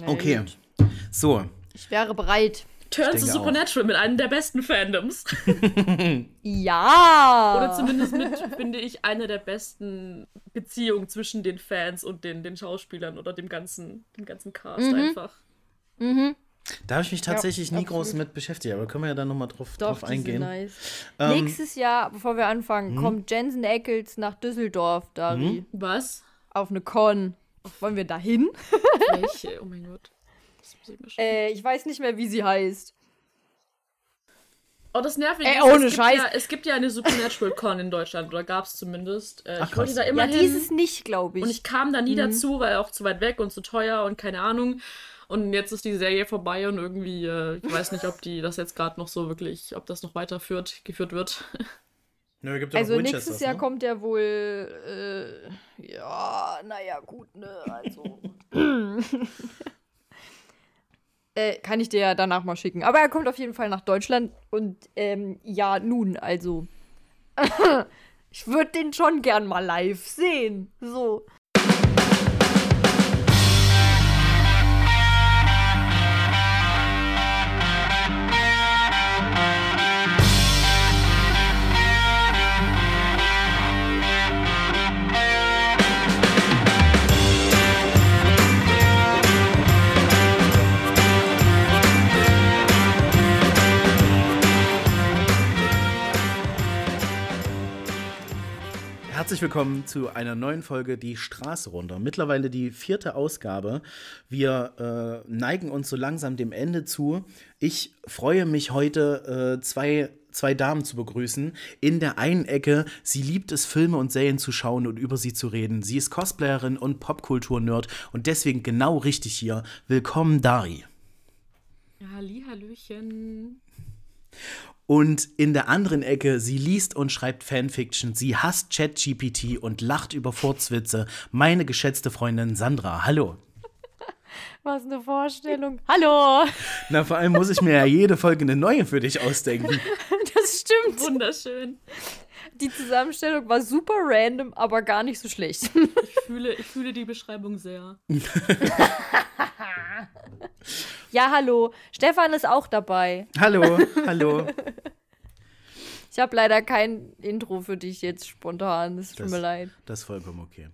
Na Okay. gut. So, Ich wäre bereit. Turn to Supernatural mit einem der besten Fandoms. Ja. Oder zumindest mit, finde ich, einer der besten Beziehungen zwischen den Fans und den, den Schauspielern oder dem ganzen, dem ganzen Cast einfach. da habe ich mich tatsächlich nie absolut. groß mit beschäftigt, aber können wir ja dann nochmal drauf, Doch, drauf eingehen. nice. Ähm, Nächstes Jahr, bevor wir anfangen, kommt Jensen Ackles nach Düsseldorf, Dari. Was? Auf eine Con. Wollen wir da hin? Welche? Oh mein Gott. Das muss ich mir schon. Äh, ich weiß nicht mehr, wie sie heißt. Oh, das nervige Ey, ist, ohne es, gibt Scheiß. ja, es gibt ja eine Supernatural Con in Deutschland, oder gab es zumindest. Äh, Ach, ich wollte krass. da immer Ja, hin. dieses nicht, glaube ich. Und ich kam da nie dazu, weil auch zu weit weg und zu teuer und keine Ahnung. Und jetzt ist die Serie vorbei und irgendwie, äh, ich weiß nicht, ob die das jetzt gerade noch so wirklich, ob das noch weiterführt, geführt wird. Nö, gibt ja also nächstes Jahr ne? kommt ja wohl, äh, ja, naja, gut, ne, also. äh, kann ich dir ja danach mal schicken. Aber er kommt auf jeden Fall nach Deutschland und, ähm, ja, nun, also. ich würde den schon gern mal live sehen. So. Herzlich willkommen zu einer neuen Folge Die Straße runter. Mittlerweile die vierte Ausgabe. Wir äh, neigen uns so langsam dem Ende zu. Ich freue mich heute, äh, zwei, zwei Damen zu begrüßen. In der einen Ecke, sie liebt es, Filme und Serien zu schauen und über sie zu reden. Sie ist Cosplayerin und Popkultur-Nerd und deswegen genau richtig hier. Willkommen, Dari. Ja, Hallöchen. Und in der anderen Ecke, sie liest und schreibt Fanfiction, sie hasst ChatGPT und lacht über Furzwitze. Meine geschätzte Freundin Sandra. Hallo. Was eine Vorstellung. Hallo! Na, vor allem muss ich mir ja jede Folge eine neue für dich ausdenken. Das stimmt. Wunderschön. Die Zusammenstellung war super random, aber gar nicht so schlecht. Ich fühle, ich fühle die Beschreibung sehr. ja, hallo. Stefan ist auch dabei. Hallo, hallo. Ich habe leider kein Intro für dich jetzt spontan. Es tut Das- mir leid. Das ist vollkommen okay.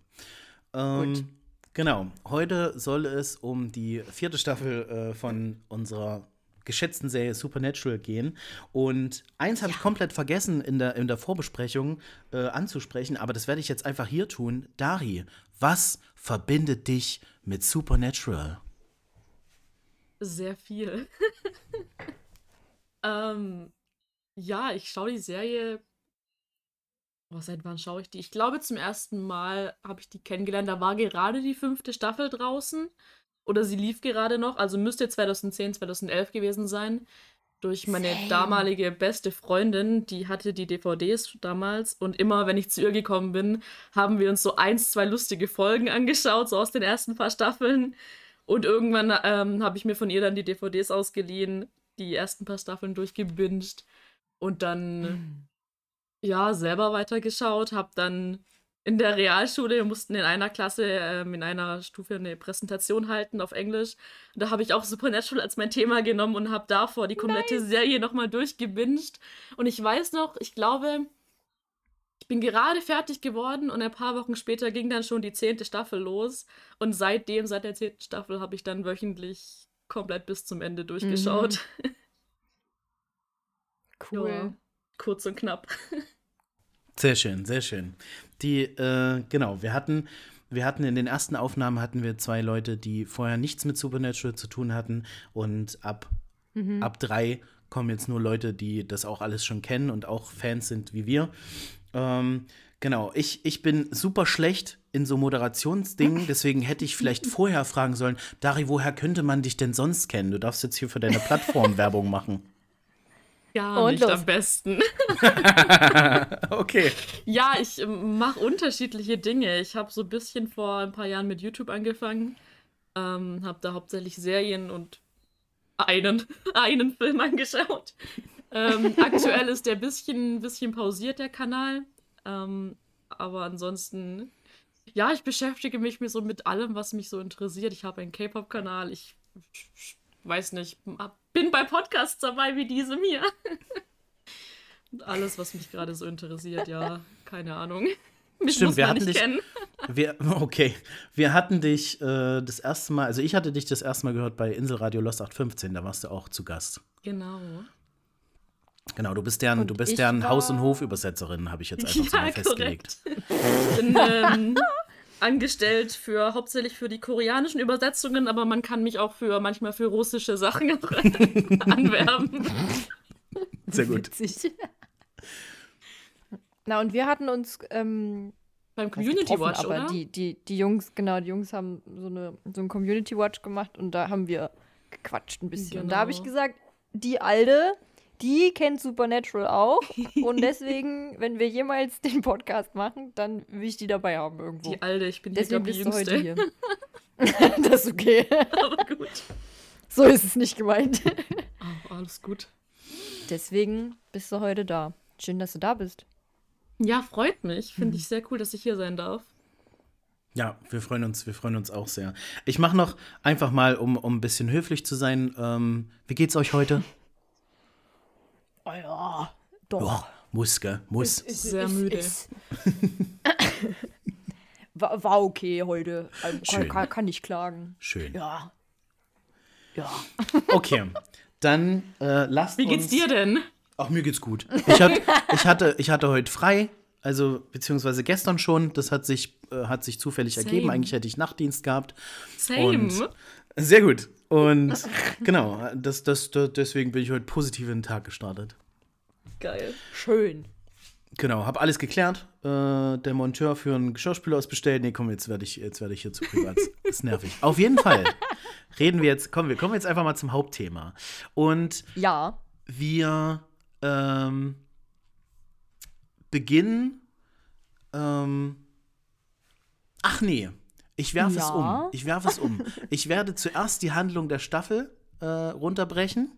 Ähm, Genau, heute soll es um die vierte Staffel äh, von unserer geschätzten Serie Supernatural gehen. Und eins habe ich komplett vergessen in der, in der Vorbesprechung äh, anzusprechen, aber das werde ich jetzt einfach hier tun. Dari, was verbindet dich mit Supernatural? Sehr viel. ähm, ja, ich schaue die Serie. Oh, seit wann schaue ich die? Ich glaube, zum ersten Mal habe ich die kennengelernt. Da war gerade die fünfte Staffel draußen. Oder sie lief gerade noch. Also müsste 2010, 2011 gewesen sein. Durch meine Same. damalige beste Freundin, die hatte die DVDs damals. Und immer, wenn ich zu ihr gekommen bin, haben wir uns so eins, zwei lustige Folgen angeschaut, so aus den ersten paar Staffeln. Und irgendwann ähm, habe ich mir von ihr dann die DVDs ausgeliehen, die ersten paar Staffeln durchgebinged und dann ja selber weitergeschaut, habe dann in der Realschule, wir mussten in einer Klasse, ähm, in einer Stufe eine Präsentation halten auf Englisch. Und da habe ich auch Supernatural als mein Thema genommen und habe davor die komplette Serie nochmal durchgebinged. Und ich weiß noch, ich glaube, ich bin gerade fertig geworden und ein paar Wochen später ging dann schon die zehnte Staffel los. Und seitdem, seit der zehnten Staffel, habe ich dann wöchentlich komplett bis zum Ende durchgeschaut. Cool. Ja, kurz und knapp. Sehr schön, sehr schön. Die, äh, genau, wir hatten, wir hatten in den ersten Aufnahmen hatten wir zwei Leute, die vorher nichts mit Supernatural zu tun hatten und ab, ab drei kommen jetzt nur Leute, die das auch alles schon kennen und auch Fans sind wie wir. Ähm, genau, ich, ich bin super schlecht in so Moderationsdingen, deswegen hätte ich vielleicht vorher fragen sollen, Dari, woher könnte man dich denn sonst kennen? Du darfst jetzt hier für deine Plattform Werbung machen. Gar Und nicht los. am besten. Okay. Ja, ich mache unterschiedliche Dinge. Ich habe so ein bisschen vor ein paar Jahren mit YouTube angefangen. Ähm, habe da hauptsächlich Serien und einen, einen Film angeschaut. Ähm, aktuell ist der bisschen, bisschen pausiert, der Kanal. Ähm, aber ansonsten Ja, ich beschäftige mich mir so mit allem, was mich so interessiert. Ich habe einen K-Pop-Kanal. Ich, ich weiß nicht, bin bei Podcasts dabei wie diesem hier. Und alles, was mich gerade so interessiert, ja, keine Ahnung. Mich Stimmt, muss wir hatten nicht dich- kennen. Wir, okay, wir hatten dich äh, das erste Mal, also ich hatte dich das erste Mal gehört bei Inselradio Lost 815, da warst du auch zu Gast. Genau. Genau, du bist deren, Und du bist deren Haus- und war- Hofübersetzerin, habe ich jetzt einfach so Ja, mal festgelegt. Ich bin ähm, angestellt für hauptsächlich für die koreanischen Übersetzungen, aber man kann mich auch für manchmal für russische Sachen anwerben. Sehr gut. Witzig. Na, und wir hatten uns ähm, Beim Community Watch, aber oder? Die, die, die Jungs, genau, die Jungs haben so, eine, so ein Community Watch gemacht und da haben wir gequatscht ein bisschen. Und da habe ich Genau. gesagt, die Alte, die kennt Supernatural auch. und deswegen, wenn wir jemals den Podcast machen, dann will ich die dabei haben irgendwo. Die alte, ich bin deswegen hier, bist die heute Jüngste. hier. das ist okay. Aber gut. so ist es nicht gemeint. Oh, alles gut. Deswegen bist du heute da. Schön, dass du da bist. Ja, freut mich. Mhm. Finde ich sehr cool, dass ich hier sein darf. Ja, wir freuen uns, wir freuen uns auch sehr. Ich mache noch einfach mal, um, um ein bisschen höflich zu sein, ähm, wie geht's euch heute? Oh ja, doch. Ja, muss, gell? Muss. Sehr müde. war, war okay heute. Also, Schön. kann, kann, nicht klagen. Schön. Ja. Ja. Okay, dann äh, lasst Wie geht's uns dir denn? Ach, mir geht's gut. Ich, hat, ich, hatte, ich hatte heute frei, also beziehungsweise gestern schon. Das hat sich, äh, hat sich zufällig Same. ergeben. Eigentlich hätte ich Nachtdienst gehabt. Same. Und sehr gut. Und genau, das, das, das, deswegen bin ich heute positiv in den Tag gestartet. Geil. Schön. Genau, habe alles geklärt. Äh, der Monteur für einen Geschirrspüler ist bestellt. Nee, komm, jetzt werde ich, jetzt werde ich hier zu privat. ist nervig. Auf jeden Fall reden wir jetzt, kommen wir kommen jetzt einfach mal zum Hauptthema. Und Ja. wir ähm, beginnen. Ähm, ach nee, ich werfe es Ja. um. Ich werfe es um. Ich werde zuerst die Handlung der Staffel äh, runterbrechen,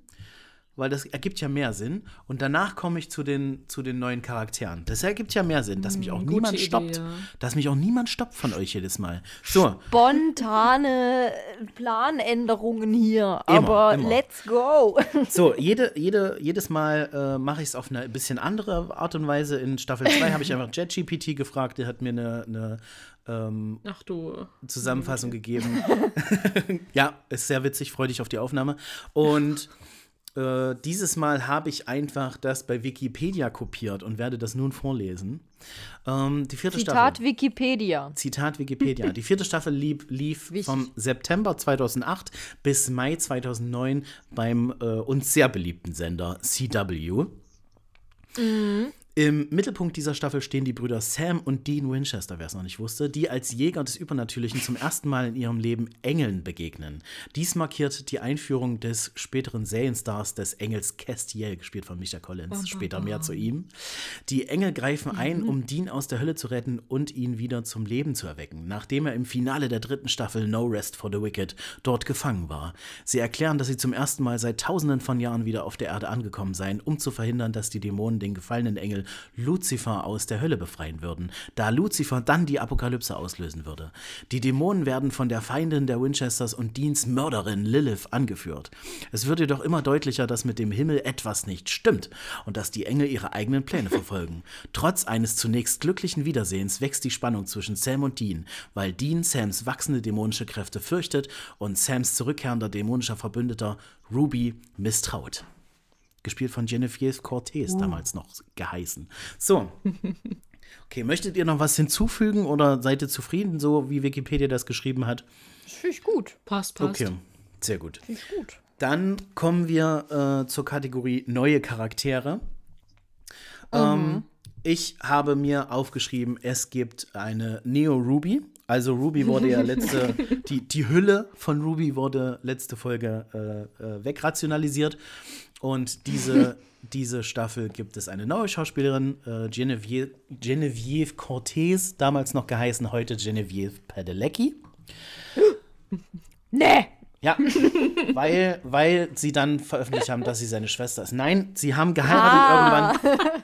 weil das ergibt ja mehr Sinn. Und danach komme ich zu den, zu den neuen Charakteren. Das ergibt ja mehr Sinn, dass mich auch gute niemand Idee, stoppt. ja. Dass mich auch niemand stoppt von euch jedes Mal. So, Spontane Planänderungen hier. aber immer. let's go. So, jede, jede, jedes Mal äh, mache ich es auf eine bisschen andere Art und Weise. In Staffel 2 habe ich einfach JetGPT gefragt, der hat mir eine, eine ähm, Ach du. Zusammenfassung gegeben. ja, ist sehr witzig, freue dich auf die Aufnahme. Und äh, dieses Mal habe ich einfach das bei Wikipedia kopiert und werde das nun vorlesen. Ähm, die vierte Zitat Staffel. Wikipedia. Zitat Wikipedia. Die vierte Staffel lieb, lief Wichtig. vom September 2008 bis Mai 2009 beim äh, uns sehr beliebten Sender CW. Im Mittelpunkt dieser Staffel stehen die Brüder Sam und Dean Winchester, wer es noch nicht wusste, die als Jäger des Übernatürlichen zum ersten Mal in ihrem Leben Engeln begegnen. Dies markiert die Einführung des späteren Serienstars des Engels Castiel, gespielt von Micha Collins. Später mehr zu ihm. Die Engel greifen ein, um Dean aus der Hölle zu retten und ihn wieder zum Leben zu erwecken, nachdem er im Finale der dritten Staffel No Rest for the Wicked dort gefangen war. Sie erklären, dass sie zum ersten Mal seit tausenden von Jahren wieder auf der Erde angekommen seien, um zu verhindern, dass die Dämonen den gefallenen Engel Luzifer aus der Hölle befreien würden, da Luzifer dann die Apokalypse auslösen würde. Die Dämonen werden von der Feindin der Winchesters und Deans Mörderin Lilith angeführt. Es wird jedoch immer deutlicher, dass mit dem Himmel etwas nicht stimmt und dass die Engel ihre eigenen Pläne verfolgen. Trotz eines zunächst glücklichen Wiedersehens wächst die Spannung zwischen Sam und Dean, weil Dean Sams wachsende dämonische Kräfte fürchtet und Sams zurückkehrender dämonischer Verbündeter Ruby misstraut. Gespielt von Genevieve Cortez, damals noch geheißen. So. Okay, möchtet ihr noch was hinzufügen oder seid ihr zufrieden, so wie Wikipedia das geschrieben hat? Das finde ich gut. Passt, passt. Okay, sehr gut. Finde ich gut. Dann kommen wir äh, zur Kategorie neue Charaktere. Ähm, ich habe mir aufgeschrieben, es gibt eine Neo Ruby. Also Ruby wurde ja letzte, die, die Hülle von Ruby wurde letzte Folge äh, äh, wegrationalisiert. Und diese, diese Staffel gibt es eine neue Schauspielerin, äh, Genevieve, Genevieve Cortez, damals noch geheißen, heute Genevieve Padalecki. Nee. Ja, weil, weil sie dann veröffentlicht haben, dass sie seine Schwester ist. Nein, sie haben geheiratet irgendwann.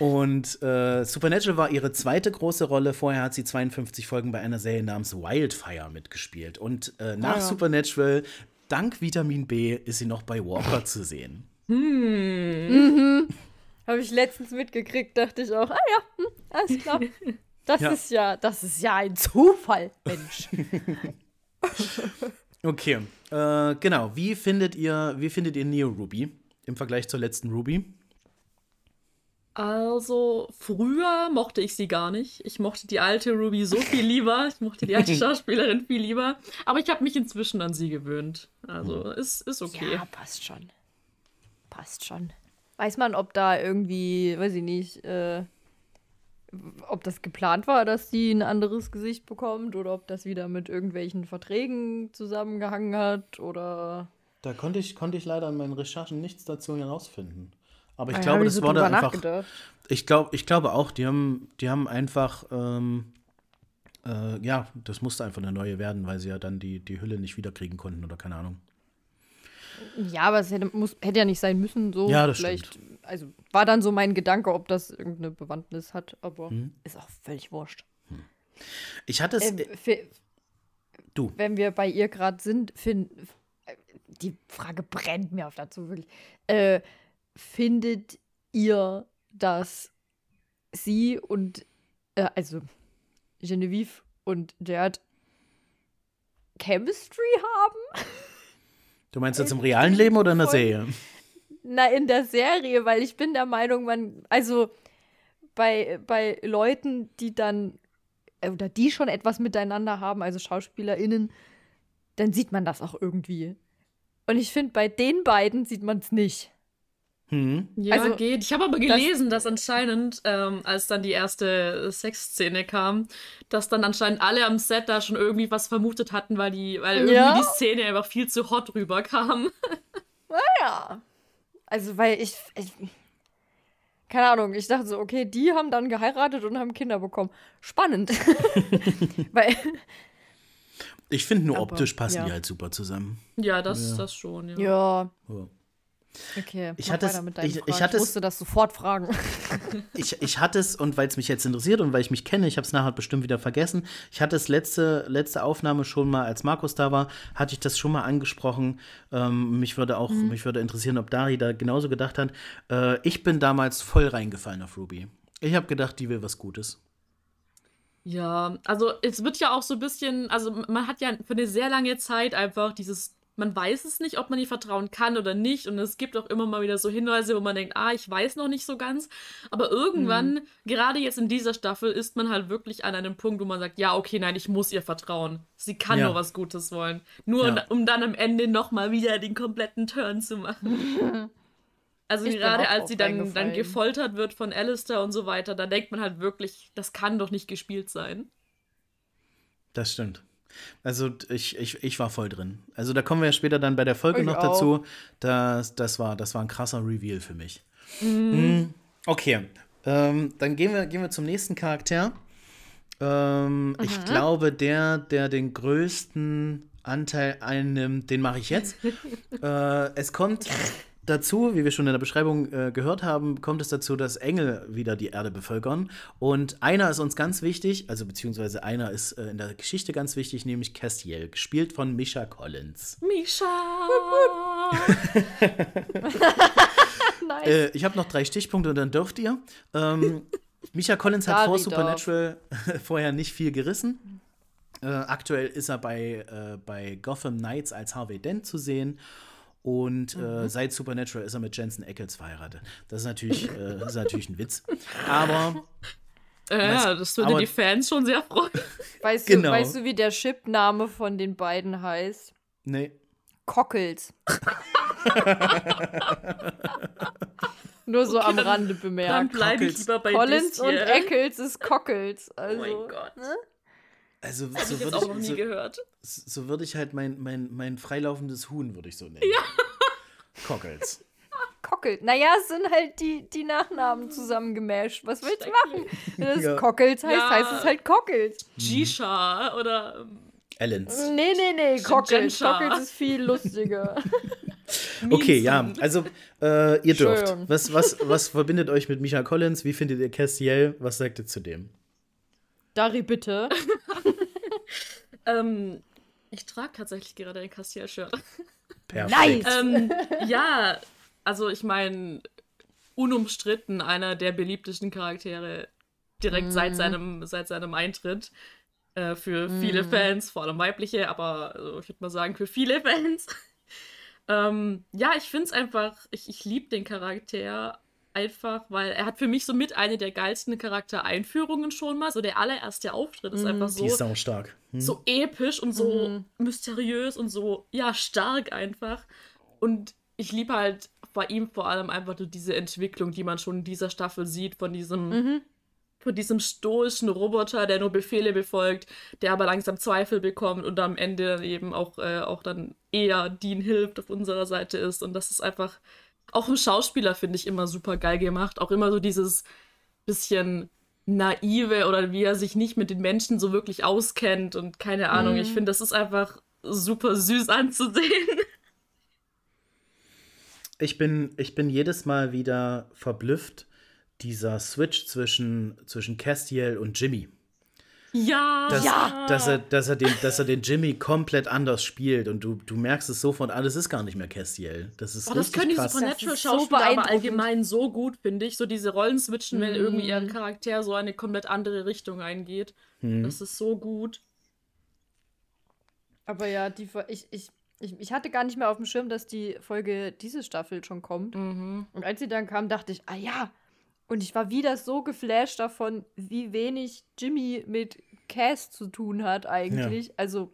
Und äh, Supernatural war ihre zweite große Rolle. Vorher hat sie 52 Folgen bei einer Serie namens Wildfire mitgespielt. Und äh, nach Ah, ja. Supernatural, dank Vitamin B, ist sie noch bei Walker zu sehen. Habe ich letztens mitgekriegt, dachte ich auch, ah ja, hm, alles klar. Das Ja. ist ja, das ist ja ein Zufall, Mensch. Okay, äh, genau. Wie findet ihr, wie findet ihr Neo Ruby im Vergleich zur letzten Ruby? Also, früher mochte ich sie gar nicht. Ich mochte die alte Ruby so viel lieber. Ich mochte die alte Schauspielerin viel lieber. Aber ich habe mich inzwischen an sie gewöhnt. Also, ist, ist okay. Ja, passt schon. Passt schon. Weiß man, ob da irgendwie, weiß ich nicht, äh, ob das geplant war, dass sie ein anderes Gesicht bekommt oder ob das wieder mit irgendwelchen Verträgen zusammengehangen hat oder. Da konnte ich, konnte ich leider in meinen Recherchen nichts dazu herausfinden. Aber ich Ah, glaube, das so wurde drüber einfach. Ich glaube, ich glaube auch, die haben, die haben einfach, ähm, äh, ja, das musste einfach eine neue werden, weil sie ja dann die, die Hülle nicht wiederkriegen konnten oder keine Ahnung. Ja, aber es hätte, muss, hätte ja nicht sein müssen, so. Ja, das Vielleicht, Also war dann so mein Gedanke, ob das irgendeine Bewandtnis hat, aber Mhm. ist auch völlig wurscht. Ich hatte es. Ähm, fi- du. Wenn wir bei ihr gerade sind, fin, äh, die Frage brennt mir auf dazu wirklich. Äh, findet ihr, dass sie und, äh, also Genevieve und Jared Chemistry haben? Du meinst jetzt im realen Leben oder in der Serie? Na, in der Serie, weil ich bin der Meinung, man, also bei, bei Leuten, die dann, äh, oder die schon etwas miteinander haben, also SchauspielerInnen, dann sieht man das auch irgendwie. Und ich finde, bei den beiden sieht man es nicht. Hm. Ja, Also, geht. Ich habe aber gelesen, dass anscheinend, ähm, als dann die erste Sexszene kam, dass dann anscheinend alle am Set da schon irgendwie was vermutet hatten, weil die, weil irgendwie Ja? die Szene einfach viel zu hot rüberkam. Ja. Also, weil ich, ich. Keine Ahnung, ich dachte so, okay, die haben dann geheiratet und haben Kinder bekommen. Spannend. weil, Ich finde nur Aber, optisch passen ja. die halt super zusammen. Ja, das, das schon, ja. ja, Ja. Okay. Ich hatte es- ich- ich hatte es- musste das sofort fragen. Ich, ich hatte es, und weil es mich jetzt interessiert und weil ich mich kenne, ich habe es nachher bestimmt wieder vergessen, ich hatte es letzte, letzte Aufnahme schon mal, als Markus da war, hatte ich das schon mal angesprochen. Ähm, mich würde auch, mich würde interessieren, ob Dari da genauso gedacht hat. Äh, ich bin damals voll reingefallen auf Ruby. Ich habe gedacht, die will was Gutes. Ja, also es wird ja auch so ein bisschen, also man hat ja für eine sehr lange Zeit einfach dieses, man weiß es nicht, ob man ihr vertrauen kann oder nicht. Und es gibt auch immer mal wieder so Hinweise, wo man denkt, ah, ich weiß noch nicht so ganz. Aber irgendwann, gerade jetzt in dieser Staffel, ist man halt wirklich an einem Punkt, wo man sagt, ja, okay, nein, ich muss ihr vertrauen. Sie kann Ja. nur was Gutes wollen. Nur Ja. um dann am Ende nochmal wieder den kompletten Turn zu machen. Also Ich gerade als sie dann, dann gefoltert wird von Alistair und so weiter, da denkt man halt wirklich, das kann doch nicht gespielt sein. Das stimmt. Also ich, ich, ich war voll drin. Also da kommen wir ja später dann bei der Folge Ich noch auch. dazu. Das, das, war, das war ein krasser Reveal für mich. Mhm. Okay, ähm, dann gehen wir, gehen wir zum nächsten Charakter. Ähm, Ich glaube, der, der den größten Anteil einnimmt, den mache ich jetzt. äh, es kommt dazu, wie wir schon in der Beschreibung äh, gehört haben, kommt es dazu, dass Engel wieder die Erde bevölkern. Und einer ist uns ganz wichtig, also beziehungsweise einer ist äh, in der Geschichte ganz wichtig, nämlich Castiel, gespielt von Misha Collins. Misha! nice. Äh, ich habe noch drei Stichpunkte und dann dürft ihr. Ähm, Misha Collins hat vor. Supernatural vorher nicht viel gerissen. Äh, aktuell ist er bei, äh, bei Gotham Knights als Harvey Dent zu sehen. Und Mhm. äh, seit Supernatural ist er mit Jensen Ackles verheiratet. Das ist natürlich, äh, das ist natürlich ein Witz. Aber Äh, ja, das würde aber- die Fans schon sehr freuen. weißt, genau. du, weißt du, wie der Chipname von den beiden heißt? nee. Cockles. Nur so am dann- Rande Dann bemerkt. bleibe ich lieber bei Collins und. Eccles ist Cockles. Oh Also, mein Gott. Also Hab so ich jetzt würde auch noch ich, nie so, gehört. so würde ich halt mein, mein, mein freilaufendes Huhn, würde ich so nennen. Ja. Cockles. Cockles. Naja, es sind halt die, die Nachnamen zusammengemasht. Was willst du machen? Wenn es Ja. Cockles heißt, Ja. heißt es halt Cockles. Jisha oder. ähm, Allens. Nee, nee, nee, Cockles. Cockles ist viel lustiger. Okay, ja, also äh, ihr dürft. Was, was, was verbindet euch mit Micha Collins? Wie findet ihr Castiel? Was sagt ihr zu dem? Dari, bitte. Ähm, ich trage tatsächlich gerade ein Castiel-Shirt. Perfekt. Nice. ähm, ja, also ich meine, unumstritten einer der beliebtesten Charaktere direkt seit, seinem, seit seinem Eintritt. Äh, für viele Fans, vor allem weibliche, aber also, ich würde mal sagen, für viele Fans. ähm, ja, ich finde es einfach, ich, ich liebe den Charakter einfach, weil er hat für mich so mit eine der geilsten Charaktereinführungen schon mal. So der allererste Auftritt ist einfach so Die ist auch stark. Hm? so episch und so mysteriös und so, ja, stark einfach. Und ich liebe halt bei ihm vor allem einfach so diese Entwicklung, die man schon in dieser Staffel sieht, von diesem, von diesem stoischen Roboter, der nur Befehle befolgt, der aber langsam Zweifel bekommt und am Ende dann eben auch, äh, auch dann eher Dean hilft auf unserer Seite ist. Und das ist einfach auch ein Schauspieler, finde ich, immer super geil gemacht. Auch immer so dieses bisschen naive oder wie er sich nicht mit den Menschen so wirklich auskennt und keine Ahnung. Ich finde, das ist einfach super süß anzusehen. Ich bin, ich bin jedes Mal wieder verblüfft, dieser Switch zwischen, zwischen Castiel und Jimmy. Ja, Dass, ja. dass, er, dass, er den, dass er den Jimmy komplett anders spielt und du, du merkst es sofort, alles ist gar nicht mehr Castiel. Das ist Oh, das richtig können die krass. Das so Supernatural-Schauspieler aber beeindruckend. allgemein so gut, finde ich. So diese Rollenswitchen, wenn irgendwie ihr Mhm. Charakter so eine komplett andere Richtung eingeht. Das ist so gut. Aber ja, die ich, ich, ich, ich hatte gar nicht mehr auf dem Schirm, dass die Folge diese Staffel schon kommt. Mhm. Und als sie dann kam, dachte ich, ah ja. Und ich war wieder so geflasht davon, wie wenig Jimmy mit Cass zu tun hat eigentlich. Also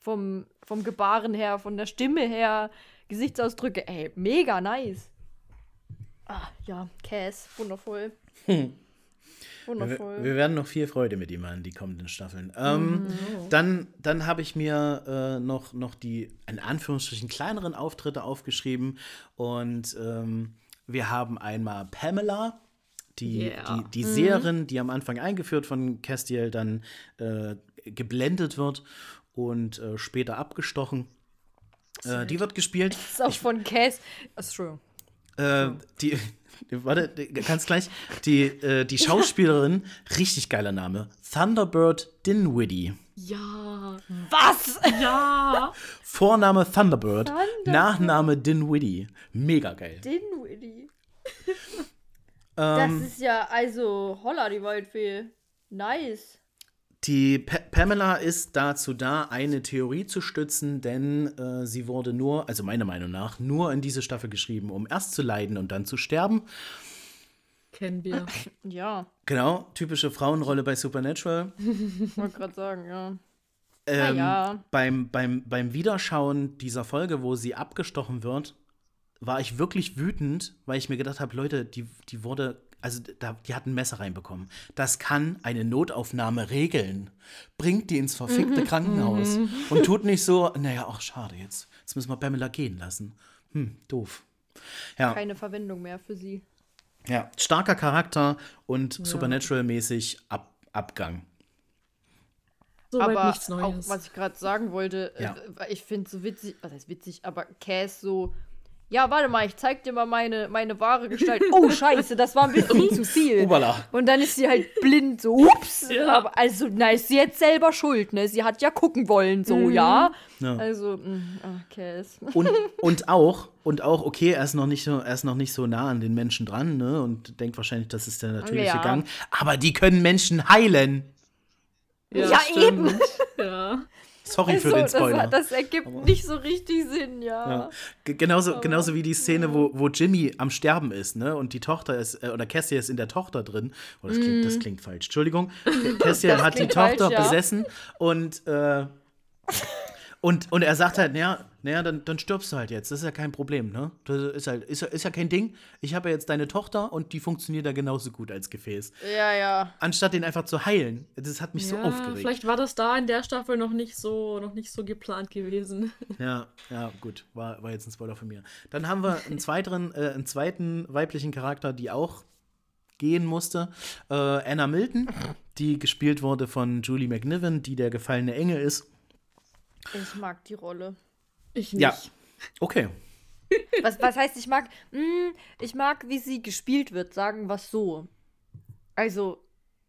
vom, vom Gebaren her, von der Stimme her, Gesichtsausdrücke. Ey, mega nice. Ah, ja, Cass, wundervoll. Wir, Wundervoll. wir werden noch viel Freude mit ihm haben, die kommenden Staffeln. Ähm, Dann, dann habe ich mir äh, noch, noch die, in Anführungsstrichen, kleineren Auftritte aufgeschrieben. Und ähm, wir haben einmal Pamela, die, Yeah. die, die Seherin, die am Anfang eingeführt von Castiel dann äh, geblendet wird und äh, später abgestochen. Äh, die wird gespielt. Das ist auch von Cass. Entschuldigung. Äh, die, warte, ganz gleich. Die, äh, die Schauspielerin, richtig geiler Name. Thunderbird Dinwiddie. Ja, Was? ja. Vorname Thunderbird, Thunderbird. Nachname Dinwiddie. Mega geil. Dinwiddie. Das Ähm, ist ja, also, holla, die Waldfee. Nice. die Pa Pamela ist dazu da, eine Theorie zu stützen, denn äh, sie wurde nur, also meiner Meinung nach, nur in diese Staffel geschrieben, um erst zu leiden und dann zu sterben. Kennen wir. Ja, Genau, typische Frauenrolle bei Supernatural. wollte gerade sagen, ja. Ähm, ja. beim, beim, beim Wiederschauen dieser Folge, wo sie abgestochen wird, war ich wirklich wütend, weil ich mir gedacht habe, Leute, die, die wurde, also da, die hat ein Messer reinbekommen. Das kann eine Notaufnahme regeln. Bringt die ins verfickte Krankenhaus und tut nicht so, naja, ach schade, jetzt, jetzt müssen wir Pamela gehen lassen. Hm, doof. Ja, Keine Verwendung mehr für sie. ja, starker Charakter und Supernatural-mäßig Ab Abgang. Soweit aber nichts auch, Neues. was ich gerade sagen wollte, Ja. äh, ich finde so witzig, was heißt witzig, aber Cass so, ja, warte mal, ich zeig dir mal meine, meine wahre Gestalt. Oh, scheiße, das war ein bisschen zu viel. Ubala. Und dann ist sie halt blind, so, ups. Ja. Aber also, na, ist sie jetzt selber schuld, ne? Sie hat ja gucken wollen, so, Mhm. ja. Ja. Also, mh, ah, Cass. Und, und auch, und auch, okay, er ist noch nicht so, er ist noch nicht so nah an den Menschen dran, ne? Und denkt wahrscheinlich, das ist der natürliche Ja. Gang. Aber die können Menschen heilen. Ja, eben. Ja. Sorry für Also, den Spoiler. Das, das ergibt nicht so richtig Sinn, ja. ja. Genauso, genauso wie die Szene, wo, wo Jimmy am Sterben ist, ne? Und die Tochter ist, äh, oder Cassie ist in der Tochter drin. Oh, das, klingt, das klingt falsch. Entschuldigung. Cassie. Das hat die Tochter falsch, ja. besessen und, äh, und, und er sagt halt, naja, naja dann, dann stirbst du halt jetzt. Das ist ja kein Problem, ne? Das ist halt, ist, ja- ist ja kein Ding. Ich habe ja jetzt deine Tochter und die funktioniert ja genauso gut als Gefäß. Ja, ja. Anstatt den einfach zu heilen. Das hat mich so ja, aufgeregt. vielleicht war das da in der Staffel noch nicht so, noch nicht so geplant gewesen. Ja, ja, gut. War, war jetzt ein Spoiler von mir. Dann haben wir einen, zweiteren, äh, einen zweiten weiblichen Charakter, die auch gehen musste. Äh, Anna Milton, die gespielt wurde von Julie McNiven, die der gefallene Engel ist. Ich mag die Rolle. Ich nicht. Ja. Okay. Was, was heißt, ich mag, hm, ich mag, wie sie gespielt wird, sagen wir es so. Also,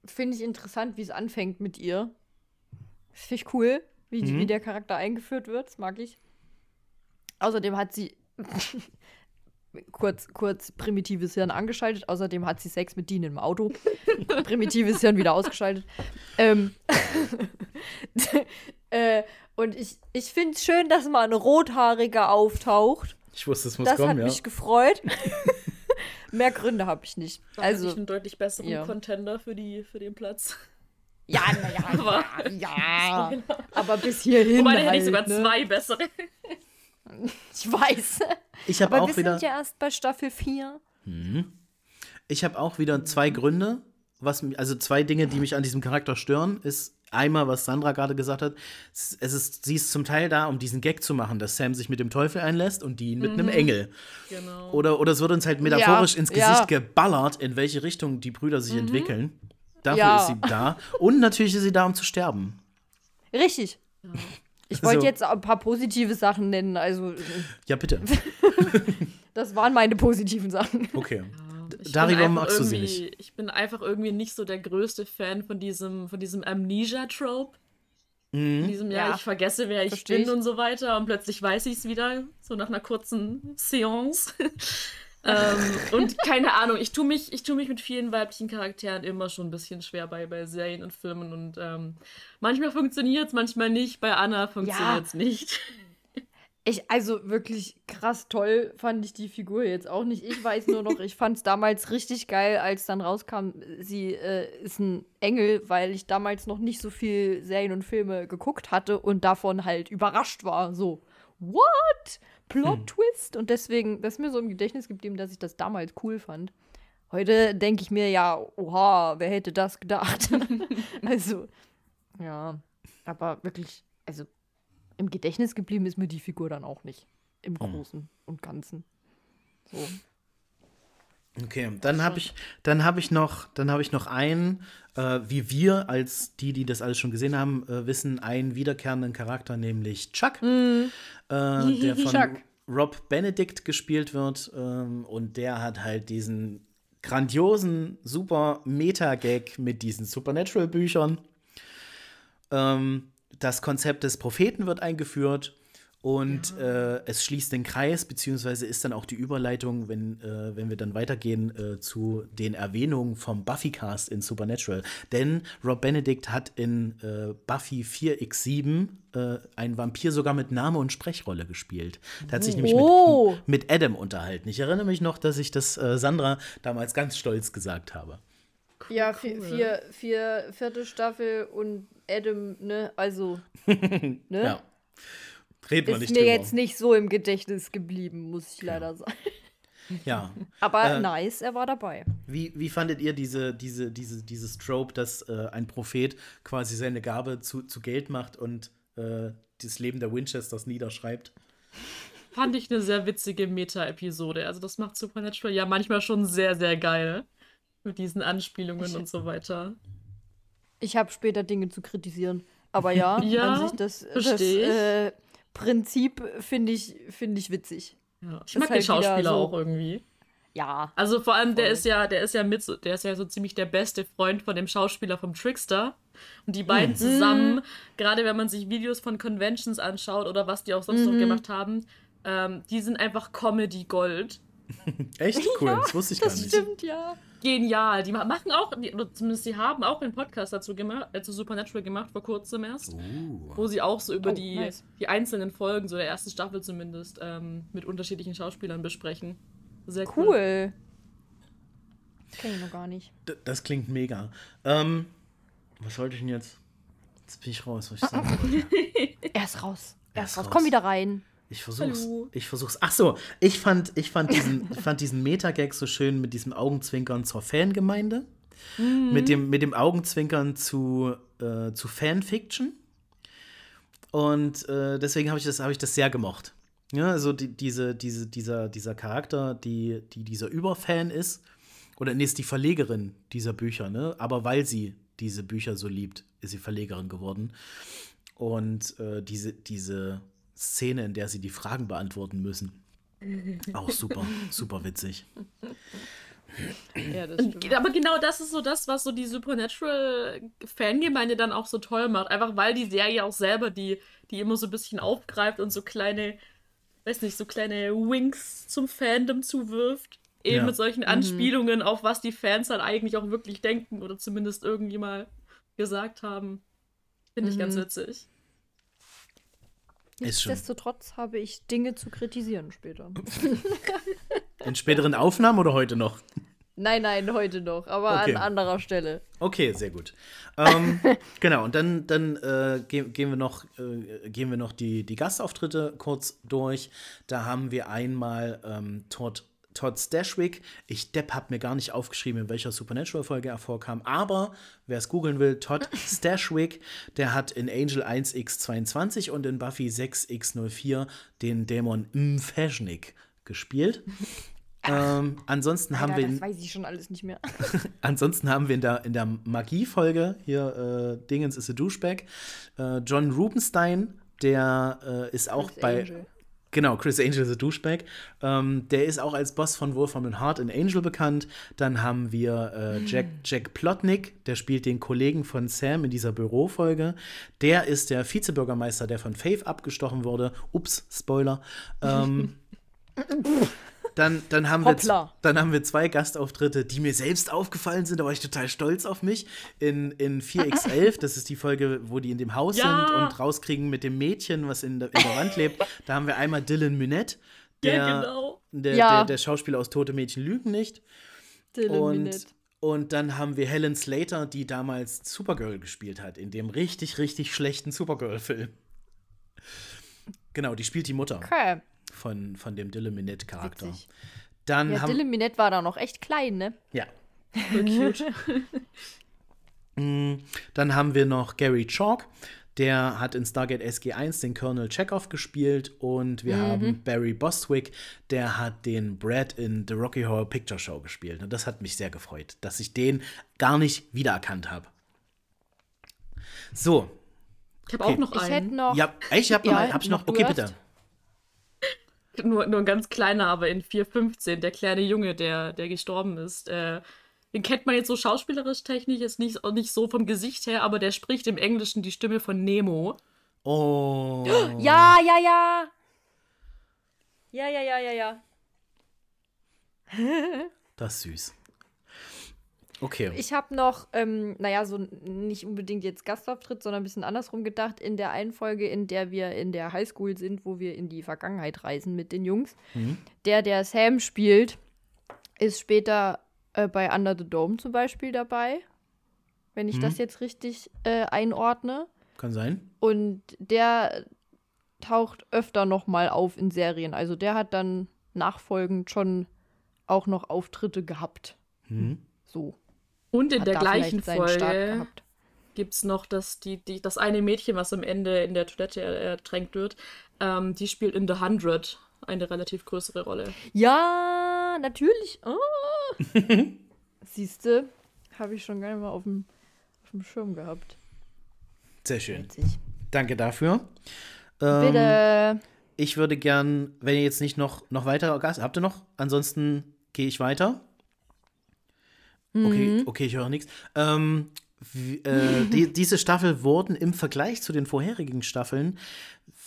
finde ich interessant, wie es anfängt mit ihr. Das finde ich cool, wie, Mhm. wie der Charakter eingeführt wird. Das mag ich. Außerdem hat sie kurz, kurz primitives Hirn angeschaltet. Außerdem hat sie Sex mit Dean im Auto. primitives Hirn wieder ausgeschaltet. Ähm, äh, und ich, ich finde es schön, dass mal ein Rothaariger auftaucht. Ich wusste, es muss Das kommen, hat ja. mich gefreut. Mehr Gründe habe ich nicht. Da also, ich einen deutlich besseren ja. Contender für, die, für den Platz. ja, naja, Aber- ja, ja. Aber bis hierhin. Wobei, da hätte halt, ich sogar ne? zwei bessere. Ich weiß. Ich habe Aber auch wir wieder. sind ja erst bei Staffel 4. Ich habe auch wieder zwei Gründe, was also zwei Dinge, die mich an diesem Charakter stören, ist einmal, was Sandra gerade gesagt hat, es ist, sie ist zum Teil da, um diesen Gag zu machen, dass Sam sich mit dem Teufel einlässt und die mit einem Engel. Genau. Oder, oder es wird uns halt metaphorisch Ja, ins Gesicht ja. geballert, in welche Richtung die Brüder sich entwickeln. Dafür Ja. ist sie da. Und natürlich ist sie da, um zu sterben. Richtig. Ich wollte Also- jetzt ein paar positive Sachen nennen. Also, Ja, bitte. das waren meine positiven Sachen. Okay. Ich Darüber magst du sie nicht. Ich bin einfach irgendwie nicht so der größte Fan von diesem, von diesem Amnesia-Trope. In diesem Jahr, Ja. ich vergesse, wer ich Versteh bin ich. und so weiter und plötzlich weiß ich es wieder, so nach einer kurzen Seance. ähm, und keine Ahnung, ich tue mich, ich tu mich mit vielen weiblichen Charakteren immer schon ein bisschen schwer bei, bei Serien und Filmen und ähm, manchmal funktioniert es, manchmal nicht. Bei Anna funktioniert es nicht. Ich, also wirklich krass toll fand ich die Figur jetzt auch nicht. Ich weiß nur noch, ich fand es damals richtig geil, als dann rauskam, sie äh, ist ein Engel, weil ich damals noch nicht so viel Serien und Filme geguckt hatte und davon halt überrascht war. So, what? Plot Twist? Und deswegen, das ist mir so im Gedächtnis geblieben, dass ich das damals cool fand. Heute denke ich mir ja, oha, wer hätte das gedacht? also, ja, aber wirklich, also im Gedächtnis geblieben ist mir die Figur dann auch nicht. Im Großen und Ganzen. So. Okay, dann habe ich, dann habe ich noch, dann habe ich noch einen, äh, wie wir als die, die das alles schon gesehen haben, äh, wissen, einen wiederkehrenden Charakter, nämlich Chuck, äh, der von Chuck. Rob Benedict gespielt wird ähm, und der hat halt diesen grandiosen, super Meta-Gag mit diesen Supernatural-Büchern. Ähm, das Konzept des Propheten wird eingeführt und äh, es schließt den Kreis, beziehungsweise ist dann auch die Überleitung, wenn, äh, wenn wir dann weitergehen äh, zu den Erwähnungen vom Buffy-Cast in Supernatural. Denn Rob Benedict hat in äh, Buffy 4x7 äh, einen Vampir sogar mit Name und Sprechrolle gespielt. Der hat sich nämlich Oh. mit, mit Adam unterhalten. Ich erinnere mich noch, dass ich das äh, Sandra damals ganz stolz gesagt habe. Ja, vier, vier, vierte Staffel und Adam, ne, also, ne? Ja. Reden Ist nicht mir drüber. jetzt nicht so im Gedächtnis geblieben, muss ich leider sagen. Ja. Aber Äh, nice, er war dabei. Wie, wie fandet ihr diese, diese, diese, dieses Trope, dass äh, ein Prophet quasi seine Gabe zu, zu Geld macht und äh, das Leben der Winchesters niederschreibt? Fand ich eine sehr witzige Meta-Episode. Also das macht Supernatural ja manchmal schon sehr, sehr geil. Mit diesen Anspielungen Ich- und so weiter. Ich habe später Dinge zu kritisieren. Aber ja, Ja, an sich das, das äh, Prinzip finde ich, find ich witzig. Ja. Ich Ist mag halt den Schauspieler so- auch irgendwie. Ja. Also vor allem, der Voll. ist ja, der ist ja mit, so- der ist ja so ziemlich der beste Freund von dem Schauspieler vom Trickster. Und die beiden zusammen, gerade wenn man sich Videos von Conventions anschaut oder was die auch sonst noch gemacht haben, ähm, die sind einfach Comedy Gold. Echt cool, das wusste ich gar Das nicht. stimmt, ja. Genial. Die ma- machen auch, die, zumindest die haben auch einen Podcast dazu gemacht, äh, zu Supernatural gemacht vor kurzem erst. Uh. Wo sie auch so über Oh, die, nice. die einzelnen Folgen, so der ersten Staffel zumindest, ähm, mit unterschiedlichen Schauspielern besprechen. Sehr cool. Cool. Kenn ich noch gar nicht. D das klingt mega. Ähm, was wollte ich denn jetzt? Jetzt bin ich raus, was ich sagen wollte. Er ist raus. Er ist ist raus. raus. Komm wieder rein. Ich versuch's. Hallo. Ich versuch's. Ach so, ich fand, ich fand diesen, fand diesen Meta-Gag so schön mit diesem Augenzwinkern zur Fangemeinde. Mit, dem, mit dem Augenzwinkern zu, äh, zu Fanfiction. Und äh, deswegen habe ich, das- hab ich das sehr gemocht. Ja, also die, diese, diese, dieser, dieser Charakter, die, die dieser Überfan ist, oder nee, ist die Verlegerin dieser Bücher, ne? Aber weil sie diese Bücher so liebt, ist sie Verlegerin geworden. Und äh, diese, diese Szene, in der sie die Fragen beantworten müssen, Auch super, super witzig. Ja, das Und, stimmt. aber genau das ist so das, was so die Supernatural-Fangemeinde dann auch so toll macht. Einfach weil die Serie auch selber die, die immer so ein bisschen aufgreift und so kleine, weiß nicht, so kleine Winks zum Fandom zuwirft. Eben Ja. mit solchen Anspielungen auf was die Fans dann eigentlich auch wirklich denken oder zumindest irgendwie mal gesagt haben. Finde ich ganz witzig. Nichtsdestotrotz habe ich Dinge zu kritisieren später. In späteren Aufnahmen oder heute noch? nein, nein, heute noch, aber Okay. an anderer Stelle. Okay, sehr gut. Ähm, genau, und dann, dann äh, gehen, gehen wir noch, äh, gehen wir noch die, die Gastauftritte kurz durch. Da haben wir einmal ähm, Todd, Todd Stashwick. Ich, Depp, habe mir gar nicht aufgeschrieben, in welcher Supernatural-Folge er vorkam. Aber wer es googeln will, Todd Stashwick, der hat in Angel 1x22 und in Buffy 6x04 den Dämon Mfeshnik gespielt. Ähm, ansonsten haben Alter, wir das ihn weiß ich schon alles nicht mehr. Ansonsten haben wir in der, in der Magie-Folge hier, äh, Dingens ist a Douchebag, äh, John Rubenstein, der äh, ist auch Chris bei. Angel. Genau, Chris Angel ist a Douchebag. Ähm, der ist auch als Boss von Wolfram and Heart in Angel bekannt. Dann haben wir äh, Jack, Jack Plotnick, der spielt den Kollegen von Sam in dieser Bürofolge. Der ist der Vizebürgermeister, der von Faith abgestochen wurde. Ups, Spoiler. Ähm, dann, dann, haben wir, dann haben wir zwei Gastauftritte, die mir selbst aufgefallen sind. Da war ich total stolz auf mich. In, in 4x11, das ist die Folge, wo die in dem Haus Ja. sind und rauskriegen mit dem Mädchen, was in der, in der Wand lebt. Da haben wir einmal Dylan Minette, der, Ja, genau. der, Ja. der, der Schauspieler aus Tote Mädchen lügen nicht. Dylan Und, Minette. und dann haben wir Helen Slater, die damals Supergirl gespielt hat, in dem richtig, richtig schlechten Supergirl-Film. Genau, die spielt die Mutter Okay. Von, von dem Dylan Minette-Charakter. Witzig. Dann Ja, haben Dylan Minette war da noch echt klein, ne? ja, cute. Dann haben wir noch Gary Chalk. Der hat in Stargate SG1 den Colonel Chekhov gespielt. Und wir haben Barry Bostwick. Der hat den Brad in The Rocky Horror Picture Show gespielt. Und das hat mich sehr gefreut, dass ich den gar nicht wiedererkannt habe. So. Ich habe Okay. auch noch Ich hätte einen. noch. Ja, ich habe noch, Ja, einen. hab ich noch. Okay, hast. bitte. Nur, nur ein ganz kleiner, aber in 415, der kleine Junge, der, der gestorben ist. Äh, den kennt man jetzt so schauspielerisch technisch, ist nicht, nicht so vom Gesicht her, aber der spricht im Englischen die Stimme von Nemo. Oh. Ja, ja, ja. Ja, ja, ja, ja, ja. Das ist süß. Okay. Ich habe noch, ähm, naja, so nicht unbedingt jetzt Gastauftritt, sondern ein bisschen andersrum gedacht. In der einen Folge, in der wir in der Highschool sind, wo wir in die Vergangenheit reisen mit den Jungs, der, der Sam spielt, ist später äh, bei Under the Dome zum Beispiel dabei. Wenn ich das jetzt richtig äh, einordne. Kann sein. Und der taucht öfter noch mal auf in Serien. Also der hat dann nachfolgend schon auch noch Auftritte gehabt. Mhm. So. Und in Hat der gleichen Folge gibt es noch das, die, die, das eine Mädchen, was am Ende in der Toilette er- ertränkt wird. Ähm, die spielt in The Hundred eine relativ größere Rolle. Ja, natürlich. Oh. Siehste, habe ich schon gar nicht mal auf dem, auf dem Schirm gehabt. Sehr schön. Witzig. Danke dafür. Ähm, Bitte. Ich würde gern, wenn ihr jetzt nicht noch, noch weitere Gast habt ihr noch? Ansonsten gehe ich weiter. Okay, okay, ich höre nichts. Ähm, wie- äh, die, diese Staffel wurden im Vergleich zu den vorherigen Staffeln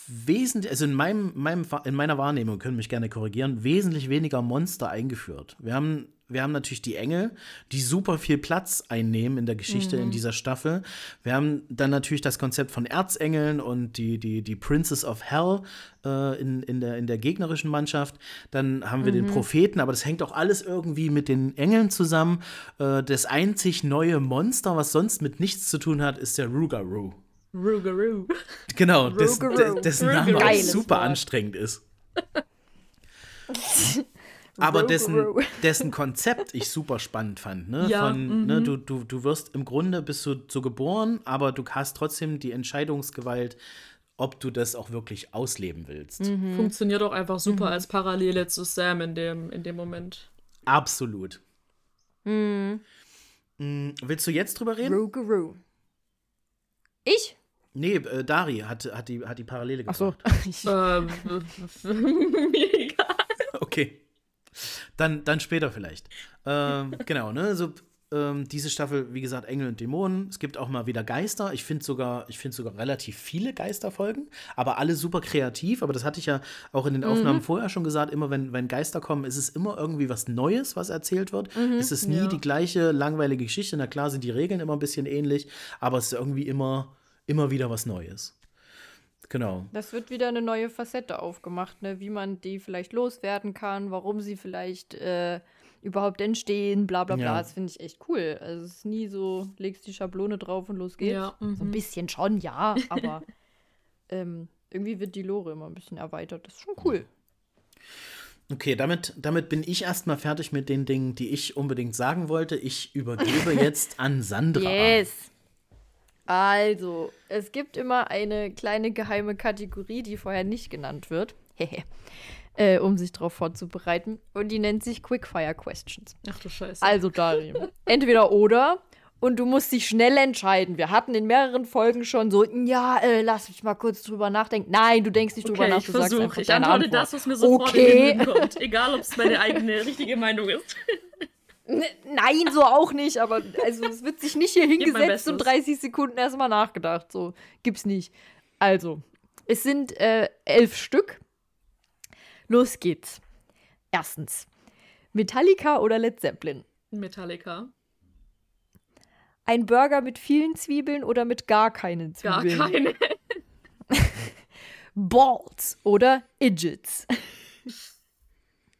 wesentlich, also in, meinem, meinem, in meiner Wahrnehmung, können mich gerne korrigieren, wesentlich weniger Monster eingeführt. Wir haben, wir haben natürlich die Engel, die super viel Platz einnehmen in der Geschichte in dieser Staffel. Wir haben dann natürlich das Konzept von Erzengeln und die, die, die Princess of Hell äh, in, in, der, in der gegnerischen Mannschaft. Dann haben wir den Propheten, aber das hängt auch alles irgendwie mit den Engeln zusammen. Äh, das einzig neue Monster, was sonst mit nichts zu tun hat, ist der Rugaroo. Rugaroo. Genau, dessen, Rugaroo. de- dessen Name auch super Wort. anstrengend ist. Aber dessen, dessen Konzept ich super spannend fand. Ne? Ja, Von, ne, du, du, du wirst im Grunde bist du so geboren, aber du hast trotzdem die Entscheidungsgewalt, ob du das auch wirklich ausleben willst. Funktioniert auch einfach super als Parallele zu Sam in dem, in dem Moment. Absolut. Mm, Willst du jetzt drüber reden? Rougarou. Ich? Nee, äh, Dari hat, hat, die, hat die Parallele Ach so. ähm, mir egal. Okay. Dann, dann später vielleicht. Ähm, genau, ne? So, ähm, diese Staffel, wie gesagt, Engel und Dämonen. Es gibt auch mal wieder Geister. Ich finde sogar, ich finde sogar relativ viele Geisterfolgen, aber alle super kreativ. Aber das hatte ich ja auch in den Aufnahmen Mhm. vorher schon gesagt. Immer wenn, wenn Geister kommen, ist es immer irgendwie was Neues, was erzählt wird. Mhm. Es ist nie Ja. die gleiche langweilige Geschichte. Na klar sind die Regeln immer ein bisschen ähnlich, aber es ist irgendwie immer, immer wieder was Neues. Genau. Das wird wieder eine neue Facette aufgemacht, ne? wie man die vielleicht loswerden kann, warum sie vielleicht äh, überhaupt entstehen, bla bla bla. Ja. Das finde ich echt cool. Also es ist nie so, legst die Schablone drauf und los geht's. Ja, So ein mhm. bisschen schon, ja, aber ähm, irgendwie wird die Lore immer ein bisschen erweitert. Das ist schon cool. Okay, damit, damit bin ich erstmal fertig mit den Dingen, die ich unbedingt sagen wollte. Ich übergebe jetzt an Sandra. Yes. Also, es gibt immer eine kleine geheime Kategorie, die vorher nicht genannt wird. Äh, um sich darauf vorzubereiten. Und die nennt sich Quickfire Questions. Ach du Scheiße. Also, Darim, entweder oder. Und du musst dich schnell entscheiden. Wir hatten in mehreren Folgen schon so, ja, äh, lass mich mal kurz drüber nachdenken. Nein, du denkst nicht drüber okay, nach, ich du sagst versuche. einfach Ich antworte Antwort. das, was mir sofort in Okay. den Sinn kommt. Egal, ob es meine eigene richtige Meinung ist. Nein, so auch nicht, aber also es wird sich nicht hier hingesetzt und Bestes. 30 Sekunden erstmal nachgedacht. So, gibt's nicht. Also, es sind äh, elf Stück. Los geht's. Erstens. Metallica oder Led Zeppelin? Metallica. Ein Burger mit vielen Zwiebeln oder mit gar keinen Gar Zwiebeln? keine. Balls oder Idiots?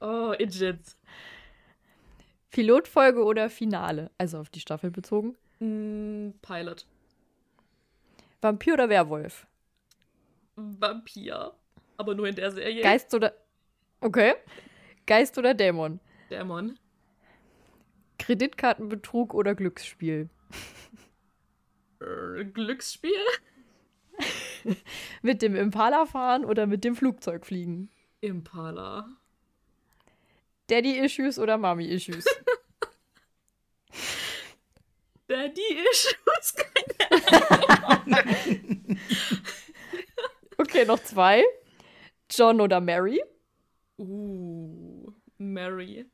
Oh, Idiots. Pilotfolge oder Finale? Also auf die Staffel bezogen. Mm, Pilot. Vampir oder Werwolf? Vampir. Aber nur in der Serie. Geist oder. Okay. Geist oder Dämon? Dämon. Kreditkartenbetrug oder Glücksspiel? Äh, Glücksspiel. Mit dem Impala fahren oder mit dem Flugzeug fliegen? Impala. Daddy-Issues oder Mommy-Issues? Daddy Issues. Okay, noch zwei. John oder Mary? Uh, Mary.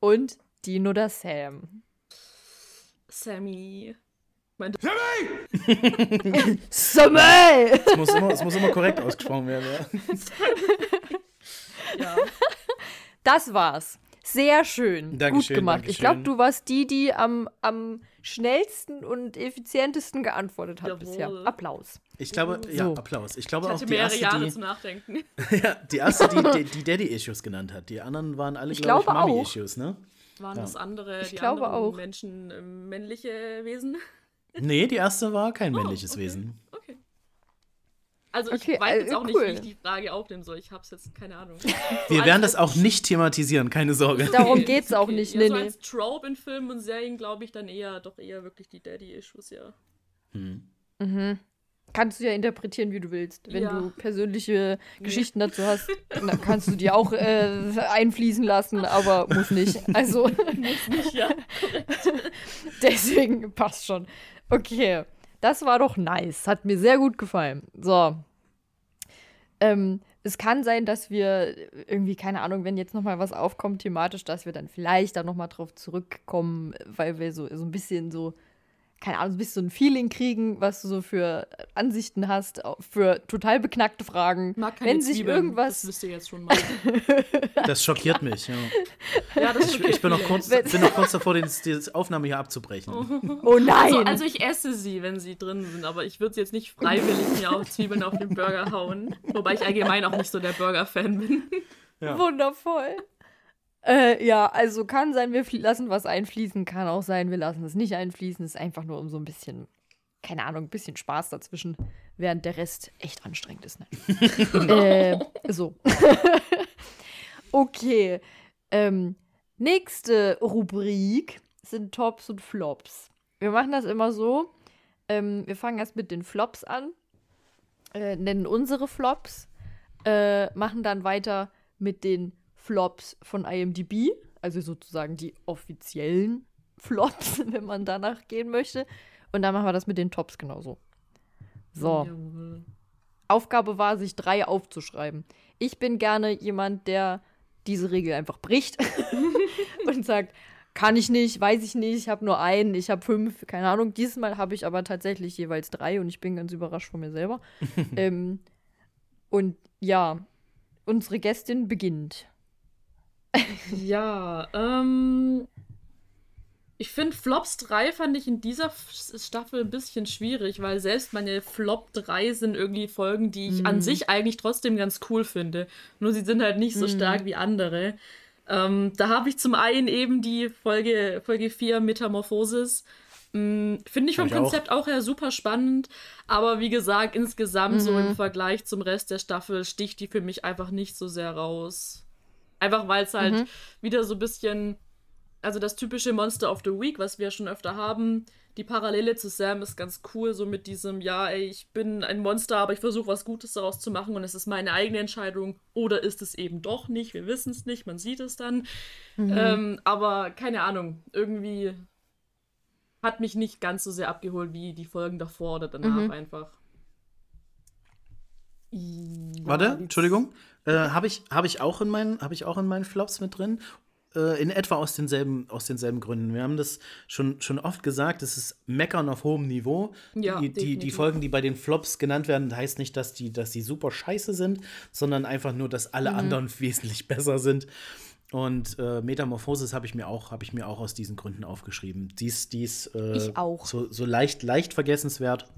Und Dean oder Sam? Sammy. Mein Samuel! Es muss, immer, es muss immer korrekt ausgesprochen werden. Ja. ja. Das war's. Sehr schön. Dankeschön, Gut gemacht. Ich glaube, Dankeschön. du warst die, die am, am schnellsten und effizientesten geantwortet hat Jawohl. bisher. Applaus. Ich glaube, ja, So. Applaus. Ich glaube Ich auch die mehrere erste, Jahre die, zum Nachdenken. ja, die erste, die, die, die Daddy-Issues genannt hat. Die anderen waren alle, Ich glaube ich, glaube auch. Mommy-Issues, ne? Waren Ja. das andere, Ich die glaube anderen auch. Menschen äh, männliche Wesen? Nee, die erste war kein männliches okay. Wesen. Okay. Also ich Okay, weiß äh, jetzt auch nicht, cool. wie ich die Frage aufnehmen soll. Ich hab's jetzt keine Ahnung. Wir werden das auch nicht thematisieren, keine Sorge. Darum geht's ist auch okay. nicht. Ja, Nee, so nee. als Trope in Filmen und Serien glaube ich dann eher, doch eher wirklich die Daddy-Issues, ja. Hm. Mhm. Kannst du ja interpretieren, wie du willst. Wenn Ja. du persönliche Geschichten dazu hast, dann kannst du die auch äh, einfließen lassen, aber muss nicht. Also Muss nicht, ja. deswegen passt schon. Okay, das war doch nice. Hat mir sehr gut gefallen. So. Ähm, es kann sein, dass wir irgendwie, keine Ahnung, wenn jetzt noch mal was aufkommt thematisch, dass wir dann vielleicht da noch mal drauf zurückkommen, weil wir so, so ein bisschen so, keine Ahnung, so ein bisschen so ein Feeling kriegen, was du so für Ansichten hast, für total beknackte Fragen. Mag keine wenn sich Zwiebeln, irgendwas Das wisst ihr jetzt schon mal. Das schockiert mich. Ja. ja, das Ich, ich bin, noch kurz, bin noch kurz davor, den, die Aufnahme hier abzubrechen. Oh nein! Also, also ich esse sie, wenn sie drin sind, aber ich würde sie jetzt nicht freiwillig mir auch Zwiebeln auf den Burger hauen. Wobei ich allgemein auch nicht so der Burger-Fan bin. Ja. Wundervoll. Äh, ja, also kann sein, wir lassen was einfließen, kann auch sein, wir lassen es nicht einfließen. Ist einfach nur um so ein bisschen, keine Ahnung, ein bisschen Spaß dazwischen, während der Rest echt anstrengend ist. Ne? äh, so. okay. Ähm, nächste Rubrik sind Tops und Flops. Wir machen das immer so. Ähm, wir fangen erst mit den Flops an, äh, nennen unsere Flops, äh, machen dann weiter mit den Flops von IMDb, also sozusagen die offiziellen Flops, wenn man danach gehen möchte. Und dann machen wir das mit den Tops genauso. So. Jawohl. Aufgabe war, sich drei aufzuschreiben. Ich bin gerne jemand, der diese Regel einfach bricht und sagt, kann ich nicht, weiß ich nicht, ich habe nur einen, ich habe fünf, keine Ahnung. Diesmal habe ich aber tatsächlich jeweils drei und ich bin ganz überrascht von mir selber. ähm, und ja, unsere Gästin beginnt. Ja, ähm, ich finde Flops 3 fand ich in dieser Staffel ein bisschen schwierig, weil selbst meine Flop 3 sind irgendwie Folgen, die ich mm. an mhm. sich eigentlich trotzdem ganz cool finde. Nur sie sind halt nicht so mm. stark wie andere. Ähm, da habe ich zum einen eben die Folge, Folge 4 Metamorphosis. Mm, finde ich vom ich Konzept auch. auch her super spannend, aber wie gesagt, insgesamt mhm. so im mhm. Vergleich zum Rest der Staffel sticht die für mich einfach nicht so sehr raus. Einfach weil es halt mhm. wieder so ein bisschen also das typische Monster of the Week, was wir schon öfter haben. Die Parallele zu Sam ist ganz cool, so mit diesem, ja, ey, ich bin ein Monster, aber ich versuche was Gutes daraus zu machen und es ist meine eigene Entscheidung. Oder ist es eben doch nicht? Wir wissen es nicht, man sieht es dann. Mhm. Ähm, aber keine Ahnung, irgendwie hat mich nicht ganz so sehr abgeholt wie die Folgen davor oder danach mhm. einfach. Ja, Warte, Entschuldigung. Äh, habe ich, hab ich, auch in meinen, hab ich auch in meinen Flops mit drin äh, in etwa aus denselben, aus denselben Gründen. Wir haben das schon, schon oft gesagt, es ist Meckern auf hohem Niveau. Ja, die, die, die, Folgen, die bei den Flops genannt werden, heißt nicht, dass die, dass die super scheiße sind, sondern einfach nur, dass alle mhm. anderen wesentlich besser sind. Und äh, Metamorphosis habe ich mir auch, habe ich mir auch aus diesen Gründen aufgeschrieben. Dies, dies äh, ich auch. So, so leicht, leicht vergessenswert.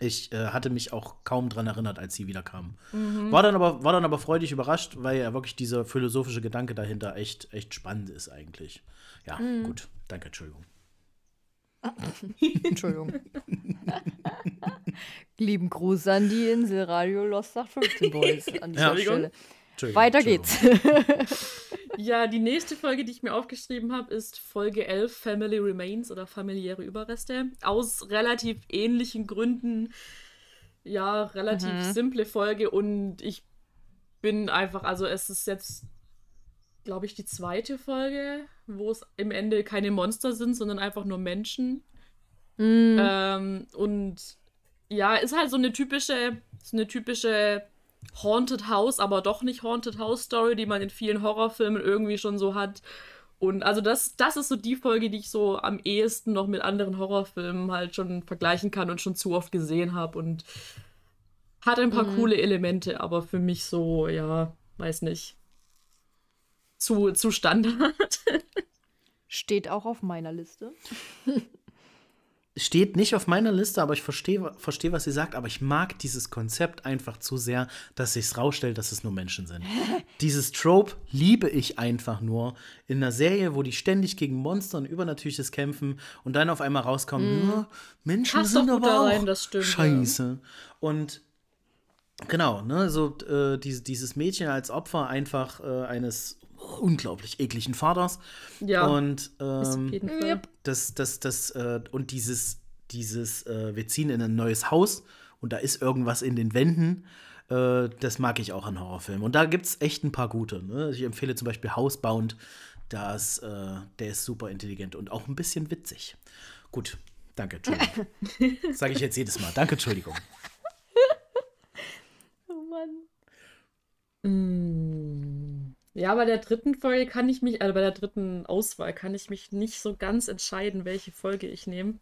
Ich äh, hatte mich auch kaum dran erinnert, als sie wiederkam. Mhm. War, dann aber, war dann aber freudig überrascht, weil ja wirklich dieser philosophische Gedanke dahinter echt, echt spannend ist eigentlich. Ja, mhm. gut. Danke, Entschuldigung. Entschuldigung. Lieben Gruß an die Insel Radio Lost 15 Boys an dieser ja, Stelle. Weiter geht's. ja, die nächste Folge, die ich mir aufgeschrieben habe, ist Folge 11, Family Remains oder familiäre Überreste. Aus relativ ähnlichen Gründen. Ja, relativ mhm. simple Folge und ich bin einfach, also es ist jetzt, glaube ich, die zweite Folge, wo es im Ende keine Monster sind, sondern einfach nur Menschen. Mhm. Ähm, und ja, ist halt so eine typische, so eine typische Haunted House, aber doch nicht Haunted House Story, die man in vielen Horrorfilmen irgendwie schon so hat. Und also das, das ist so die Folge, die ich so am ehesten noch mit anderen Horrorfilmen halt schon vergleichen kann und schon zu oft gesehen habe und hat ein paar mhm. coole Elemente, aber für mich so, ja, weiß nicht. Zu, zu Standard. Steht auch auf meiner Liste. steht nicht auf meiner Liste, aber ich verstehe, versteh, was sie sagt. Aber ich mag dieses Konzept einfach zu sehr, dass sich rausstellt, dass es nur Menschen sind. dieses Trope liebe ich einfach nur in einer Serie, wo die ständig gegen Monster und Übernatürliches kämpfen und dann auf einmal rauskommen, mm. Menschen Passt sind aber auch rein, stimmt, scheiße. Ja. Und genau, ne, so äh, diese, dieses Mädchen als Opfer einfach äh, eines unglaublich ekligen Vaters. Ja. Und ähm, das, das, das, äh, und dieses, dieses, äh, wir ziehen in ein neues Haus und da ist irgendwas in den Wänden. Äh, das mag ich auch an Horrorfilmen. Und da gibt es echt ein paar gute. Ne? Ich empfehle zum Beispiel Housebound. Das, äh, der ist super intelligent und auch ein bisschen witzig. Gut, danke, Entschuldigung. Sage ich jetzt jedes Mal. Danke, Entschuldigung. oh Mann. Mm. Ja, bei der dritten Folge kann ich mich, also bei der dritten Auswahl kann ich mich nicht so ganz entscheiden, welche Folge ich nehme.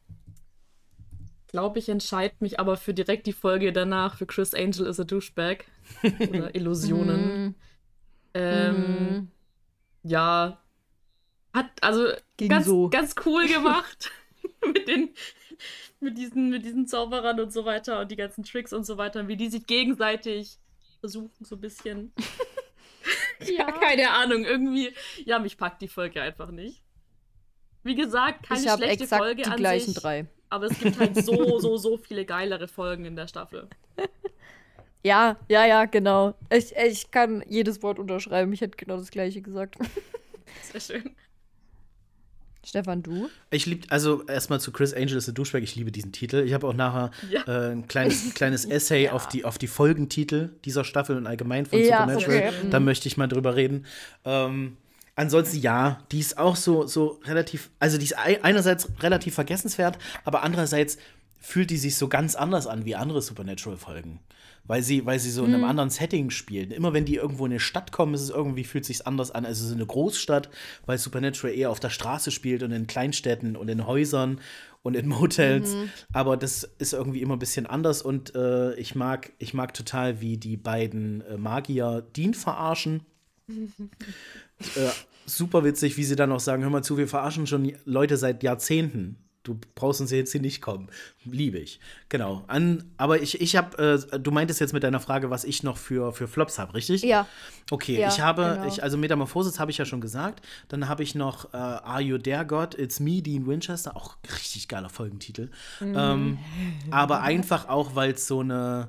Ich glaube, ich entscheide mich aber für direkt die Folge danach für Chris Angel is a Douchebag oder Illusionen. Mhm. ähm, mm. Ja, hat also ganz, so. ganz cool gemacht mit den mit diesen mit diesen Zauberern und so weiter und die ganzen Tricks und so weiter, wie die sich gegenseitig versuchen so ein bisschen ja, keine Ahnung. Irgendwie, ja, mich packt die Folge einfach nicht. Wie gesagt, keine ich schlechte exakt Folge die an gleichen sich. drei. Aber es gibt halt so, so, so viele geilere Folgen in der Staffel. Ja, ja, ja, genau. Ich, ich kann jedes Wort unterschreiben. Ich hätte genau das gleiche gesagt. Sehr schön. Stefan, du? Ich liebe, also erstmal zu Chris Angel ist a Douchebag, ich liebe diesen Titel. Ich habe auch nachher ja. äh, ein kleines, kleines Essay ja. auf, die, auf die Folgentitel dieser Staffel und allgemein von ja, Supernatural. Okay. Da möchte ich mal drüber reden. Ähm, ansonsten ja, die ist auch so, so relativ, also die ist einerseits relativ vergessenswert, aber andererseits fühlt die sich so ganz anders an wie andere Supernatural-Folgen. Weil sie, weil sie so in einem anderen Setting spielen. Immer wenn die irgendwo in eine Stadt kommen, ist es irgendwie, fühlt sich anders an. Also es ist eine Großstadt, weil Supernatural eher auf der Straße spielt und in Kleinstädten und in Häusern und in Motels. Aber das ist irgendwie immer ein bisschen anders und äh, ich mag, ich mag total, wie die beiden äh, Magier Dean verarschen. äh, super witzig, wie sie dann auch sagen: Hör mal zu, wir verarschen schon Leute seit Jahrzehnten. Du brauchst uns jetzt hier nicht kommen. Liebe ich. Genau. An, aber ich, ich habe, äh, du meintest jetzt mit deiner Frage, was ich noch für, für Flops habe, richtig? Ja. Okay, Ja, ich habe, genau. ich, also Metamorphosis habe ich ja schon gesagt. Dann habe ich noch äh, Are You There God? It's Me, Dean Winchester. Auch richtig geiler Folgentitel. Mhm. Ähm, aber einfach auch, weil es so eine,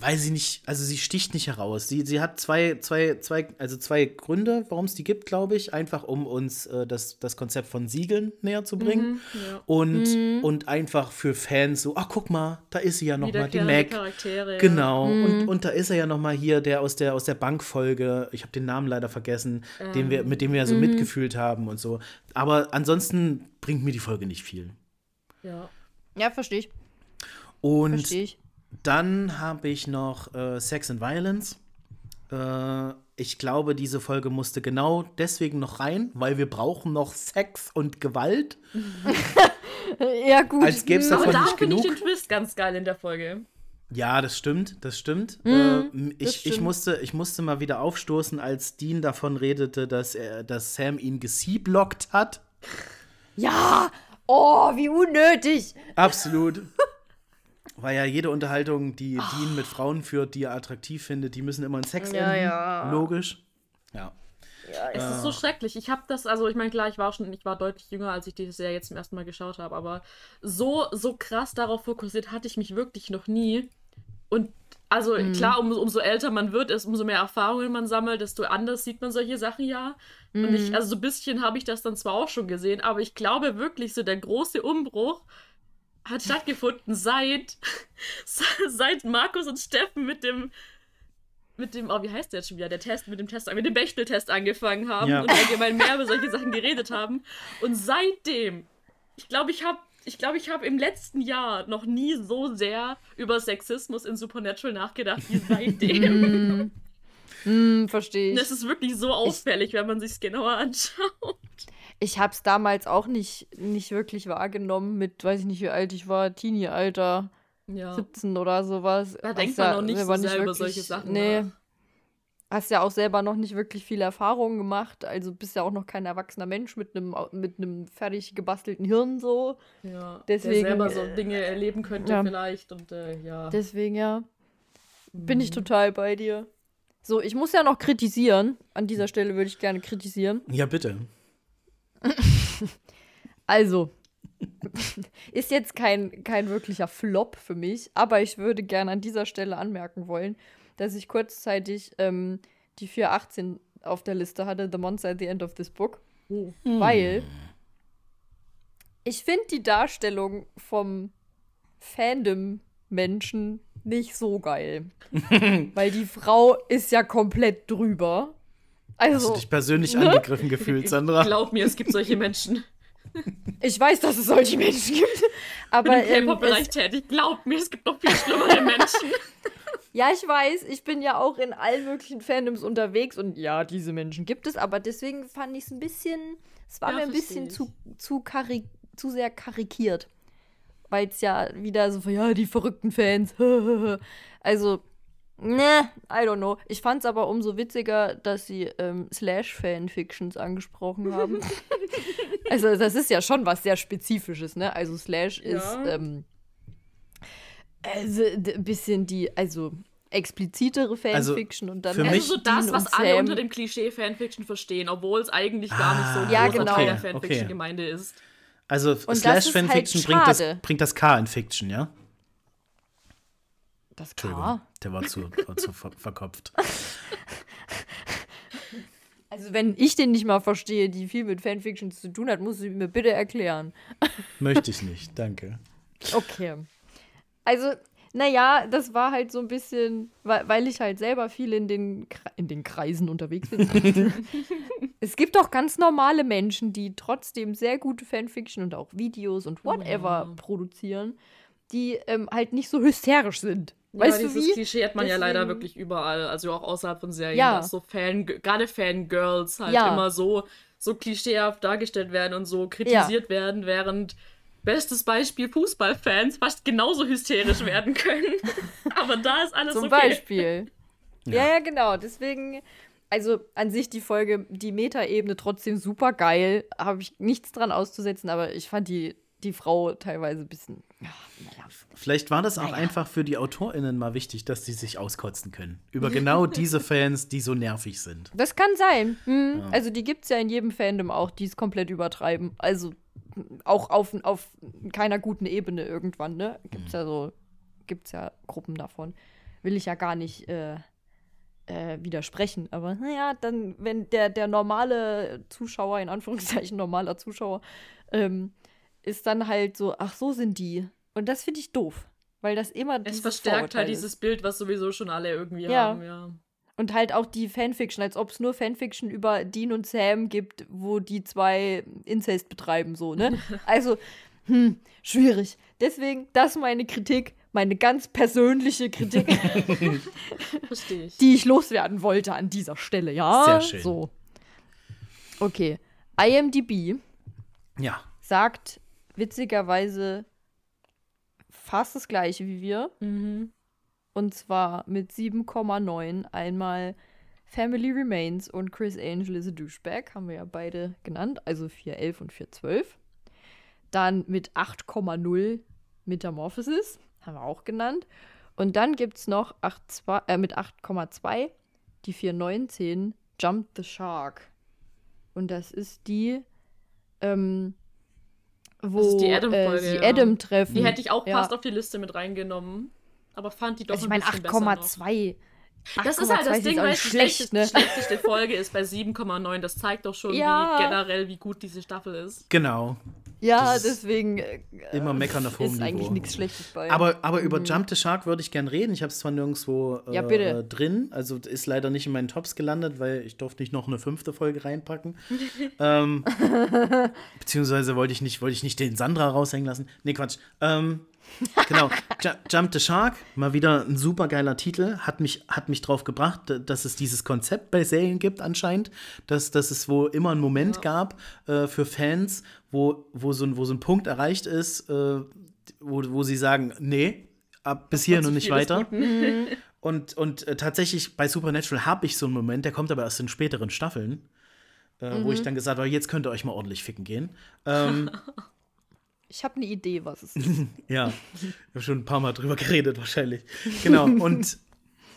weil sie nicht, also sie sticht nicht heraus. Sie, sie hat zwei, zwei, zwei, also zwei Gründe, warum es die gibt, glaube ich. Einfach um uns äh, das, das Konzept von Siegeln näher zu bringen. ja. Und, Mhm. und einfach für Fans so, ach guck mal, da ist sie ja noch mal, die Mac. Charaktere. ja. Genau, Mhm. und, und da ist er ja noch mal hier, der aus der, aus der Bankfolge, ich habe den Namen leider vergessen, den wir, mit dem wir ja so Mhm. mitgefühlt haben und so. Aber ansonsten bringt mir die Folge nicht viel. Ja. Ja, verstehe ich. Und Verstehe ich. Dann habe ich noch äh, Sex and Violence. Äh, ich glaube, diese Folge musste genau deswegen noch rein, weil wir brauchen noch Sex und Gewalt. Ja, gut. Als gäbe es Mhm. Aber davon da nicht finde ich genug. den Twist ganz geil in der Folge. Ja, das stimmt, das stimmt. Äh, ich, ich, stimmt. musste, ich musste mal wieder aufstoßen, als Dean davon redete, dass, er, dass Sam ihn gesieblockt hat. Ja! Oh, wie unnötig! Absolut. Weil ja jede Unterhaltung, die Dean mit Frauen führt, die er attraktiv findet, die müssen immer in Sex Ja, enden. ja. Logisch. Ja. Es ist so schrecklich. Ich habe das, also ich meine, klar, ich war schon, ich war deutlich jünger, als ich die Serie jetzt zum ersten Mal geschaut habe, aber so, so krass darauf fokussiert hatte ich mich wirklich noch nie. Und also klar, um, umso älter man wird, ist, umso mehr Erfahrungen man sammelt, desto anders sieht man solche Sachen ja. Und ich, also so ein bisschen habe ich das dann zwar auch schon gesehen, aber ich glaube wirklich, so der große Umbruch hat stattgefunden seit, seit Markus und Steffen mit dem mit dem, oh, wie heißt der jetzt schon wieder, der Test, mit dem Test, mit dem Bechteltest angefangen haben Ja. und allgemein mehr über solche Sachen geredet haben. Und seitdem, ich glaube, ich habe ich glaube, ich habe im letzten Jahr noch nie so sehr über Sexismus in Supernatural nachgedacht wie seitdem. Hm, verstehe Das ich. ist wirklich so auffällig, wenn man sich genauer anschaut. Ich hab's damals auch nicht, nicht wirklich wahrgenommen mit, weiß ich nicht, wie alt ich war, Teenie-Alter, Ja. 17 oder sowas. Da Hast denkt ja man noch nicht so selber sehr über solche Sachen Nee. nach. Hast ja auch selber noch nicht wirklich viel Erfahrung gemacht. Also bist ja auch noch kein erwachsener Mensch mit einem mit einem fertig gebastelten Hirn so. Ja. Deswegen, der selber so äh, Dinge erleben könnte ja. vielleicht und äh, ja. Deswegen ja. Bin Mhm. ich total bei dir. So, ich muss ja noch kritisieren. An dieser Stelle würde ich gerne kritisieren. Ja, bitte. Also, ist jetzt kein, kein wirklicher Flop für mich, aber ich würde gerne an dieser Stelle anmerken wollen, dass ich kurzzeitig ähm, die 418 auf der Liste hatte, The Monster at the End of this Book, Oh. weil ich finde die Darstellung vom Fandom-Menschen nicht so geil. weil die Frau ist ja komplett drüber. Hast Also, du dich persönlich ne? angegriffen gefühlt, Sandra? Glaub mir, es gibt solche Menschen. ich weiß, dass es solche Menschen gibt. Aber Ich bin im ähm, K-Pop-Bereich tätig. Glaub mir, es gibt noch viel schlimmere Menschen. Ja, ich weiß, ich bin ja auch in allen möglichen Fandoms unterwegs und ja, diese Menschen gibt es, aber deswegen fand ich es ein bisschen, es war Ja, mir ein bisschen ich. zu, zu, karik zu sehr karikiert. Weil es ja wieder so, ja, die verrückten Fans. also, ne, I don't know. Ich fand es aber umso witziger, dass sie ähm, Slash-Fanfictions angesprochen haben. also, das ist ja schon was sehr Spezifisches, ne? Also, Slash ist, Ja. ähm, also, ein bisschen die, also explizitere Also, Fanfiction und dann für mich- Also so das, was alle unter dem Klischee Fanfiction verstehen, obwohl es eigentlich gar nicht so ein Ah, Ja, großer genau. Teil der okay, okay. Fanfiction-Gemeinde ist. Also das ist Slash-Fanfiction halt bringt, das, bringt das K in Fiction, ja? Das K. der war zu, war zu ver verkopft. Also, wenn ich den nicht mal verstehe, die viel mit Fanfictions zu tun hat, muss ich mir bitte erklären. Möchte ich nicht, danke. Okay. Also, naja, das war halt so ein bisschen, weil, weil ich halt selber viel in den, Kre- in den Kreisen unterwegs bin. es gibt auch ganz normale Menschen, die trotzdem sehr gute Fanfiction und auch Videos und whatever Ja. produzieren, die ähm, halt nicht so hysterisch sind Weißt ja, du dieses wie? Klischee hat man ja leider Deswegen- wirklich überall, also auch außerhalb von Serien, Ja. dass so Fan, gerade Fangirls halt Ja. immer so, so klischeehaft dargestellt werden und so kritisiert werden, während bestes Beispiel Fußballfans fast genauso hysterisch werden können. Aber da ist alles Zum okay. Beispiel. Ja. ja, genau. Deswegen, also an sich die Folge, die Metaebene trotzdem super geil. Habe ich nichts dran auszusetzen, aber ich fand die, die Frau teilweise ein bisschen. Ja, naja. Vielleicht war das auch Naja. einfach für die AutorInnen mal wichtig, dass sie sich auskotzen können. Über genau diese Fans, die so nervig sind. Das kann sein. Hm. Also die gibt es ja in jedem Fandom auch, die es komplett übertreiben. Also auch auf, auf keiner guten Ebene irgendwann, ne? Gibt's ja so, gibt's ja Gruppen davon. Will ich ja gar nicht äh, äh, widersprechen. Aber naja, dann, wenn der, der normale Zuschauer, in Anführungszeichen normaler Zuschauer, ähm, ist dann halt so, ach, so sind die. Und das finde ich doof. Weil das immer Es verstärkt Vorurteil halt ist. dieses Bild, was sowieso schon alle irgendwie Ja. haben, ja. Und halt auch die Fanfiction, als ob es nur Fanfiction über Dean und Sam gibt, wo die zwei Inzest betreiben, so, ne? Also, hm, schwierig. Deswegen, das ist meine Kritik, meine ganz persönliche Kritik, Verstehe ich. die ich loswerden wollte an dieser Stelle, ja? Sehr schön. So. Okay. IMDb Ja. sagt witzigerweise fast das gleiche wie wir. Mhm. Und zwar mit 7,9 einmal Family Remains und Chris Angel is a Douchebag, haben wir ja beide genannt, also 4,11 und 4,12. Dann mit 8,0 Metamorphosis, haben wir auch genannt. Und dann gibt es noch 8,2 äh, mit 8,2 die 4,19 Jump the Shark. Und das ist die, ähm, wo die Adam, äh, sie ja. Adam treffen. Die hätte ich auch fast auf die Liste mit reingenommen. Aber fand die doch also ich meine, 8,2. Ach, das ist halt das Ding, weil es die schlecht, ne? schlechteste Folge ist bei 7,9. Das zeigt doch schon ja. wie generell, wie gut diese Staffel ist. Genau. Ja, das deswegen äh, immer meckern auf hohem Ist eigentlich nichts Schlechtes bei. Aber, aber mhm. über Jump the Shark würde ich gerne reden. Ich habe es zwar nirgendwo äh, ja, äh, drin, also ist leider nicht in meinen Tops gelandet, weil ich durfte nicht noch eine fünfte Folge reinpacken. ähm, beziehungsweise wollte ich nicht, wollte ich nicht den Sandra raushängen lassen. Nee, Quatsch. Ähm, genau. Ju Jump the Shark, mal wieder ein super geiler Titel. Hat mich, hat mich drauf gebracht, dass es dieses Konzept bei Serien gibt anscheinend, dass, dass es wo immer einen Moment gab äh, für Fans, wo, wo, so ein, wo so ein Punkt erreicht ist, äh, wo, wo sie sagen, nee, ab bis hierhin und nicht weiter. Und, und äh, tatsächlich bei Supernatural habe ich so einen Moment, der kommt aber erst in späteren Staffeln, äh, wo ich dann gesagt habe, jetzt könnt ihr euch mal ordentlich ficken gehen. Ähm, ich habe eine Idee, was es ist. ja, ich habe schon ein paar Mal drüber geredet wahrscheinlich. Genau, und,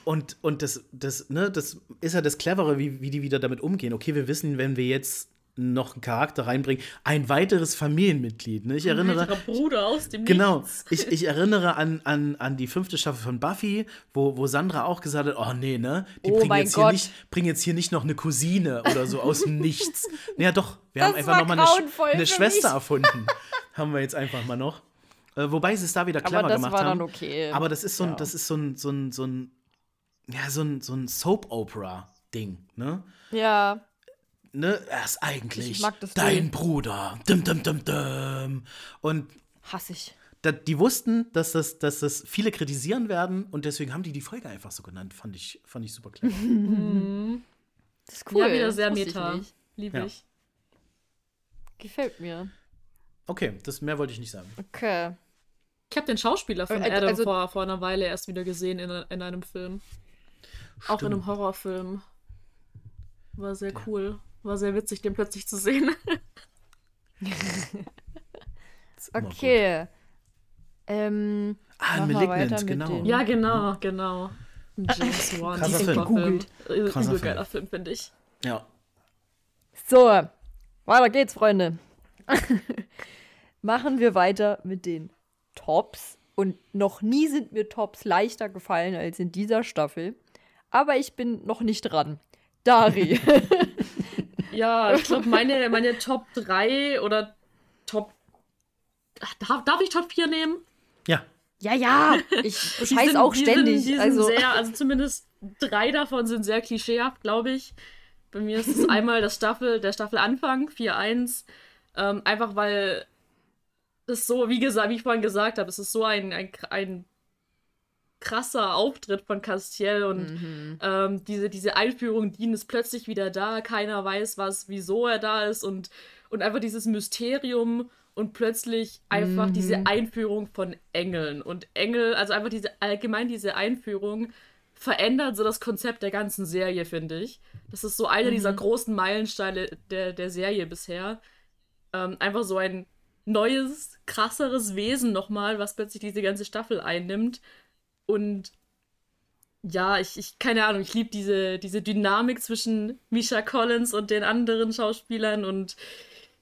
und, und das, das, ne, das ist ja das Clevere, wie, wie die wieder damit umgehen. Okay, wir wissen, wenn wir jetzt noch einen Charakter reinbringen, ein weiteres Familienmitglied. Ne? Ich erinnere, Weiterer Bruder aus dem Genau, Nichts. ich, ich erinnere an, an, an die fünfte Staffel von Buffy, wo, wo Sandra auch gesagt hat, oh nee, ne, die Oh bringen, jetzt hier Gott. nicht, bringen jetzt hier nicht noch eine Cousine oder so aus dem Nichts. Naja doch, wir Das haben einfach war noch mal eine, eine Schwester mich. erfunden. haben wir jetzt einfach mal noch. Äh, wobei sie es da wieder clever gemacht war haben. dann okay. Aber das ist so ein, Ja. das ist so ein, so ein, so ein, ja, so ein, so ein Soap-Opera-Ding, ne? ja, Ne, er ist eigentlich Ich mag das dein Bild. Bruder. Dum, dum, dum, dum. Und hasse ich. da, die wussten, dass das, dass das viele kritisieren werden und deswegen haben die die Folge einfach so genannt. Fand ich, fand ich super clever. Das ist cool. ja, wieder sehr meta. Liebe Ja. ich. Gefällt mir. Okay, das mehr wollte ich nicht sagen. Okay. Ich habe den Schauspieler von Äh, Adam also- vor, vor einer Weile erst wieder gesehen in, in einem Film. Auch in einem Stimmt. Horrorfilm. War sehr cool. War sehr witzig, den plötzlich zu sehen. Okay. Ähm, Ah, Malignant, genau. ja, genau, genau. James Wan. Krasser super Film. Film. Äh, Krasser Film. geiler Film, finde ich. Ja. so, weiter geht's, Freunde. Machen wir weiter mit den Tops. Und noch nie sind mir Tops leichter gefallen als in dieser Staffel. Aber ich bin noch nicht dran. Dari. Ja, ich glaube, meine, meine Top 3 oder Top. Darf, darf ich Top 4 nehmen? Ja. ja, ja. Ich scheiß auch die ständig. Sind, die sind also, sehr, also zumindest drei davon sind sehr klischeehaft, glaube ich. Bei mir ist es einmal das Staffel, der Staffelanfang, 4-1. Ähm, einfach weil das so, wie gesagt, wie ich vorhin gesagt habe, es ist so ein, ein, ein krasser Auftritt von Castiel und Mhm. ähm, diese, diese Einführung, Dean ist plötzlich wieder da, keiner weiß was, wieso er da ist und, und einfach dieses Mysterium und plötzlich einfach Mhm. diese Einführung von Engeln. Und Engel, also einfach diese, allgemein diese Einführung verändert so das Konzept der ganzen Serie, finde ich. Das ist so einer Mhm. dieser großen Meilensteine der, der Serie bisher. Ähm, einfach so ein neues, krasseres Wesen nochmal, was plötzlich diese ganze Staffel einnimmt. Und ja, ich, ich keine Ahnung, ich liebe diese, diese Dynamik zwischen Misha Collins und den anderen Schauspielern und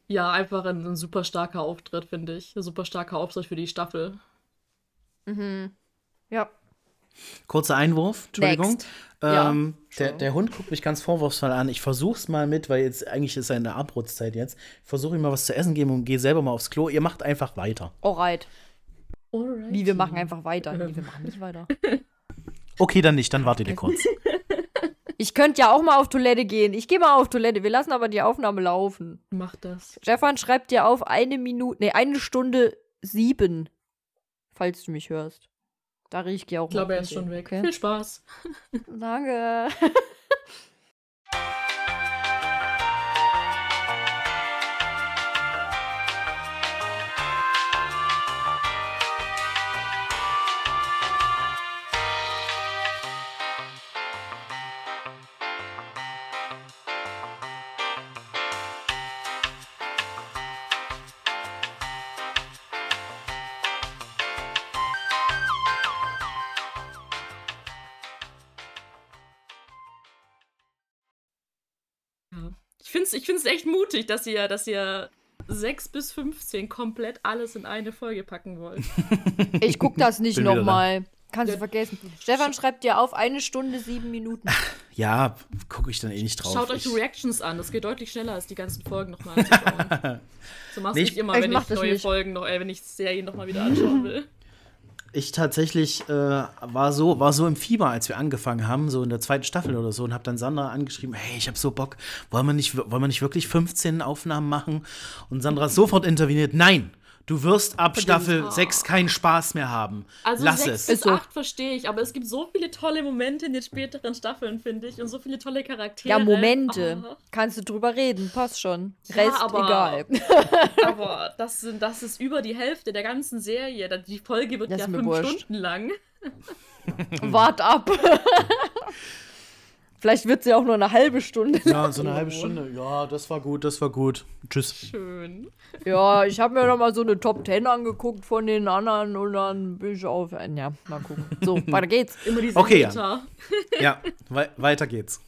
ja, einfach ein, ein super starker Auftritt, finde ich. Ein super starker Auftritt für die Staffel. Ja. Kurzer Einwurf, Entschuldigung. Next. Ja, Ähm, der, der Hund guckt mich ganz vorwurfsvoll an. Ich versuch's mal mit, weil jetzt eigentlich ist eine Abbrutzeit jetzt. Ich versuche ihm mal was zu essen geben und gehe selber mal aufs Klo. Ihr macht einfach weiter. Alright. Alright. Wie, wir machen einfach weiter. Nee, wir machen nicht weiter. Okay, dann nicht, dann wartet ihr kurz. Ich könnte ja auch mal auf Toilette gehen. Ich gehe mal auf Toilette. Wir lassen aber die Aufnahme laufen. Mach das. Stefan schreibt dir auf eine Minute, nee, eine Stunde sieben. Falls du mich hörst. Da riech ich auch Ich glaube, er ist schon weg. Okay. Viel Spaß. Danke. echt mutig, dass ihr, dass ihr 6 bis 15 komplett alles in eine Folge packen wollt. Ich guck das nicht nochmal. Kannst du Ja. vergessen. Stefan schreibt dir auf eine Stunde sieben Minuten. Ja, gucke ich dann eh nicht drauf. Schaut euch ich, die Reactions an. Das geht deutlich schneller, als die ganzen Folgen nochmal anzuschauen. so machst Nee, du ich- nicht immer, ich wenn ich das neue nicht. Folgen noch, äh, wenn ich Serien nochmal wieder anschauen will. Ich tatsächlich äh, war, so, war so im Fieber, als wir angefangen haben, so in der zweiten Staffel oder so, und habe dann Sandra angeschrieben: Hey, ich habe so Bock, wollen wir, nicht, wollen wir nicht wirklich 15 Aufnahmen machen? Und Sandra sofort interveniert: Nein, du wirst ab Staffel Oh. 6 keinen Spaß mehr haben. Also Lass 6 es. bis Ist so. 8 verstehe ich, aber es gibt so viele tolle Momente in den späteren Staffeln, finde ich, und so viele tolle Charaktere. Ja, Momente. Oh. Kannst du drüber reden, passt schon. Ja, Rest aber- egal. Aber das, sind, das ist über die Hälfte der ganzen Serie. Die Folge wird Das ja fünf wurscht. Stunden lang. Wart ab. Vielleicht wird sie auch nur eine halbe Stunde. Ja, so eine halbe Stunde. Ja, das war gut, das war gut. Tschüss. Schön. Ja, ich habe mir noch mal so eine Top 10 angeguckt von den anderen und dann bin ich auf. Ja, mal gucken. So, weiter geht's. Immer diese Okay, Hater. Ja, wei weiter geht's.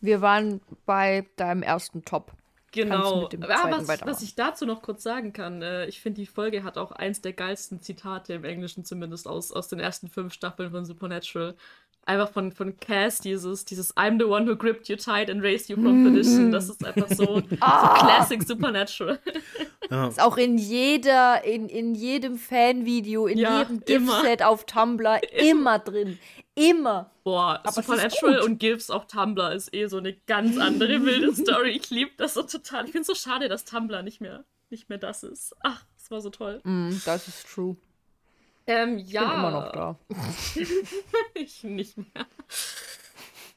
Wir waren bei deinem ersten Top. Genau. zweiten was, was ich dazu noch kurz sagen kann, äh, ich finde, die Folge hat auch eins der geilsten Zitate im Englischen zumindest aus, aus den ersten fünf Staffeln von Supernatural. Einfach von, von Cass, dieses, dieses I'm the one who gripped you tight and raised you from perdition. Das ist einfach so, so Classic Supernatural. Ist auch in jeder, in, in jedem Fanvideo, in Ja, jedem. GIF-Set auf Tumblr immer drin. Immer. Boah, ist Supernatural und GIFs auf Tumblr ist eh so eine ganz andere wilde Story. Ich liebe das so total. Ich finde es so schade, dass Tumblr nicht mehr, nicht mehr das ist. Ach, das war so toll. Mm, das ist true. Ähm, ja. Bin immer noch da. ich nicht mehr.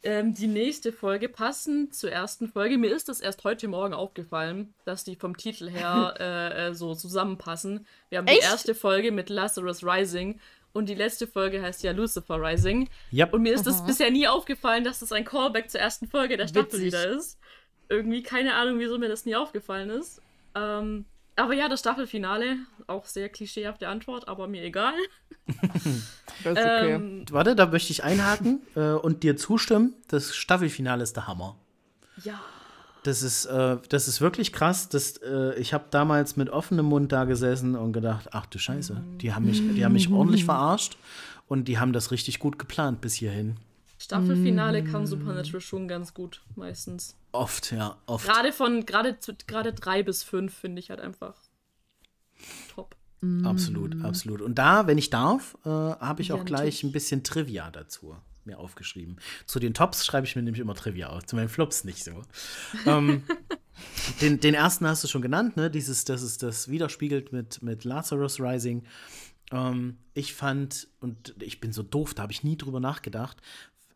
Ähm, die nächste Folge, passend zur ersten Folge, mir ist das erst heute Morgen aufgefallen, dass die vom Titel her äh, äh, so zusammenpassen. Wir haben die Echt? erste Folge mit Lazarus Rising und die letzte Folge heißt ja Lucifer Rising. Yep. Und mir ist das bisher nie aufgefallen, dass das ein Callback zur ersten Folge der Staffel wieder ist. Irgendwie keine Ahnung, wieso mir das nie aufgefallen ist. Ähm, aber ja, das Staffelfinale, auch sehr klischeehafte Antwort, aber mir egal. Das ist okay. Ähm, Warte, da möchte ich einhaken äh, und dir zustimmen. Das Staffelfinale ist der Hammer. ja. Das ist, äh, das ist wirklich krass. Das, äh, ich habe damals mit offenem Mund da gesessen und gedacht, ach du Scheiße, die haben mich, die haben mich ordentlich verarscht und die haben das richtig gut geplant bis hierhin. Staffelfinale kann Supernatural schon ganz gut, meistens. Oft, ja, oft. Gerade von, gerade gerade drei bis fünf finde ich halt einfach top. Absolut, absolut. Und da, wenn ich darf, äh, habe ich Ja, auch gleich natürlich. ein bisschen Trivia dazu mir aufgeschrieben. Zu den Tops schreibe ich mir nämlich immer Trivia auf, zu meinen Flops nicht so. ähm, den, den ersten hast du schon genannt, ne? Dieses, das ist das widerspiegelt mit, mit Lazarus Rising. Ähm, ich fand, und ich bin so doof, da habe ich nie drüber nachgedacht,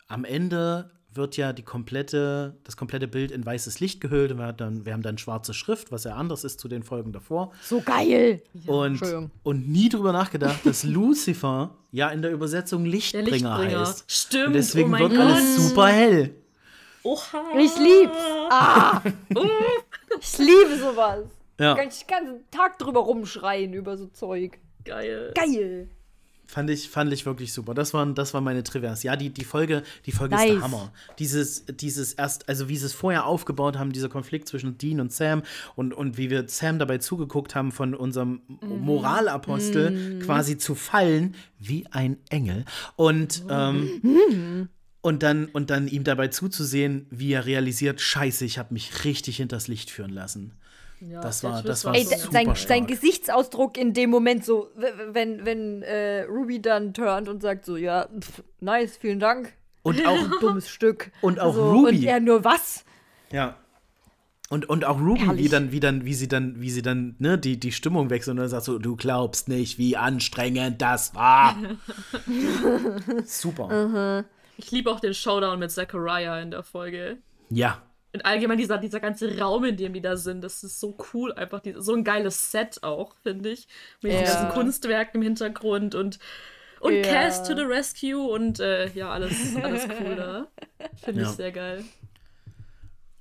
am Ende wird ja die komplette, das komplette Bild in weißes Licht gehüllt und wir, haben dann, wir haben dann schwarze Schrift, was ja anders ist zu den Folgen davor. So geil. und, Entschuldigung. und nie drüber nachgedacht, dass Lucifer ja in der Übersetzung Lichtbringer, Lichtbringer. heißt. Stimmt, Und deswegen oh mein wird alles Gott. super hell. Oha. Ich lieb's. Ah. ich liebe sowas. Ja, Kann ich den ganzen Tag drüber rumschreien über so Zeug. Geil. Geil. Fand ich, fand ich wirklich super. Das waren, das waren meine Trivias. Ja, die, die Folge, die Folge ist der Nice. Hammer. Dieses, dieses erst, also wie sie es vorher aufgebaut haben, dieser Konflikt zwischen Dean und Sam und, und wie wir Sam dabei zugeguckt haben, von unserem Moralapostel quasi zu fallen wie ein Engel. Und, ähm, und dann, und dann ihm dabei zuzusehen, wie er realisiert, scheiße, ich habe mich richtig hinters Licht führen lassen. Ja, Das war- das war Ey, super sein, stark. sein Gesichtsausdruck in dem Moment so, wenn, wenn äh, Ruby dann turnt und sagt so, ja, pff, nice, vielen Dank. Und auch, Dummes Stück. Und auch so, Ruby. Und er nur was? Ja. Und, und auch Ruby, wie dann, wie dann, wie sie dann, wie sie dann, ne, die, die Stimmung wechselt und dann sagt so, du glaubst nicht, wie anstrengend das war. Super. Ich liebe auch den Showdown mit Zachariah in der Folge. Ja. Und allgemein dieser, dieser ganze Raum, in dem die da sind, das ist so cool. Einfach die, so ein geiles Set auch, finde ich. Mit diesen Ja. ganzen Kunstwerken im Hintergrund und, und Ja. Cass to the Rescue und äh, ja, alles, alles cool da. Finde Ja. ich sehr geil.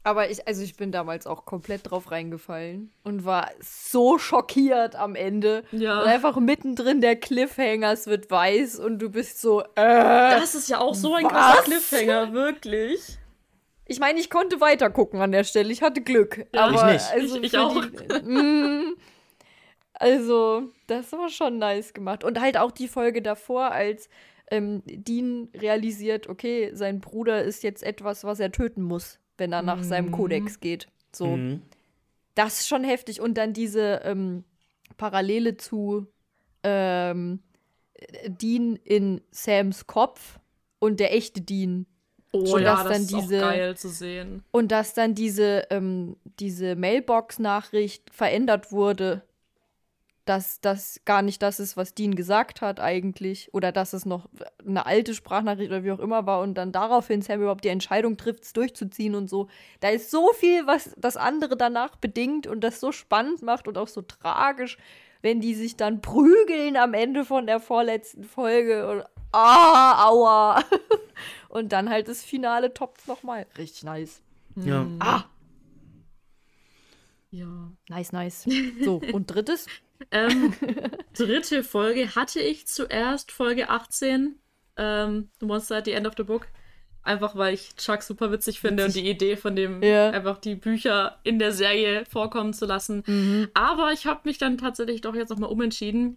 Aber ich, also ich bin damals auch komplett drauf reingefallen und war so schockiert am Ende. Ja. Und einfach mittendrin der Cliffhanger, es wird weiß und du bist so, äh. Das ist ja auch so ein krasser? Cliffhanger, wirklich. Ich meine, ich konnte weiter gucken an der Stelle. Ich hatte Glück. Ja, aber ich nicht. Also Ich- ich auch. Die, Mm, also, das war schon nice gemacht. Und halt auch die Folge davor, als ähm, Dean realisiert, okay, sein Bruder ist jetzt etwas, was er töten muss, wenn er nach seinem Kodex geht. So. Mhm. Das ist schon heftig. Und dann diese ähm, Parallele zu ähm, Dean in Sams Kopf und der echte Dean. Oh Und ja, dass das dann ist diese- auch geil zu sehen. Und dass dann diese, ähm, diese Mailbox-Nachricht verändert wurde, dass das gar nicht das ist, was Dean gesagt hat eigentlich. Oder dass es noch eine alte Sprachnachricht oder wie auch immer war und dann daraufhin Sam überhaupt die Entscheidung trifft, es durchzuziehen und so. Da ist so viel, was das andere danach bedingt und das so spannend macht und auch so tragisch, wenn die sich dann prügeln am Ende von der vorletzten Folge und ah, aua. und dann halt das Finale toppt nochmal. Richtig nice. Ja. Ah, Ja. nice, nice. So, und drittes? Ähm, dritte Folge hatte ich zuerst Folge 18, ähm, The Monster at the End of the Book. Einfach weil ich Chuck super witzig finde und die Idee von dem, Ja. einfach die Bücher in der Serie vorkommen zu lassen. Aber ich habe mich dann tatsächlich doch jetzt nochmal umentschieden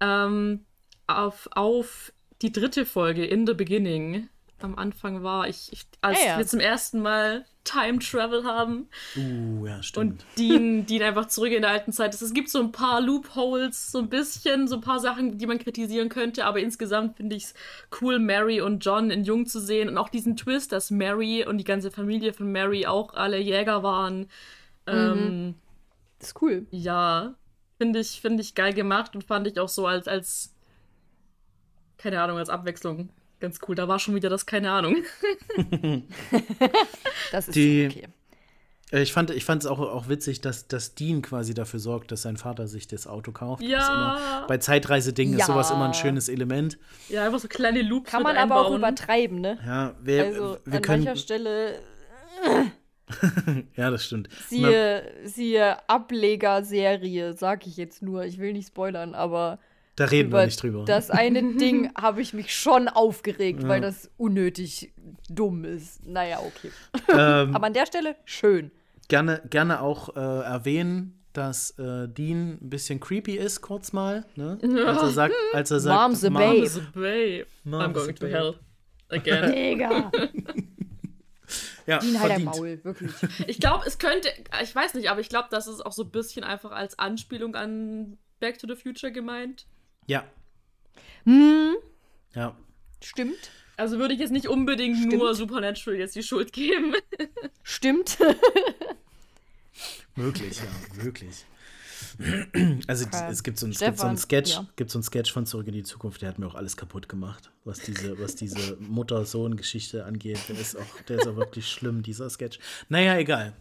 ähm, auf, auf die dritte Folge, In the Beginning. Am Anfang war ich, ich als Ah ja. wir zum ersten Mal Time Travel haben Uh, ja, stimmt. und Dean, Dean einfach zurück in der alten Zeit ist. Es gibt so ein paar Loopholes, so ein bisschen, so ein paar Sachen, die man kritisieren könnte, aber insgesamt finde ich es cool, Mary und John in Jung zu sehen und auch diesen Twist, dass Mary und die ganze Familie von Mary auch alle Jäger waren. Ähm, Das ist cool. ja, finde ich, finde ich geil gemacht und fand ich auch so als, als, keine Ahnung, als Abwechslung ganz cool. Da war schon wieder das, keine Ahnung. Das ist Die- okay. Äh, Ich fand ich es auch, auch witzig, dass, dass Dean quasi dafür sorgt, dass sein Vater sich das Auto kauft. Das ist Ja. immer, bei Zeitreisedingen ist Ja. sowas immer ein schönes Element. Ja, einfach so kleine Loops Kann man aber auch einbauen. übertreiben, ne? Ja, wir, Also wir an können. mancher Stelle Ja, das stimmt. siehe, siehe Ablegerserie, sag ich jetzt nur. Ich will nicht spoilern, aber Da reden wir über nicht drüber. das eine Ding habe ich mich schon aufgeregt, Ja. weil das unnötig dumm ist. Naja, okay. ähm, Aber an der Stelle schön. gerne, gerne auch äh, erwähnen, dass äh, Dean ein bisschen creepy ist, kurz mal. Ne? Als er sagt, als er sagt Mom's a Mom- babe. Mom's a babe. I'm going to babe. hell. Again. Digga. Ja, Dean halt. Maul, wirklich. ich glaube, es könnte, ich weiß nicht, aber ich glaube, das ist auch so ein bisschen einfach als Anspielung an Back to the Future gemeint. Ja, Hm, ja. stimmt. Also würde ich jetzt nicht unbedingt Stimmt. nur Supernatural jetzt die Schuld geben. Stimmt. Möglich, ja, möglich. Also Okay. es gibt so, ein, es gibt so einen Stefan, Sketch, ja. gibt so einen Sketch von Zurück in die Zukunft, der hat mir auch alles kaputt gemacht, was diese, was diese Mutter-Sohn-Geschichte angeht. Der ist auch, der ist auch wirklich schlimm, dieser Sketch. Naja, egal.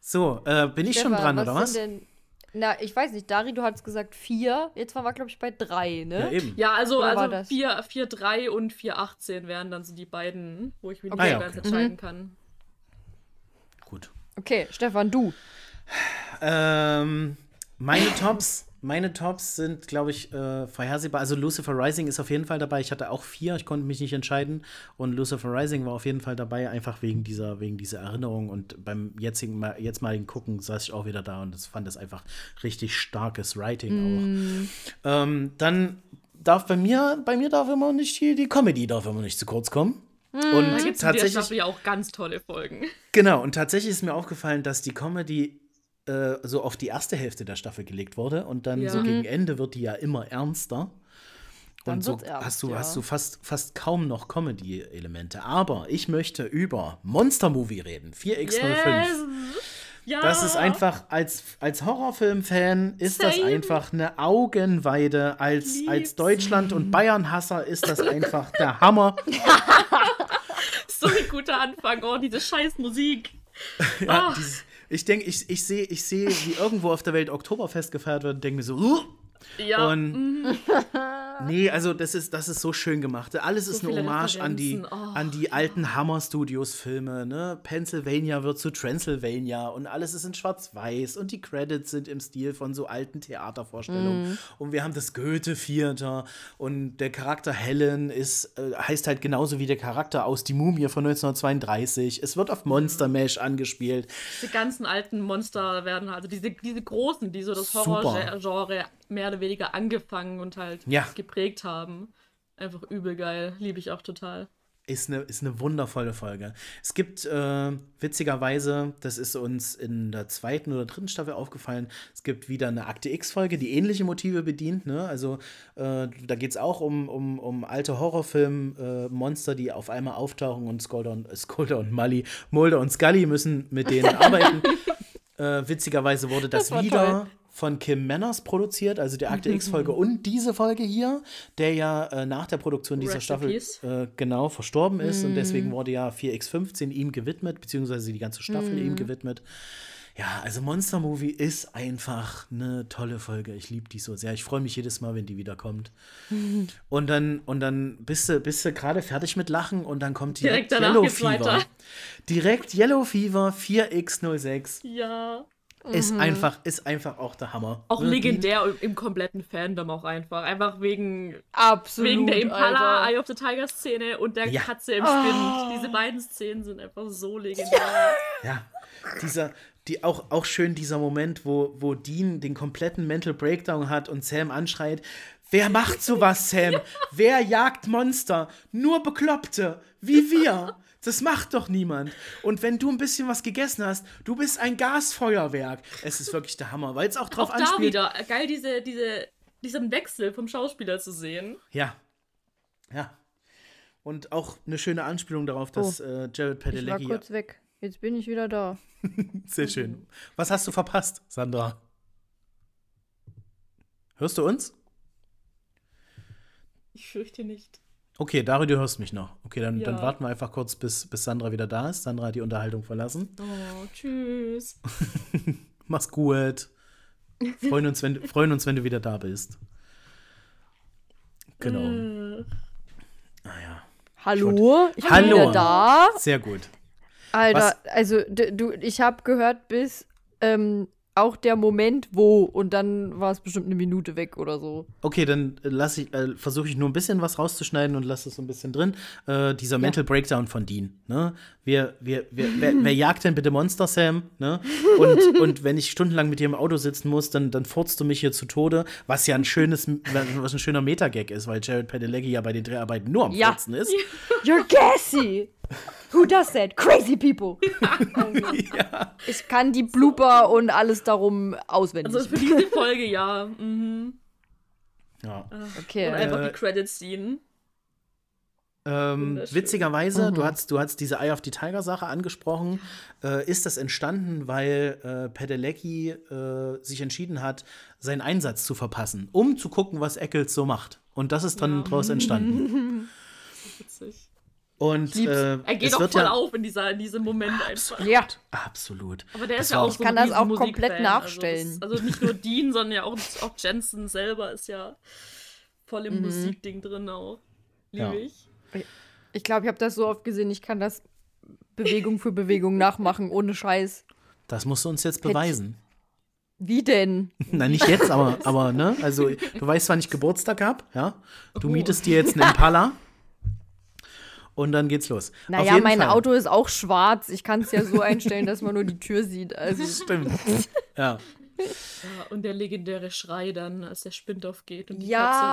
So, äh, bin ich schon Stefan, dran, oder was? Denn, na, ich weiß nicht, Dari, du hattest gesagt vier. Jetzt waren wir, glaube ich, bei drei, ne? Ja, eben. Ja, also, Oder also das? 4, 4, 3 und 4, 18 wären dann so die beiden, wo ich mich Okay. nicht Ah, ja, ganz okay. entscheiden kann. Gut. Okay, Stefan, du. Ähm, meine Tops, meine Tops sind, glaube ich, äh, vorhersehbar. Also Lucifer Rising ist auf jeden Fall dabei. Ich hatte auch vier, ich konnte mich nicht entscheiden. Und Lucifer Rising war auf jeden Fall dabei, einfach wegen dieser, wegen dieser Erinnerung. Und beim jetzigen Mal, jetzt mal Gucken saß ich auch wieder da und das fand das einfach richtig starkes Writing auch. Ähm, dann darf bei mir, bei mir darf immer nicht die, die Comedy darf immer nicht zu kurz kommen. Da Und gibt es in der tatsächlich, ja auch ganz tolle Folgen. Genau, und tatsächlich ist mir aufgefallen, dass die Comedy äh, so auf die erste Hälfte der Staffel gelegt wurde und dann Ja. so gegen Ende wird die ja immer ernster. Dann und so ernst, hast du, ja. hast du fast, fast kaum noch Comedy-Elemente. Aber ich möchte über Monster Movie reden. 4x05. Ja. Das ist einfach, als, als Horrorfilm-Fan ist das Same. einfach eine Augenweide. Als, Lieb's. als Deutschland- und Bayern-Hasser ist das einfach der Hammer. so ein guter Anfang. Oh, diese scheiß Musik. Ja, dieses, ich denke, ich, ich sehe, ich seh, wie irgendwo auf der Welt Oktoberfest gefeiert wird und denke mir so, uh, Ja. und nee, also das ist, das ist so schön gemacht. Alles ist eine Hommage an die. Oh, an die alten Hammer Studios Filme, ne? Pennsylvania wird zu Transylvania und alles ist in schwarz-weiß und die Credits sind im Stil von so alten Theatervorstellungen. Und wir haben das Goethe-Theater und der Charakter Helen ist, äh, heißt halt genauso wie der Charakter aus Die Mumie von 1932. Es wird auf Monster Mash angespielt. Diese ganzen alten Monster werden halt, also diese, diese großen, die so das. Horror-Genre mehr oder weniger angefangen und halt Ja. Geprägt haben. Einfach übel geil. Liebe ich auch total. Ist eine, ist eine wundervolle Folge. Es gibt äh, witzigerweise, das ist uns in der zweiten oder dritten Staffel aufgefallen, es gibt wieder eine Akte X-Folge, die ähnliche Motive bedient. Ne? Also äh, da geht es auch um, um, um alte Horrorfilm-Monster, die auf einmal auftauchen und Skolder und, äh, Skolder und Mully, Mulder und Scully müssen mit denen arbeiten. Äh, witzigerweise wurde das, Das wieder toll. Von Kim Manners produziert, also der Akte X-Folge und diese Folge hier, der ja äh, nach der Produktion dieser Rest Staffel äh, genau verstorben ist und deswegen Mhm. wurde ja 4x15 ihm gewidmet, beziehungsweise die ganze Staffel Mhm. ihm gewidmet. Ja, also Monster Movie ist einfach eine tolle Folge. Ich liebe die so sehr. Ich freue mich jedes Mal, wenn die wiederkommt. Und dann, und dann bist du, bist du gerade fertig mit Lachen und dann kommt direkt, Direkt Yellow Fever. weiter. Direkt Yellow Fever 4x06 Ja. Ist einfach, ist einfach auch der Hammer. Auch Wirklich. legendär im, im kompletten Fandom auch einfach. Einfach wegen, Absolut. wegen der Impala, Alter. Eye of the Tiger Szene und der Ja. Katze im Spind. Diese beiden Szenen sind einfach so legendär. Ja, dieser, die auch, auch schön dieser Moment, wo, wo Dean den kompletten Mental Breakdown hat und Sam anschreit, wer macht sowas, Sam? Wer jagt Monster? Nur Bekloppte, wie wir. Das macht doch niemand. Und wenn du ein bisschen was gegessen hast, du bist ein Gasfeuerwerk. Es ist wirklich der Hammer, weil es auch drauf Auch da anspielt. wieder. Geil, diese, diese, diesen Wechsel vom Schauspieler zu sehen. Ja. Ja. Und auch eine schöne Anspielung darauf, dass äh, Jared Ich war Padalecki. kurz weg. Jetzt bin ich wieder da. Sehr schön. Was hast du verpasst, Sandra? Hörst du uns? Ich fürchte nicht. Okay, Dario, du hörst mich noch. Okay, dann, dann Ja. warten wir einfach kurz, bis, bis Sandra wieder da ist. Sandra hat die Unterhaltung verlassen. Oh, tschüss. Mach's gut. Freuen uns, wenn, freuen uns, wenn du wieder da bist. Genau. Äh, Naja. Hallo? Ich bin Hallo. wieder da. Sehr gut. Alter, also d- du, ich habe gehört bis ähm, auch der Moment, wo und dann war es bestimmt eine Minute weg oder so. Okay, dann äh, lass ich, äh, versuche ich nur ein bisschen was rauszuschneiden und lasse es so ein bisschen drin. Äh, dieser Mental Breakdown von Dean. Ne? Wir, wir, wir, wer, wer jagt denn bitte Monster, Sam? Ne? Und, und wenn ich stundenlang mit dir im Auto sitzen muss, dann, dann furzt du mich hier zu Tode, was ja ein schönes, was ein schöner Metagag ist, weil Jared Padalecki ja bei den Dreharbeiten nur am Ja. Furzen ist. You're gassy! Who does that? Crazy people! Ich kann die Blooper und alles darum auswendig. also für diese Folge ja. Mhm. Ja. okay. Und einfach Äh, die Credits ziehen. Ähm, witzigerweise, du hast, du hast diese Eye of the Tiger Sache angesprochen. Äh, ist das entstanden, weil äh, Pedelecki äh, sich entschieden hat, seinen Einsatz zu verpassen, um zu gucken, was Eccles so macht. Und das ist dann Ja. daraus entstanden. Witzig. Und äh, Er geht es auch wird voll ja auf in, dieser, in diesem Moment einfach. Ja. absolut. Aber der Das ist ja auch auch- so Ich kann ein das auch riesen komplett Musikfan. nachstellen. Also, das, also nicht nur Dean, sondern ja auch, auch Jensen selber ist ja voll im Musikding drin auch. Liebe Ja. ich. Ich glaube, ich habe das so oft gesehen, ich kann das Bewegung für Bewegung nachmachen, ohne Scheiß. Das musst du uns jetzt beweisen. Wie denn? Na, nicht jetzt, aber, aber ne? Also, du weißt, wann ich Geburtstag habe, ja? Du Oh. mietest dir jetzt einen Impala. Und dann geht's los. Auf Naja, jeden mein Fall. Auto ist auch schwarz. Ich kann es ja so einstellen, dass man nur die Tür sieht. Also, Stimmt. Ja. Ja, und der legendäre Schrei dann, als der Spind aufgeht und die Ja. Katze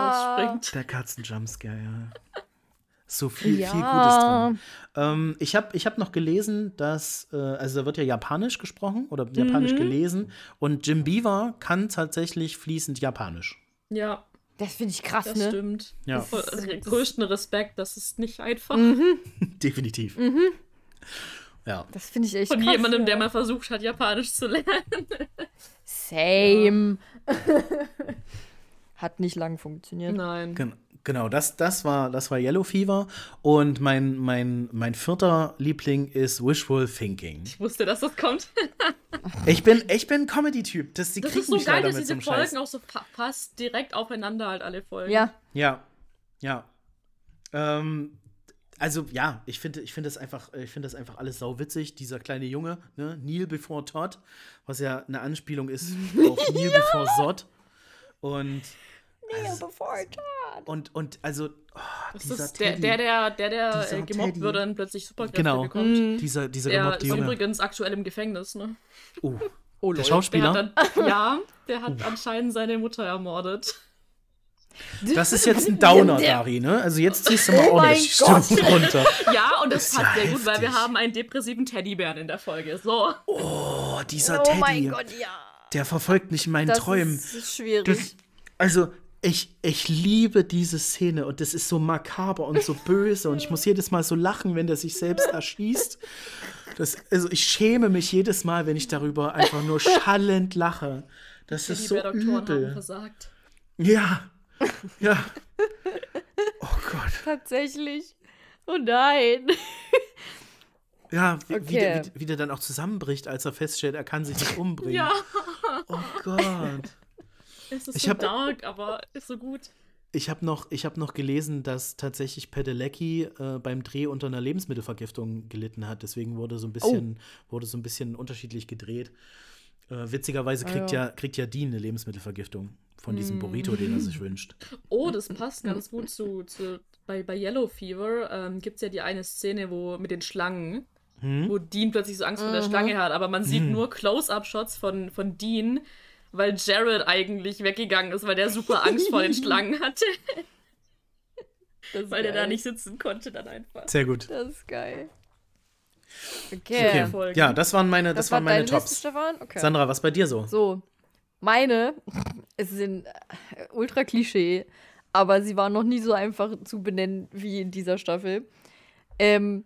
rausspringt. Der Katzenjumpscare, ja. So viel, Ja. viel Gutes drin. Ähm, ich habe ich hab noch gelesen, dass, äh, also da wird ja Japanisch gesprochen oder Japanisch gelesen und Jim Beaver kann tatsächlich fließend Japanisch. Ja, das finde ich krass, das ne? stimmt. Ja. Also, größten Respekt, das ist nicht einfach. Definitiv. Ja. Das finde ich echt Von krass. jemandem, ja. der mal versucht hat, Japanisch zu lernen. Same. Hat nicht lang funktioniert. Nein. Gen genau, das, das, war, das war Yellow Fever. Und mein, mein, mein vierter Liebling ist Wishful Thinking. Ich wusste, dass das kommt. Ich bin, ich bin Comedy-Typ. Das, die Das ist so mich geil, dass diese Folgen Scheiß. auch so fa fast direkt aufeinander halt alle Folgen. Ja. Ja, ja. Ähm, also ja, ich finde ich finde das einfach ich finde das einfach alles sau witzig, dieser kleine Junge, ne, Neil before Todd, was ja eine Anspielung ist auf Neil before Zod. Und also, bevor und und also oh, Das dieser ist der, Teddy, der, der, der, der äh, gemobbt Teddy. wird und plötzlich Superkräfte Genau. bekommt. dieser dieser Der gemobbte ist Junge. übrigens aktuell im Gefängnis, ne? Oh, Oh, der. Der Schauspieler. hat dann, ja, der hat anscheinend seine Mutter ermordet. Das ist jetzt ein Downer, Der- Dari, ne? Also jetzt ziehst du mal Oh ordentlich Stimmung runter. Ja, und das ja passt sehr gut, weil wir haben einen depressiven Teddybären in der Folge. So. Oh, dieser Oh Teddy, mein Gott, ja. der verfolgt mich in meinen Das Träumen. ist schwierig. Das, also, ich, ich liebe diese Szene und das ist so makaber und so böse und ich muss jedes Mal so lachen, wenn der sich selbst erschießt. Das, also, ich schäme mich jedes Mal, wenn ich darüber einfach nur schallend lache. Das ist so übel. versagt. Ja, ja. Oh Gott. Tatsächlich. Oh nein. Ja, wie, wie, Okay. der, wie, wie der dann auch zusammenbricht, als er feststellt, er kann sich nicht umbringen. Ja, Oh Gott. Es ist Ich so hab- dark, aber ist so gut. Ich habe noch, ich hab noch gelesen, dass tatsächlich Pedelecki äh, beim Dreh unter einer Lebensmittelvergiftung gelitten hat. Deswegen wurde so ein bisschen, wurde so ein bisschen unterschiedlich gedreht. Äh, witzigerweise Ah, kriegt ja. ja. kriegt ja Dean eine Lebensmittelvergiftung von diesem Burrito, den er sich wünscht. Oh, das passt ganz gut zu, zu bei, bei Yellow Fever ähm, gibt es ja die eine Szene, wo mit den Schlangen, Hm? wo Dean plötzlich so Angst vor der Schlange hat, aber man sieht nur Close-Up-Shots von, von Dean, weil Jared eigentlich weggegangen ist, weil der super Angst vor den Schlangen hatte, weil der da geil. nicht sitzen konnte dann einfach. Sehr gut. Das ist geil. Okay. Okay. Ja, das waren meine, das, Das, waren war meine Tops. Liste, Stefan? Okay. Sandra, was bei dir so? So, meine sind äh, ultra Klischee, aber sie waren noch nie so einfach zu benennen wie in dieser Staffel. Ähm,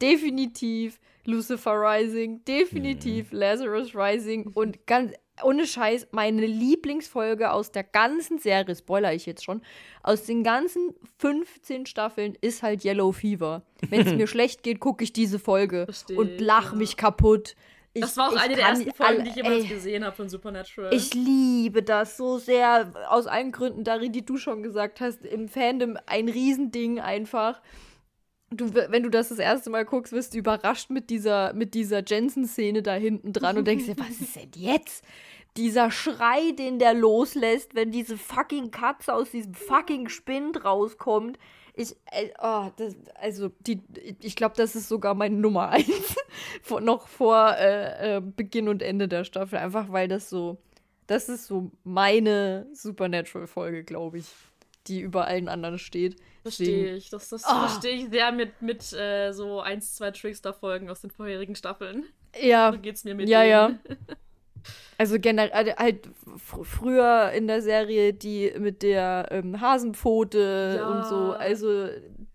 definitiv Lucifer Rising, definitiv Lazarus Rising und ganz ohne Scheiß meine Lieblingsfolge aus der ganzen Serie, spoiler ich jetzt schon, aus den ganzen 15 Staffeln ist halt Yellow Fever. Wenn es mir schlecht geht, gucke ich diese Folge Versteh und lach ja. mich kaputt. Ich, Das war auch eine der ersten Folgen, die ich jemals ey, gesehen habe von Supernatural. ich liebe das so sehr. Aus allen Gründen, Dari, die du schon gesagt hast, im Fandom ein Riesending einfach. Du, wenn du das das erste Mal guckst, wirst du überrascht mit dieser, mit dieser Jensen-Szene da hinten dran und denkst dir, was ist denn jetzt? Dieser Schrei, den der loslässt, wenn diese fucking Katze aus diesem fucking Spind rauskommt. Ich, äh, oh, das, also, die, ich glaube, das ist sogar meine Nummer eins. vor, noch vor äh, äh, Beginn und Ende der Staffel. Einfach weil das so, das ist so meine Supernatural-Folge, glaube ich, die über allen anderen steht. Verstehe ich. Das, das Ah. verstehe ich sehr mit, mit äh, so ein, zwei Trickster-Folgen aus den vorherigen Staffeln. Ja, So geht's mir mit ja, denen. ja. Also generell halt fr früher in der Serie die mit der ähm, Hasenpfote Ja. und so. Also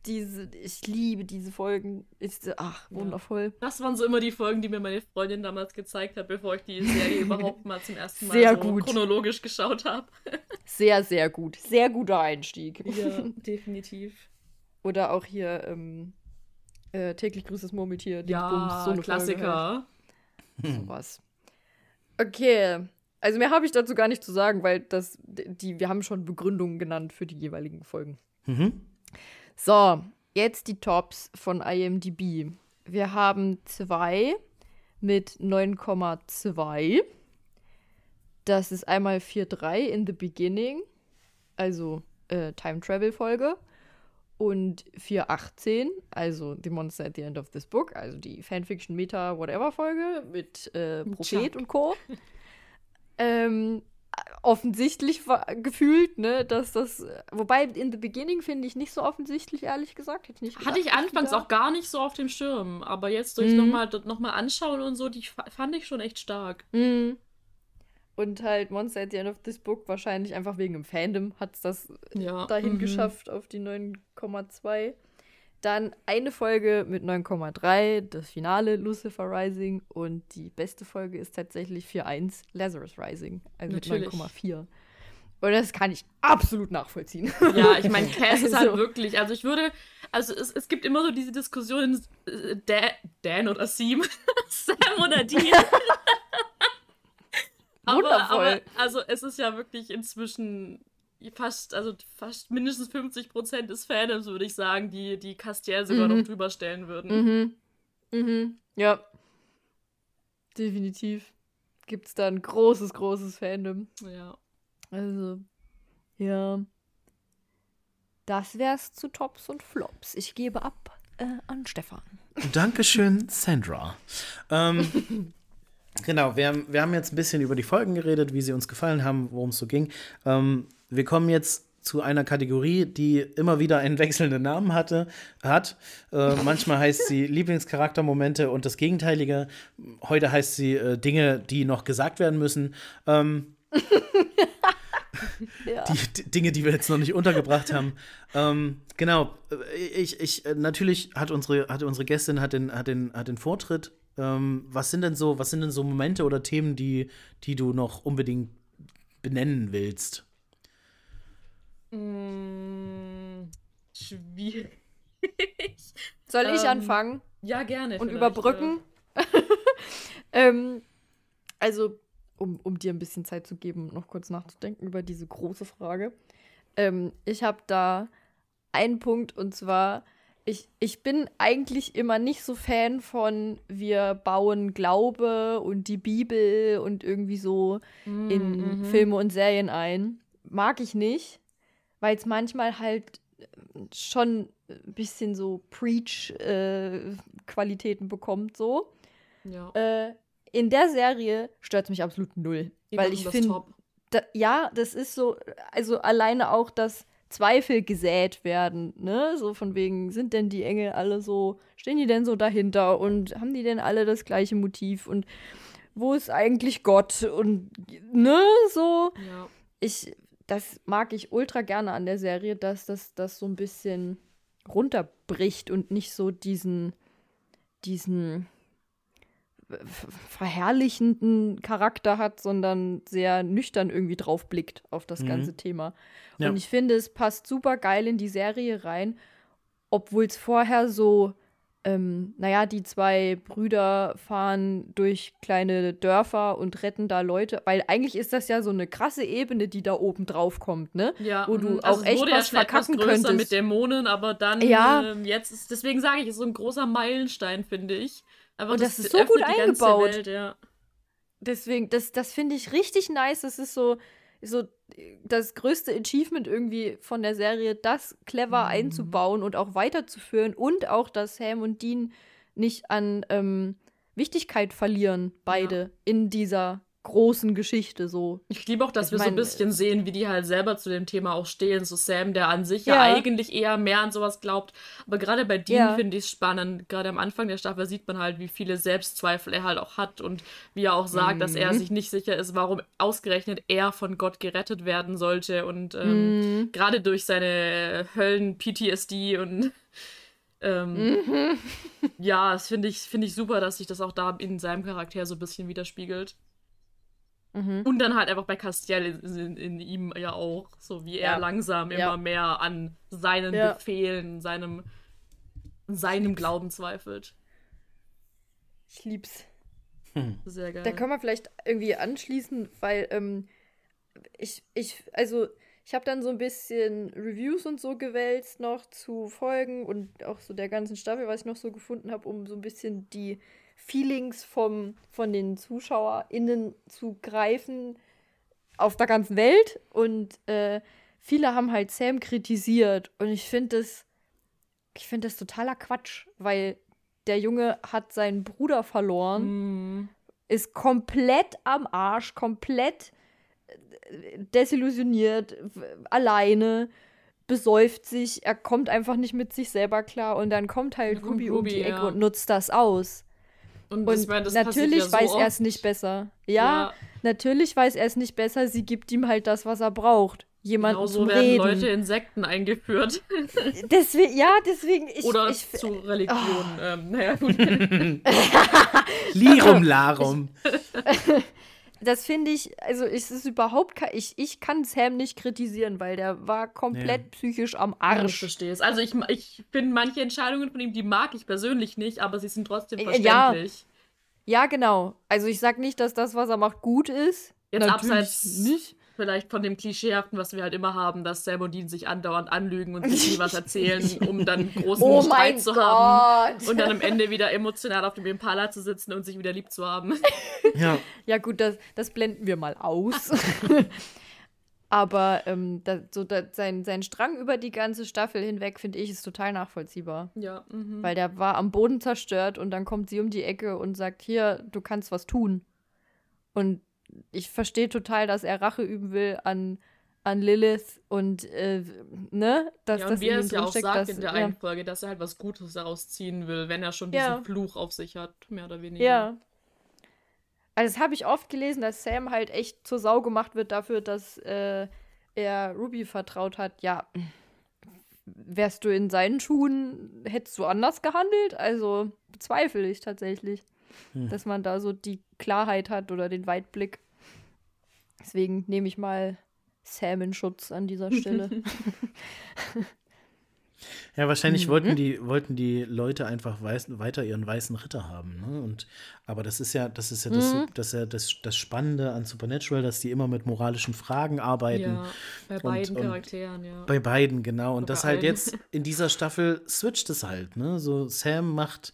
diese, ich liebe diese Folgen. Ist, ach, wundervoll. Das waren so immer die Folgen, die mir meine Freundin damals gezeigt hat, bevor ich die Serie überhaupt mal zum ersten Mal Sehr so gut. chronologisch geschaut habe. Sehr, sehr gut. Sehr guter Einstieg. Ja, definitiv. Oder auch hier ähm, äh, täglich grüßt das Murmeltier. Ja, Dingsbums, so eine Klassiker. Folge halt. Sowas. Okay. Also mehr habe ich dazu gar nicht zu sagen, weil das, die, wir haben schon Begründungen genannt für die jeweiligen Folgen. Mhm. So, jetzt die Tops von IMDb. Wir haben zwei mit 9,2. Das ist einmal 4.3 in the beginning, also äh, Time Travel Folge. Und 4.18, also The Monster at the End of this Book, also die Fanfiction Meta Whatever Folge mit äh, Prophet Chuck. und Co. ähm, offensichtlich war, gefühlt, ne, dass das, wobei in the beginning finde ich nicht so offensichtlich, ehrlich gesagt. Hätte ich, nicht Hatte ich gedacht, dass die anfangs da- auch gar nicht so auf dem Schirm, aber jetzt durch Mhm. nochmal noch mal anschauen und so, die fa- fand ich schon echt stark. Mhm. Und halt Monster at the End of this Book wahrscheinlich einfach wegen dem Fandom hat es das Ja. dahin mhm. geschafft auf die 9,2. Dann eine Folge mit 9,3, das Finale Lucifer Rising und die beste Folge ist tatsächlich 4.1 Lazarus Rising, also Natürlich. mit 9,4. Und das kann ich absolut nachvollziehen. Ja, ich meine, Cass ist halt Also- wirklich, also ich würde, also es, es gibt immer so diese Diskussion, äh, Dan, Dan oder Seam, Sam oder Dean. aber, Wundervoll. aber, also es ist ja wirklich inzwischen fast, also fast mindestens 50 Prozent des Fandoms, würde ich sagen, die, die Castiel sogar Mhm. noch drüber stellen würden. Mhm. Mhm. Ja. Definitiv. Gibt es da ein großes, großes Fandom. Ja. Also, ja. Das wär's zu Tops und Flops. Ich gebe ab äh, an Stefan. Dankeschön, Sandra. Ähm, genau, wir haben, wir haben jetzt ein bisschen über die Folgen geredet, wie sie uns gefallen haben, worum es so ging. Ähm, wir kommen jetzt zu einer Kategorie, die immer wieder einen wechselnden Namen hatte, hat. Äh, manchmal heißt sie Lieblingscharaktermomente und das Gegenteilige. Heute heißt sie äh, Dinge, die noch gesagt werden müssen. Ähm, Ja. die, die Dinge, die wir jetzt noch nicht untergebracht haben. Ähm, genau, äh, ich, ich, äh, natürlich hat unsere, hat unsere Gästin hat den, hat den, hat den Vortritt. Ähm, was sind denn so, was sind denn so Momente oder Themen, die, die du noch unbedingt benennen willst? Mm, schwierig. Soll ich Ähm, anfangen Ja, gerne. und überbrücken? ähm, also, um, um dir ein bisschen Zeit zu geben, noch kurz nachzudenken über diese große Frage. Ähm, ich habe da einen Punkt und zwar, ich, ich bin eigentlich immer nicht so Fan von, wir bauen Glaube und die Bibel und irgendwie so. Mm, in mhm. Filme und Serien ein. Mag ich nicht, weil es manchmal halt äh, schon ein bisschen so Preach-Qualitäten bekommt, so. Ja. Äh, in der Serie stört es mich absolut null. Die weil ich finde, da, ja, das ist so, also alleine auch, dass Zweifel gesät werden, ne? So von wegen, sind denn die Engel alle so, stehen die denn so dahinter und haben die denn alle das gleiche Motiv und wo ist eigentlich Gott und ne, so. Ja. Ich, das mag ich ultra gerne an der Serie, dass das, das so ein bisschen runterbricht und nicht so diesen, diesen ver- verherrlichenden Charakter hat, sondern sehr nüchtern irgendwie drauf blickt auf das Mhm. ganze Thema. Ja. Und ich finde, es passt super geil in die Serie rein, obwohl es vorher so, ähm, naja, die zwei Brüder fahren durch kleine Dörfer und retten da Leute, weil eigentlich ist das ja so eine krasse Ebene, die da oben drauf kommt, ne? Ja, Wo du mhm. auch also es echt wurde was ja etwas verkacken größer könntest. mit Dämonen, aber dann Ja. ähm, jetzt ist, deswegen sage ich, es ist so ein großer Meilenstein, finde ich. Einfach, Und das ist so gut eingebaut. Welt, ja. Deswegen, das, das finde ich richtig nice. Das ist so, so das größte Achievement irgendwie von der Serie, das clever Mhm. einzubauen und auch weiterzuführen und auch, dass Sam und Dean nicht an ähm, Wichtigkeit verlieren, beide in dieser großen Geschichte so. Ich liebe auch, dass Ich wir so ein mein, bisschen sehen, wie die halt selber zu dem Thema auch stehen. So Sam, der an sich ja, Ja. eigentlich eher mehr an sowas glaubt. Aber gerade bei Dean Ja. finde ich es spannend. Gerade am Anfang der Staffel sieht man halt, wie viele Selbstzweifel er halt auch hat und wie er auch sagt, dass Mhm. er sich nicht sicher ist, warum ausgerechnet er von Gott gerettet werden sollte. Und ähm, Mhm. gerade durch seine Höllen-PTSD und ähm, Mhm. ja, das finde ich, finde ich super, dass sich das auch da in seinem Charakter so ein bisschen widerspiegelt. Mhm. Und dann halt einfach bei Castiel in, in, in ihm ja auch, so wie er Ja. langsam Ja. immer mehr an seinen Ja. Befehlen, seinem, seinem Glauben zweifelt. Ich lieb's. Sehr geil. Da können wir vielleicht irgendwie anschließen, weil ähm, ich, ich, also ich habe dann so ein bisschen Reviews und so gewälzt noch zu Folgen und auch so der ganzen Staffel, was ich noch so gefunden habe, um so ein bisschen die Feelings vom, von den ZuschauerInnen zu greifen auf der ganzen Welt. Und äh, viele haben halt Sam kritisiert und ich finde das, ich finde das totaler Quatsch, weil der Junge hat seinen Bruder verloren Mm, ist komplett am Arsch, komplett äh, desillusioniert, alleine, besäuft sich, er kommt einfach nicht mit sich selber klar und dann kommt halt Ruby um die Ecke ja. und nutzt das aus. Und, Und ich meine, natürlich ja so weiß er es nicht besser. Ja, Ja. natürlich weiß er es nicht besser, sie gibt ihm halt das, was er braucht. Jemanden Genau so zum werden Reden. Leute in Sekten eingeführt. Deswegen, ja, deswegen, ich, Oder ich, zu Religion. Ähm, naja, gut. Lirum Larum. Das finde ich, also es ist überhaupt kein, ich, ich kann Sam nicht kritisieren, weil der war komplett Ja. psychisch am Ja, ich Arsch. verstehe es. Also ich, ich finde manche Entscheidungen von ihm, die mag ich persönlich nicht, aber sie sind trotzdem Äh, ja. verständlich. Ja, genau. Also ich sag nicht, dass das, was er macht, gut ist. Jetzt Natürlich abseits nicht. Vielleicht von dem Klischeehaften, was wir halt immer haben, dass Sam und Dean sich andauernd anlügen und sich nie was erzählen, um dann großen Oh Streit zu haben. Gott. Und dann am Ende wieder emotional auf dem Impala zu sitzen und sich wieder lieb zu haben. Ja. Ja, gut, das, das blenden wir mal aus. Aber ähm, da, so da, sein, sein Strang über die ganze Staffel hinweg, finde ich, ist total nachvollziehbar. Ja, mhm. Weil der war am Boden zerstört und dann kommt sie um die Ecke und sagt, hier, du kannst was tun. Und ich verstehe total, dass er Rache üben will an, an Lilith und, äh, ne? Dass ja, das und wie er es ja auch sagt dass- in der ja. einen Folge, dass er halt was Gutes daraus ziehen will, wenn er schon Ja. diesen Fluch auf sich hat, mehr oder weniger. Ja. Also das habe ich oft gelesen, dass Sam halt echt zur Sau gemacht wird dafür, dass äh, er Ruby vertraut hat. Ja, wärst du in seinen Schuhen, hättest du anders gehandelt? Also bezweifle ich tatsächlich, dass man da so die Klarheit hat oder den Weitblick. Deswegen nehme ich mal Sam in Schutz an dieser Stelle. Ja, wahrscheinlich Mhm. wollten, die, wollten die Leute einfach weiß, weiter ihren weißen Ritter haben. Ne? Und, aber das ist ja, das ist ja, das, Mhm. das, ist ja das, das Spannende an Supernatural, dass die immer mit moralischen Fragen arbeiten. Ja, bei beiden und- Charakteren, ja. Bei beiden, genau. Und Oder das halt allen. jetzt in dieser Staffel switcht es halt, ne? So Sam macht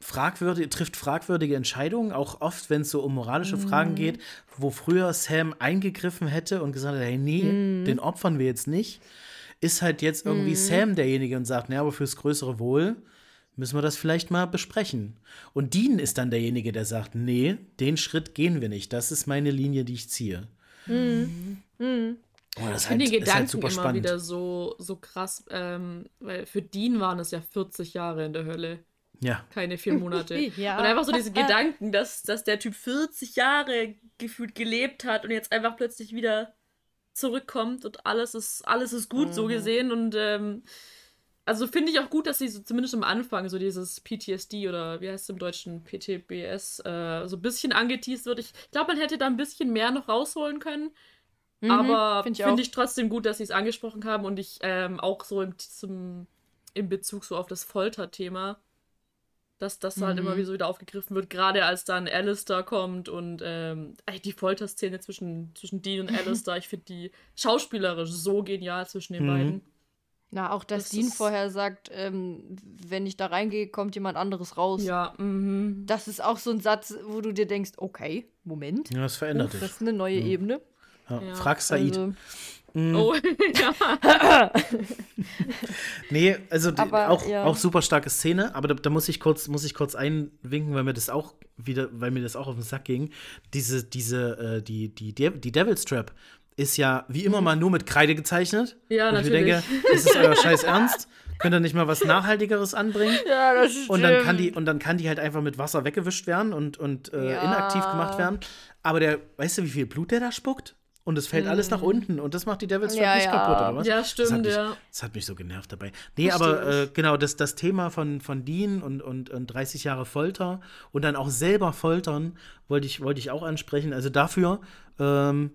fragwürdige, trifft fragwürdige Entscheidungen, auch oft, wenn es so um moralische Mhm. Fragen geht, wo früher Sam eingegriffen hätte und gesagt hat, hey, nee, Mhm. den opfern wir jetzt nicht, ist halt jetzt irgendwie Sam derjenige und sagt, naja, aber fürs größere Wohl müssen wir das vielleicht mal besprechen. Und Dean ist dann derjenige, der sagt, nee, den Schritt gehen wir nicht. Das ist meine Linie, die ich ziehe. Oh, das Ich finde die ist Gedanken super immer spannend. wieder so, so krass, ähm, weil für Dean waren es ja 40 Jahre in der Hölle, Ja. keine vier Monate. Ja. Und einfach so diese Gedanken, dass, dass der Typ 40 Jahre gefühlt gelebt hat und jetzt einfach plötzlich wieder zurückkommt und alles ist, alles ist gut so gesehen und ähm, also finde ich auch gut, dass sie so, zumindest am Anfang so dieses PTSD oder wie heißt es im Deutschen PTBS äh, so ein bisschen angeteased wird. Ich glaube, man hätte da ein bisschen mehr noch rausholen können. Aber Mhm, find ich finde auch. ich, trotzdem gut, dass sie es angesprochen haben und ich ähm, auch so im, zum, im Bezug so auf das Folterthema, dass das halt Mhm. immer wieder so wieder aufgegriffen wird, gerade als dann Alistair kommt und ähm, die Folterszene zwischen, zwischen Dean und Alistair, ich finde die schauspielerisch so genial zwischen den Mhm. beiden. Na, auch dass Das Dean ist- vorher sagt, ähm, wenn ich da reingehe, kommt jemand anderes raus. Ja, mhm. Das ist auch so ein Satz, wo du dir denkst, okay, Moment. Ja, das verändert Das dich. ist eine neue Ebene. Ja. Ja, Frag Said. Also, Oh, ja. nee, also Aber, auch, ja. auch super starke Szene, aber da, da muss ich kurz, muss ich kurz einwinken, weil mir das auch wieder, weil mir das auch auf den Sack ging, diese, diese, äh, die, die, die Devil's Trap ist ja wie immer mal nur mit Kreide gezeichnet. Ja, Und natürlich. Ich denke, ist es euer Scheiß Ernst? Könnt ihr nicht mal was Nachhaltigeres anbringen? Ja, das stimmt. Und dann kann die, und dann kann die halt einfach mit Wasser weggewischt werden und, und äh, Ja. inaktiv gemacht werden. Aber der, weißt du, wie viel Blut der da spuckt? Und es fällt alles nach unten und das macht die Devil's Trap Ja, nicht ja. kaputt, oder was? Ja, das stimmt, mich, ja. Das hat mich so genervt dabei. Nee, Versteh aber äh, genau, das, das Thema von, von Dean und, und, und 30 Jahre Folter und dann auch selber foltern, wollte ich, wollte ich auch ansprechen. Also dafür ähm,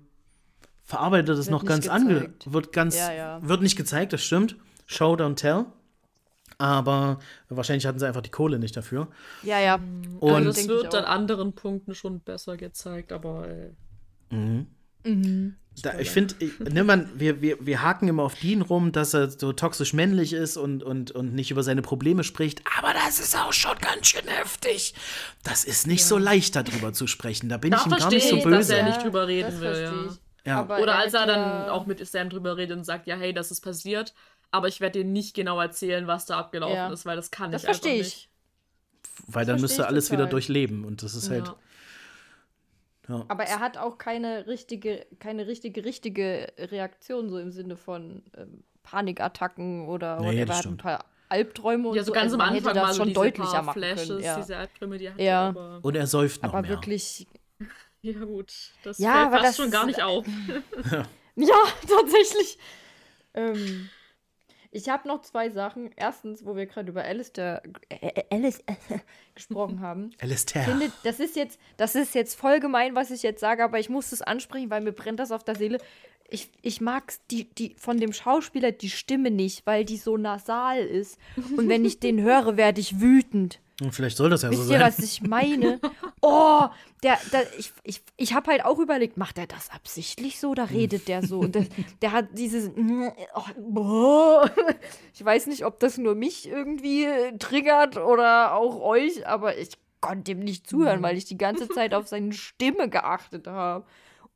verarbeitet es noch ganz ange wird ganz Ja, ja. wird nicht gezeigt, das stimmt. Show don't tell. Aber wahrscheinlich hatten sie einfach die Kohle nicht dafür. Ja, ja. Und also es denke ich wird an anderen Punkten schon besser gezeigt, aber äh, Da, ich finde, ne, man, wir, wir, wir haken immer auf Dean rum, dass er so toxisch männlich ist und, und, und nicht über seine Probleme spricht. Aber das ist auch schon ganz schön heftig. Das ist nicht so leicht, darüber zu sprechen. Da bin Da ich ihm gar nicht so ich, dass böse. er nicht drüber reden das will, verstehe ja. ich. Ja. Oder als er dann auch mit Sam drüber redet und sagt, ja, hey, das ist passiert, aber ich werde dir nicht genau erzählen, was da abgelaufen Ja. ist, weil das kann Das ich einfach verstehe nicht. ich. Weil dann müsste alles wieder total. durchleben. Und das ist halt. Ja. Aber er hat auch keine richtige, keine richtige, richtige Reaktion, so im Sinne von ähm, Panikattacken oder Nee, Er hat ein paar Albträume und Ja, so so. ganz also am Anfang hätte das mal so schon diese deutlicher paar machen Flashes, können. Ja, diese Albträume, die er hatte. Ja. Aber, Und er säuft noch aber mehr. wirklich. ja, gut. Das Ja, fällt aber fast das schon gar nicht auf. Ja, tatsächlich. Ähm, ich habe noch zwei Sachen. Erstens, wo wir gerade über Alistair, äh, äh, Alice, gesprochen haben. Alistair. Finde, das ist jetzt, das ist jetzt voll gemein, was ich jetzt sage, aber ich muss es ansprechen, weil mir brennt das auf der Seele. Ich, ich mag die, die, von dem Schauspieler die Stimme nicht, weil die so nasal ist. Und wenn ich den höre, werde ich wütend. Und vielleicht soll das ja so Wisst ihr, sein. was ich meine? Oh, der, der, ich, ich, ich habe halt auch überlegt, macht er das absichtlich so oder redet der so? Und das, der hat dieses. Oh, ich weiß nicht, ob das nur mich irgendwie triggert oder auch euch, aber ich konnte ihm nicht zuhören, weil ich die ganze Zeit auf seine Stimme geachtet habe.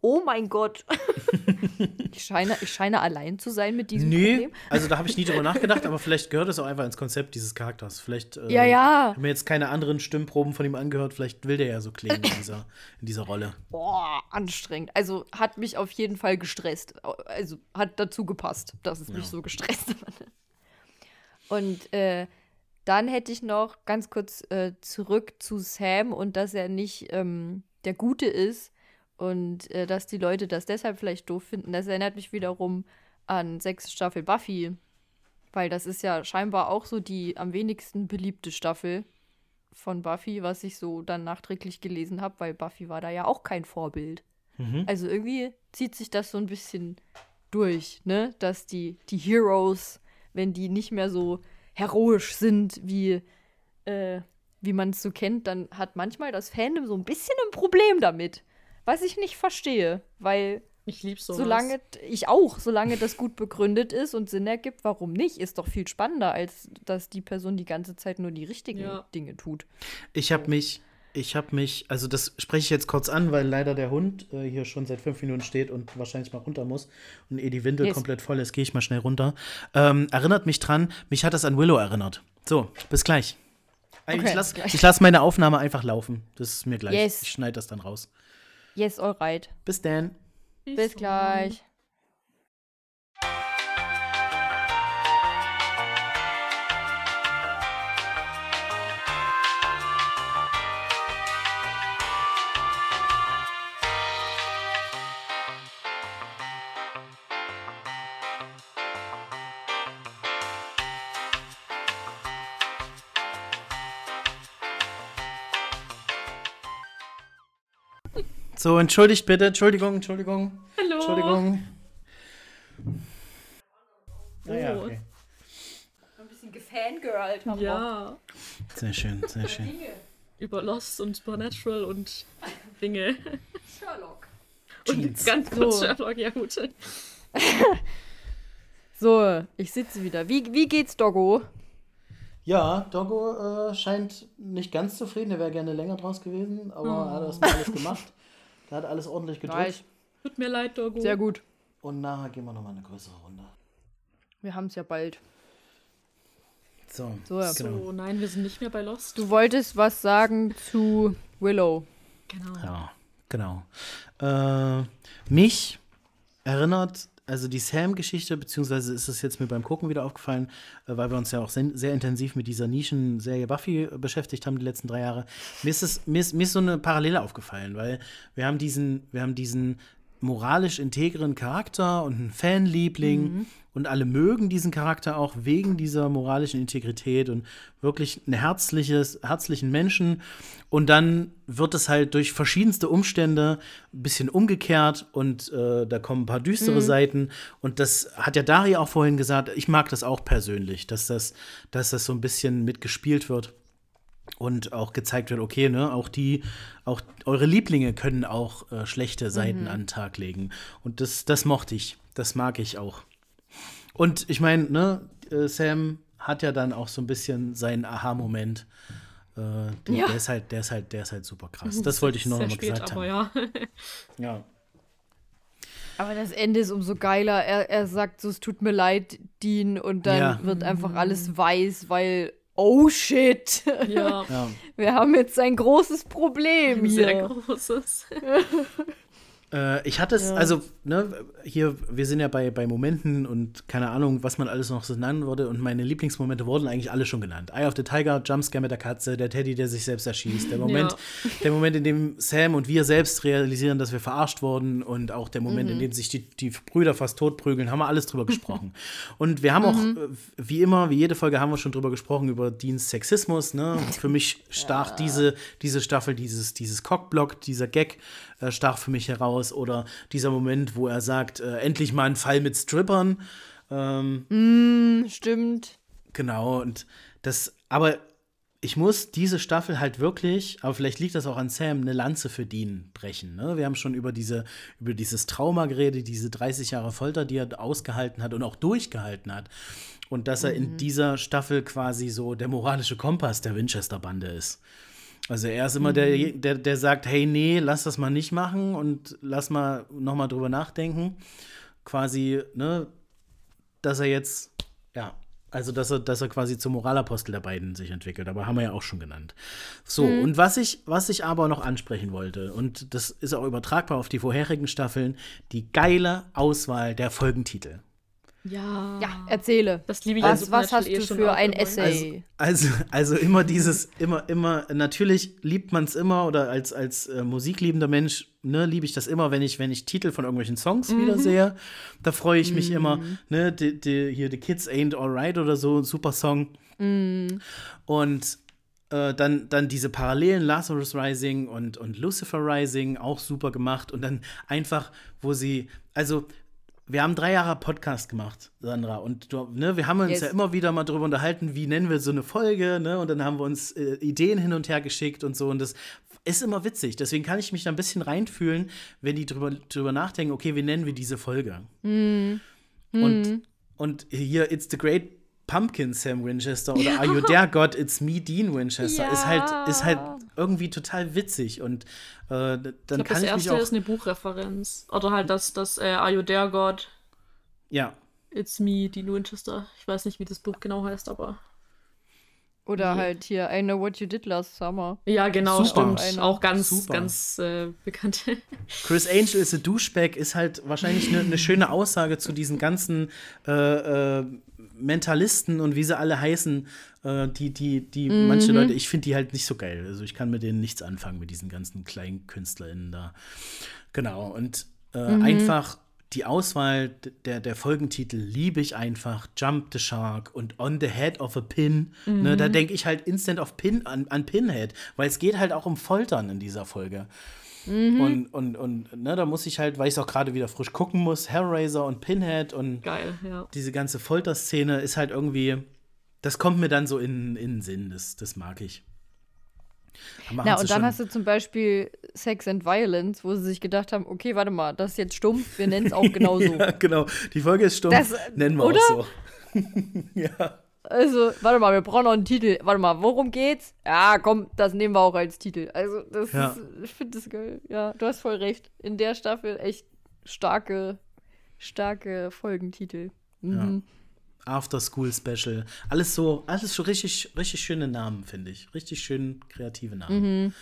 Oh mein Gott. ich, scheine, ich scheine allein zu sein mit diesem Nee, Problem. also da habe ich nie drüber nachgedacht, aber vielleicht gehört es auch einfach ins Konzept dieses Charakters. Vielleicht äh, Ja, ja. haben mir jetzt keine anderen Stimmproben von ihm angehört, vielleicht will der ja so klingen in dieser, in dieser Rolle. Boah, anstrengend. Also hat mich auf jeden Fall gestresst. Also hat dazu gepasst, dass es mich so gestresst hat. Und äh, dann hätte ich noch ganz kurz äh, zurück zu Sam und dass er nicht ähm, der Gute ist und äh, dass die Leute das deshalb vielleicht doof finden. Das erinnert mich wiederum an sechste Staffel Buffy. Weil das ist ja scheinbar auch so die am wenigsten beliebte Staffel von Buffy, was ich so dann nachträglich gelesen habe, weil Buffy war da ja auch kein Vorbild. Also irgendwie zieht sich das so ein bisschen durch, ne? Dass die, die Heroes, wenn die nicht mehr so heroisch sind, wie, äh, wie man es so kennt, dann hat manchmal das Fandom so ein bisschen ein Problem damit. Was ich nicht verstehe, weil Ich liebe sowas. solange ich auch, solange das gut begründet ist und Sinn ergibt, warum nicht, ist doch viel spannender, als dass die Person die ganze Zeit nur die richtigen Ja. Dinge tut. Ich habe mich, ich habe mich, also das spreche ich jetzt kurz an, weil leider der Hund äh, hier schon seit fünf Minuten steht und wahrscheinlich mal runter muss und eh die Windel Yes. komplett voll ist, gehe ich mal schnell runter. Ähm, erinnert mich dran, mich hat das an Willow erinnert. So, bis gleich. Äh, Okay, ich lasse lass meine Aufnahme einfach laufen. Das ist mir gleich. Yes. Ich schneide das dann raus. Yes, alright. Bis dann. Bis gleich. So, entschuldigt bitte. Entschuldigung, Entschuldigung. Hallo. Entschuldigung. Ah, ja, Oh. okay. Ein bisschen gefangirlt haben wir. Ja. Sehr schön, sehr schön. Über Lost und Supernatural und Dinge. Sherlock. Und Jeans. ganz kurz So. Sherlock, ja gut. So, ich sitze wieder. Wie, wie geht's, Doggo? Ja, Doggo äh, scheint nicht ganz zufrieden. Er wäre gerne länger draus gewesen, aber er hat das mal alles gemacht. Er hat alles ordentlich gedrückt. Tut mir leid, Doggo. Sehr gut. Und nachher gehen wir nochmal eine größere Runde. Wir haben es ja bald. So, So, ja. genau. So, nein, wir sind nicht mehr bei Lost. Du wolltest was sagen zu Willow. Genau. Ja, genau. Äh, mich erinnert, also die Sam-Geschichte, beziehungsweise ist es jetzt mir beim Gucken wieder aufgefallen, äh, weil wir uns ja auch sehr, intensiv mit dieser Nischenserie Buffy äh, beschäftigt haben die letzten drei Jahre. Mir ist, es, mir ist, mir ist so eine Parallele aufgefallen, weil wir haben diesen, wir haben diesen moralisch integren Charakter und einen Fanliebling und alle mögen diesen Charakter auch wegen dieser moralischen Integrität und wirklich ein herzliches, herzlichen Menschen. Und dann wird es halt durch verschiedenste Umstände ein bisschen umgekehrt und äh, da kommen ein paar düstere Seiten. Und das hat ja Dari auch vorhin gesagt, ich mag das auch persönlich, dass das, dass das so ein bisschen mitgespielt wird und auch gezeigt wird, okay, ne, auch die, auch eure Lieblinge können auch äh, schlechte Seiten an den Tag legen. Und das, das mochte ich. Das mag ich auch. Und ich meine, ne, äh, Sam hat ja dann auch so ein bisschen seinen Aha-Moment. Äh, der, Ja. der ist halt, der ist halt, der ist halt super krass. Das wollte ich nur noch Sehr mal spät, gesagt aber haben. ja. Ja. Aber das Ende ist umso geiler. Er, er sagt so, es tut mir leid, Dean, und dann Ja. wird einfach alles weiß, weil, oh shit, ja. ja. wir haben jetzt ein großes Problem Ein sehr hier. großes. Äh, ich hatte es, Ja. also, ne, hier, wir sind ja bei, bei Momenten und keine Ahnung, was man alles noch so nennen würde. Und meine Lieblingsmomente wurden eigentlich alle schon genannt. Eye of the Tiger, Jumpscare mit der Katze, der Teddy, der sich selbst erschießt. Der Moment, der Moment, in dem Sam und wir selbst realisieren, dass wir verarscht wurden. Und auch der Moment, in dem sich die, die Brüder fast totprügeln, haben wir alles drüber gesprochen. Und wir haben auch, äh, wie immer, wie jede Folge, haben wir schon drüber gesprochen, über Deans Sexismus. Ne? Für mich stach diese, diese Staffel, dieses, dieses Cockblock, dieser Gag, äh, stach für mich heraus. Oder dieser Moment, wo er sagt, äh, endlich mal ein Fall mit Strippern. Ähm, Stimmt. Genau, und das, aber ich muss diese Staffel halt wirklich, aber vielleicht liegt das auch an Sam, eine Lanze für Dean brechen. Ne? Wir haben schon über, diese, über dieses Trauma geredet, diese 30 Jahre Folter, die er ausgehalten hat und auch durchgehalten hat. Und dass er in dieser Staffel quasi so der moralische Kompass der Winchester-Bande ist. Also er ist immer der, der, der sagt, hey, nee, lass das mal nicht machen und lass mal noch mal drüber nachdenken. Quasi, ne, dass er jetzt, ja, also dass er, dass er quasi zum Moralapostel der beiden sich entwickelt, aber haben wir ja auch schon genannt. So, und was ich, was ich aber noch ansprechen wollte, und das ist auch übertragbar auf die vorherigen Staffeln, die geile Auswahl der Folgentitel. Ja. Ja, erzähle. Das liebe ich Was, was Supernatural hast eh du schon für ein. Essay? Also, also immer dieses, immer, immer, natürlich liebt man es immer oder als, als äh, musikliebender Mensch, ne, liebe ich das immer, wenn ich, wenn ich Titel von irgendwelchen Songs Mhm. wieder sehe. Da freue ich mich immer, ne, die, die, hier The Kids Ain't Alright oder so, ein super Song. Mhm. Und äh, dann, dann diese Parallelen, Lazarus Rising und, und Lucifer Rising, auch super gemacht. Und dann einfach, wo sie, also wir haben drei Jahre Podcast gemacht, Sandra, und du, ne, wir haben uns Yes. ja immer wieder mal drüber unterhalten, wie nennen wir so eine Folge, ne, und dann haben wir uns äh, Ideen hin und her geschickt und so, und das ist immer witzig. Deswegen kann ich mich da ein bisschen reinfühlen, wenn die drüber, drüber nachdenken, okay, wie nennen wir diese Folge? Und, und hier, It's the Great Pumpkin Sam Winchester oder Are You There God, It's Me Dean Winchester ist halt, ist halt irgendwie total witzig und äh, dann Ich glaub, kann das ich mich erste auch, ist eine Buchreferenz. Oder halt das, das äh, Are You There, God? ja, It's Me, Dean Winchester. Ich weiß nicht, wie das Buch genau heißt, aber. Oder halt hier, I Know What You Did Last Summer. Ja, genau, Super. stimmt. Auch ganz, Super. ganz äh, bekannt. Chris Angel ist a Douchebag ist halt wahrscheinlich eine ne schöne Aussage zu diesen ganzen äh, äh, Mentalisten und wie sie alle heißen, äh, die, die, die manche Leute, ich finde die halt nicht so geil. Also ich kann mit denen nichts anfangen, mit diesen ganzen kleinen KünstlerInnen da. Genau, und äh, einfach die Auswahl der, der Folgentitel liebe ich einfach. Jump the Shark und On the Head of a Pin. Ne, da denke ich halt instant auf Pin, an, an Pinhead, weil es geht halt auch um Foltern in dieser Folge. Und, und, und ne, da muss ich halt, weil ich es auch gerade wieder frisch gucken muss, Hellraiser und Pinhead und Geil, ja. diese ganze Folterszene ist halt irgendwie, das kommt mir dann so in, in den Sinn, das, das mag ich. Sie und dann hast du zum Beispiel Sex and Violence, wo sie sich gedacht haben, okay, warte mal, das ist jetzt stumpf, wir nennen es auch genauso. Ja, genau. Die Folge ist stumpf, Das, nennen wir oder? auch so. ja. Also, warte mal, wir brauchen noch einen Titel. Warte mal, worum geht's? Ja, komm, das nehmen wir auch als Titel. Also, das Ja. ist, ich finde das geil. Ja, du hast voll recht. In der Staffel echt starke, starke Folgentitel. Mhm. After School Special. Alles so, alles so richtig, richtig schöne Namen, finde ich. Richtig schön kreative Namen. Mhm.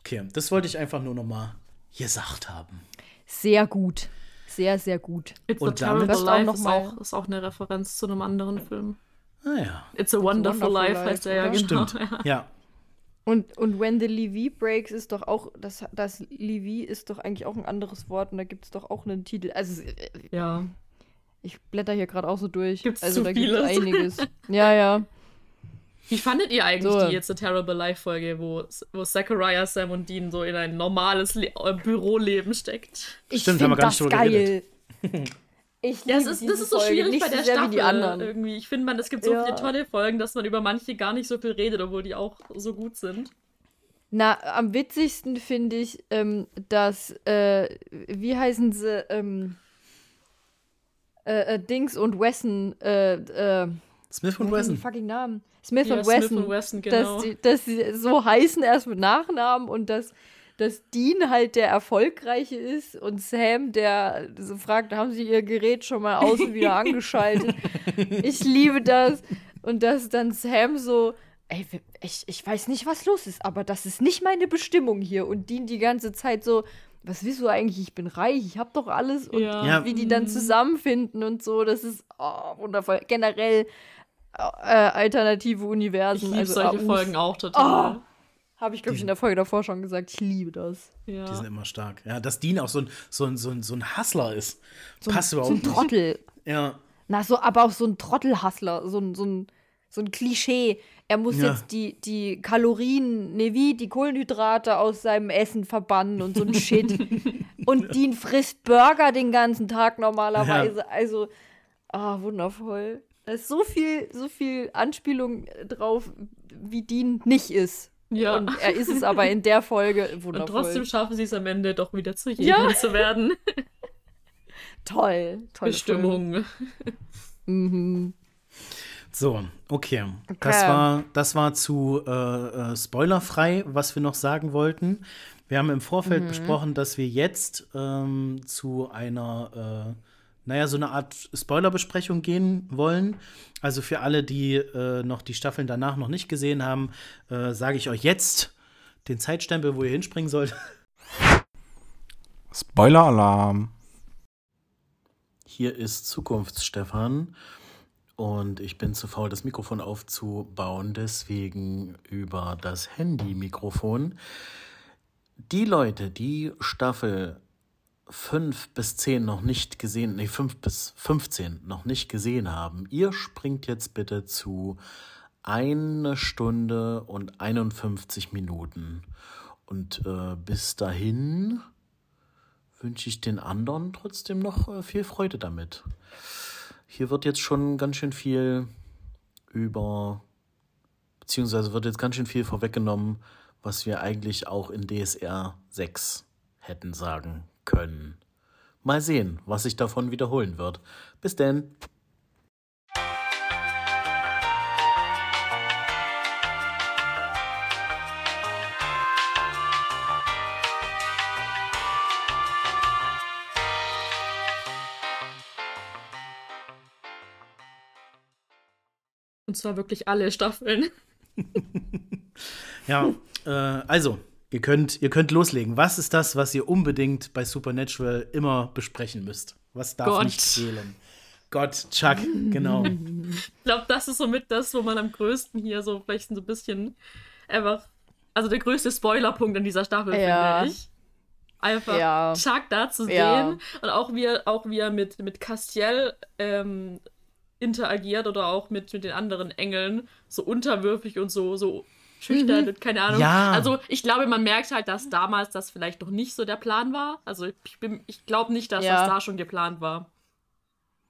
Okay, das wollte ich einfach nur noch mal gesagt haben. Sehr gut. Sehr, sehr gut. It's Und damit- Das auch noch ist mal- auch, ist auch eine Referenz zu einem anderen Film. Naja, It's a Wonderful, Wonderful Life Life, heißt er ja genau. stimmt. Ja. Und, und When the Levy Breaks ist doch auch, das, das Levy ist doch eigentlich auch ein anderes Wort und da gibt es doch auch einen Titel. Also äh, Ja. ich blätter hier gerade auch so durch. Gibt's also zu da gibt es einiges. Ja, ja. Wie fandet ihr eigentlich So. die It's a Terrible Life Folge, wo, wo Zachariah, Sam und Dean so in ein normales Le äh, Büroleben steckt? Ich Stimmt, haben wir gar nicht das drüber geil. Ich Ja, es liebe ist, diese das ist so Folge schwierig nicht bei so der sehr Staffel wie die anderen. irgendwie. Ich finde, man, es gibt so Ja. viele tolle Folgen, dass man über manche gar nicht so viel redet, obwohl die auch so gut sind. Na, am witzigsten finde ich, ähm, dass, äh, wie heißen sie, ähm, äh, äh, Dings und Wesson, äh, äh, Smith und Wesson. fucking Namen? Smith Ja, und Smith Wesson. und Wesson, genau. Dass, die, dass sie so heißen erst mit Nachnamen und dass, dass Dean halt der Erfolgreiche ist und Sam, der so fragt, haben sie ihr Gerät schon mal aus und wieder angeschaltet? ich liebe das. Und dass dann Sam so, ey, ich, ich weiß nicht, was los ist, aber das ist nicht meine Bestimmung hier. Und Dean die ganze Zeit so, was willst du eigentlich? Ich bin reich, ich hab doch alles. Und Ja. Wie die dann zusammenfinden und so, das ist oh, wundervoll. Generell äh, alternative Ich Universen. liebe also solche AUs. Folgen auch total. Habe ich, glaube ich, in der Folge davor schon gesagt. Ich liebe das. Ja. Die sind immer stark. Ja, dass Dean auch so ein, so ein, so ein, so ein Hustler ist. So, Passt so überhaupt ein nicht. Trottel. Ja. Na, so, aber auch so ein Trottelhassler. So ein, so ein, so ein Klischee. Er muss Ja. jetzt die, die Kalorien, ne, wie die Kohlenhydrate aus seinem Essen verbannen und so ein Shit. und Dean frisst Burger den ganzen Tag normalerweise. Also, ah, wundervoll. Da ist so viel, so viel Anspielung drauf, wie Dean nicht ist. Ja. Und er ist es aber in der Folge Und wundervoll. trotzdem schaffen sie es am Ende doch wieder zu jedem Ja. zu werden. toll, toll. Bestimmung. Mhm. So, okay. Das Okay. war, das war zu äh, äh, spoilerfrei, was wir noch sagen wollten. Wir haben im Vorfeld besprochen, dass wir jetzt ähm, zu einer, äh, naja, so eine Art Spoilerbesprechung gehen wollen. Also für alle, die äh, noch die Staffeln danach noch nicht gesehen haben, äh, sage ich euch jetzt den Zeitstempel, wo ihr hinspringen sollt. Spoiler-Alarm. Hier ist Zukunftsstefan und ich bin zu faul, das Mikrofon aufzubauen, deswegen über das Handy-Mikrofon. Die Leute, die Staffel 5 bis 10 noch nicht gesehen, nee, 5 bis 15 noch nicht gesehen haben, ihr springt jetzt bitte zu eine Stunde und 51 Minuten. Und äh, bis dahin wünsche ich den anderen trotzdem noch äh, viel Freude damit. Hier wird jetzt schon ganz schön viel über, beziehungsweise wird jetzt ganz schön viel vorweggenommen, was wir eigentlich auch in DSR 6 hätten sagen können. Mal sehen, was sich davon wiederholen wird. Bis denn. Und zwar wirklich alle Staffeln. Ja, äh, also, ihr könnt, ihr könnt loslegen. Was ist das, was ihr unbedingt bei Supernatural immer besprechen müsst? Was darf Gott. nicht fehlen? Gott, Chuck, genau. Ich glaube, das ist somit das, wo man am größten hier so vielleicht so ein bisschen einfach, also der größte Spoilerpunkt in dieser Staffel, Ja. finde ich. Einfach Ja. Chuck da zu Ja. sehen und auch wie er, auch wie er mit, mit Castiel ähm, interagiert oder auch mit, mit den anderen Engeln, so unterwürfig und so, so schüchtern und keine Ahnung. Ja. Also ich glaube, man merkt halt, dass damals das vielleicht noch nicht so der Plan war. Also ich, bin- ich glaube nicht, dass Ja. das da schon geplant war.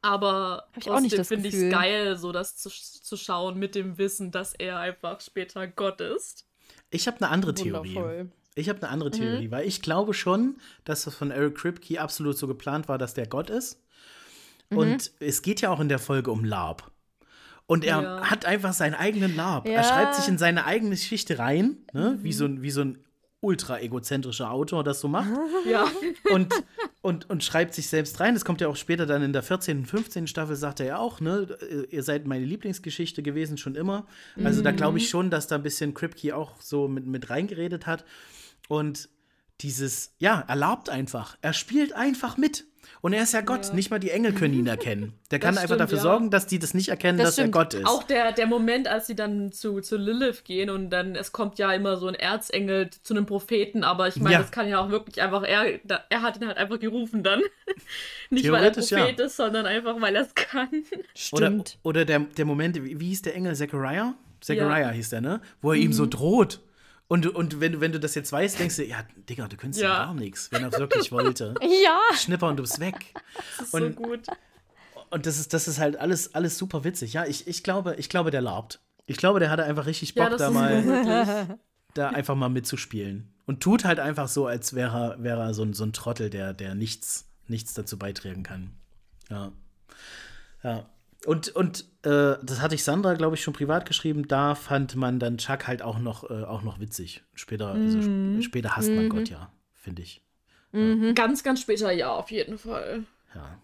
Aber Hab ich auch nicht trotzdem das finde ich es Gefühl. geil, so das zu, zu schauen mit dem Wissen, dass er einfach später Gott ist. Ich habe eine andere Theorie. Wundervoll. Ich habe eine andere Theorie, weil ich glaube schon, dass das von Eric Kripke absolut so geplant war, dass der Gott ist. Und es geht ja auch in der Folge um Lab. Und er Ja. hat einfach seinen eigenen Lab. Ja. Er schreibt sich in seine eigene Geschichte rein, ne? wie, so ein, wie so ein ultra egozentrischer Autor das so macht. Ja. und, und, und schreibt sich selbst rein. Das kommt ja auch später dann in der 14. und 15. Staffel, sagt er ja auch, ne? Ihr seid meine Lieblingsgeschichte gewesen, schon immer. Also da glaube ich schon, dass da ein bisschen Kripke auch so mit, mit reingeredet hat. Und dieses, ja, erlaubt einfach. Er spielt einfach mit. Und er ist ja Gott. Nicht mal die Engel können ihn erkennen. Der kann einfach stimmt, dafür ja. sorgen, dass die das nicht erkennen, Das dass er stimmt. Gott ist. Auch der, der Moment, als sie dann zu, zu Lilith gehen und dann, es kommt ja immer so ein Erzengel zu einem Propheten, aber ich meine, Ja. das kann ja auch wirklich einfach, er, er hat ihn halt einfach gerufen dann. Nicht weil er Prophet ja. ist, sondern einfach, weil er es kann. Oder, Stimmt. oder der, der Moment, wie, wie hieß der Engel? Zechariah? Zechariah Ja. hieß der, ne? Wo er ihm so droht. Und, und wenn, du, wenn du das jetzt weißt, denkst du, ja, Digga, du könntest ja Ja. gar nichts, wenn er es wirklich wollte. Ja. Schnipper und du bist weg. Das ist Und- so gut. Und das ist, das ist halt alles, alles super witzig. Ja, ich, ich, glaube, ich glaube, der larbt. Ich glaube, der hatte einfach richtig Bock, Ja, da mal da einfach mal mitzuspielen. Und tut halt einfach so, als wäre er, wäre er so, ein, so ein Trottel, der, der nichts, nichts dazu beitragen kann. Ja. Ja. Und, und äh, das hatte ich Sandra, glaube ich, schon privat geschrieben. Da fand man dann Chuck halt auch noch, äh, auch noch witzig. Später, also sp später hasst man Gott ja, finde ich. Ganz, ganz später ja, auf jeden Fall. Ja.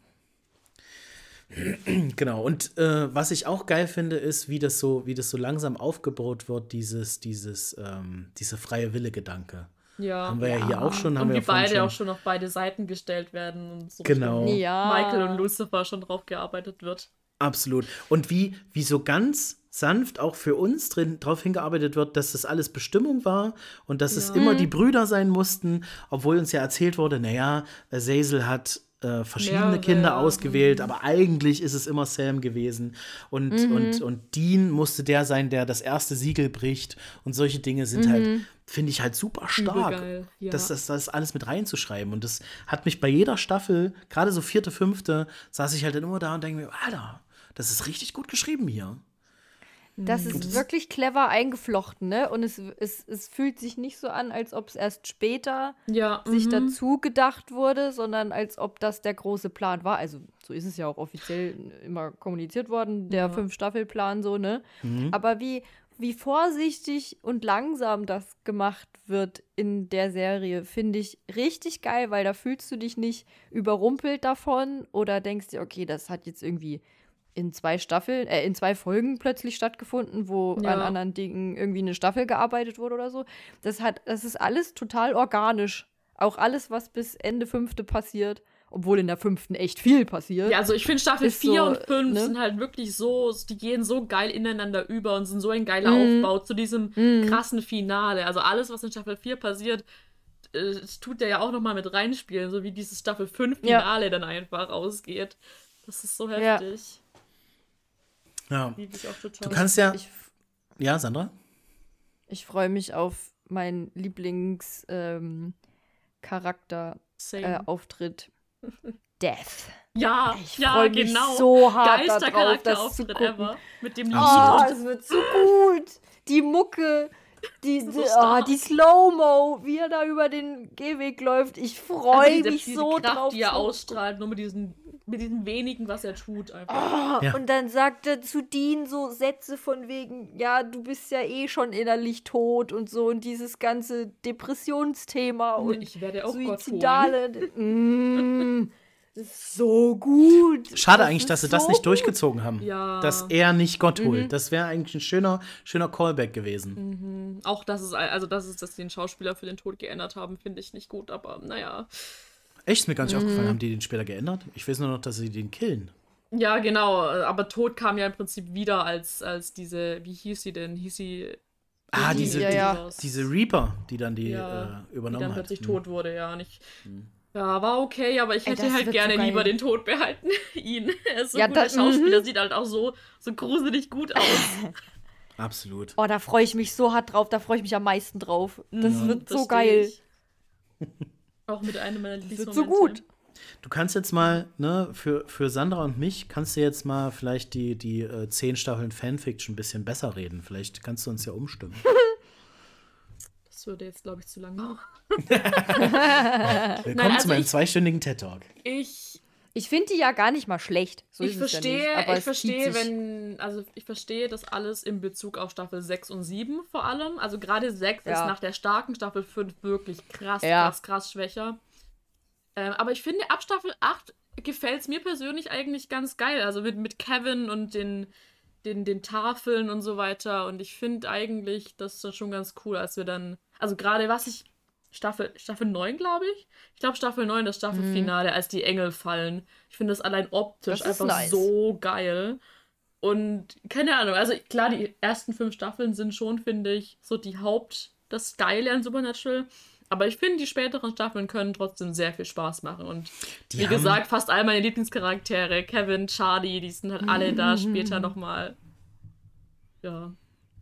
Genau, und äh, was ich auch geil finde, ist, wie das so, wie das so langsam aufgebaut wird, dieses, dieses, ähm, diese freie Wille-Gedanke. Ja. Haben wir ja, hier auch schon, haben und wir wie ja beide schon. auch schon auf beide Seiten gestellt werden und so Genau. Ja. Michael und Lucifer schon drauf gearbeitet wird. Absolut. Und wie, wie so ganz sanft auch für uns drin darauf hingearbeitet wird, dass das alles Bestimmung war und dass es Ja. immer die Brüder sein mussten, obwohl uns ja erzählt wurde, naja, Zazel hat äh, verschiedene Mehrere, Kinder ja. ausgewählt, aber eigentlich ist es immer Sam gewesen. Und, und, und Dean musste der sein, der das erste Siegel bricht. Und solche Dinge sind halt, finde ich halt super stark. ja. Das, das, das alles mit reinzuschreiben. Und das hat mich bei jeder Staffel, gerade so vierte, fünfte, saß ich halt dann immer da und denke mir, Alter, das ist richtig gut geschrieben hier. Das ist wirklich clever eingeflochten, ne? Und es, es, es fühlt sich nicht so an, als ob es erst später Ja. sich mhm. dazu gedacht wurde, sondern als ob das der große Plan war. Also so ist es ja auch offiziell immer kommuniziert worden, der Ja. Fünf-Staffel-Plan so, ne? Mhm. Aber wie, wie vorsichtig und langsam das gemacht wird in der Serie, finde ich richtig geil, weil da fühlst du dich nicht überrumpelt davon oder denkst dir, okay, das hat jetzt irgendwie in zwei Staffeln, äh, in zwei Folgen plötzlich stattgefunden, wo Ja. an anderen Dingen irgendwie eine Staffel gearbeitet wurde oder so. Das hat, das ist alles total organisch. Auch alles, was bis Ende fünfte passiert, obwohl in der fünften echt viel passiert. Ja, also ich finde Staffel Ist 4 so, und 5 ne? sind halt wirklich so, die gehen so geil ineinander über und sind so ein geiler Mhm. Aufbau zu diesem krassen Finale. Also alles, was in Staffel 4 passiert, äh, tut der ja auch nochmal mit reinspielen, so wie dieses Staffel 5 Ja. Finale dann einfach rausgeht. Das ist so Ja. heftig. Ja. Liebe ich auch total. Du kannst ja. Ich, Ja, Sandra? ich freue mich auf meinen Lieblings-Charakter-Auftritt. Same. Äh, Auftritt. Death. ja, Ich ja, freue mich genau. so hart darauf, das zu gucken. ever. Mit dem Oh, Lied. es wird so gut. Die Mucke, die, So die, oh, die Slow-Mo, wie er da über den Gehweg läuft. Ich freue Also mich so Kraft, drauf. die er ausstrahlt, nur mit diesen, mit diesen wenigen, was er tut. Einfach. Oh, Ja. Und dann sagt er zu Dean so Sätze von wegen, ja, du bist ja eh schon innerlich tot und so und dieses ganze Depressionsthema und ich werde auch Gott holen. Suizidale. mm, das ist so gut. Schade Das eigentlich, dass sie das so nicht gut. durchgezogen haben. Ja. Dass er nicht Gott Mhm. holt. Das wäre eigentlich ein schöner, schöner Callback gewesen. Auch dass es, also dass es, dass sie den Schauspieler für den Tod geändert haben, finde ich nicht gut, aber naja. Echt, ist mir gar nicht Mhm. aufgefallen. Haben die den später geändert? Ich weiß nur noch, dass sie den killen. Ja, genau, aber Tod kam ja im Prinzip wieder als, als diese, wie hieß sie denn? Hieß sie. Ah, die- diese, Ja, die, ja. diese Reaper, die dann die Ja, äh, die übernommen dann hat. plötzlich Hm. tot wurde, ja. Und ich, ja, war okay, aber ich Ey, hätte das halt gerne so lieber den Tod behalten. Ihn. Er ist so Ja, ein guter das- Schauspieler, sieht halt auch so, so gruselig gut aus. Absolut. Oh, da freue ich mich so hart drauf, da freue ich mich am meisten drauf. Das Ja. wird so geil. ich. Auch mit einem meiner Das wird so gut. Du kannst jetzt mal, ne, für, für Sandra und mich, kannst du jetzt mal vielleicht die, die äh, zehn Staffeln Fanfiction ein bisschen besser reden. Vielleicht kannst du uns ja umstimmen. Das würde jetzt, glaube ich, zu lang dauern. Willkommen also zu meinem ich- zweistündigen TED-Talk. Ich Ich finde die ja gar nicht mal schlecht. So ich ist verstehe, ja nicht, ich verstehe, wenn, also ich verstehe das alles in Bezug auf Staffel 6 und 7 vor allem. Also gerade 6 ist Ja. nach der starken Staffel 5 wirklich krass, Ja. krass, krass schwächer. Ähm, aber ich finde, ab Staffel 8 gefällt es mir persönlich eigentlich ganz geil. Also mit, mit Kevin und den, den, den Tafeln und so weiter. Und ich finde eigentlich, das ist dann schon ganz cool, als wir dann, also gerade was ich, Staffel, Staffel 9, glaube ich. Ich glaube Staffel 9, das Staffelfinale, als die Engel fallen. Ich finde das allein optisch Das einfach nice. so geil. Und keine Ahnung, also klar, die ersten fünf Staffeln sind schon, finde ich, so die Haupt, das Geile an Supernatural. Aber ich finde, die späteren Staffeln können trotzdem sehr viel Spaß machen. Und Die wie gesagt, fast all meine Lieblingscharaktere, Kevin, Charlie, die sind halt alle da später nochmal. Ja.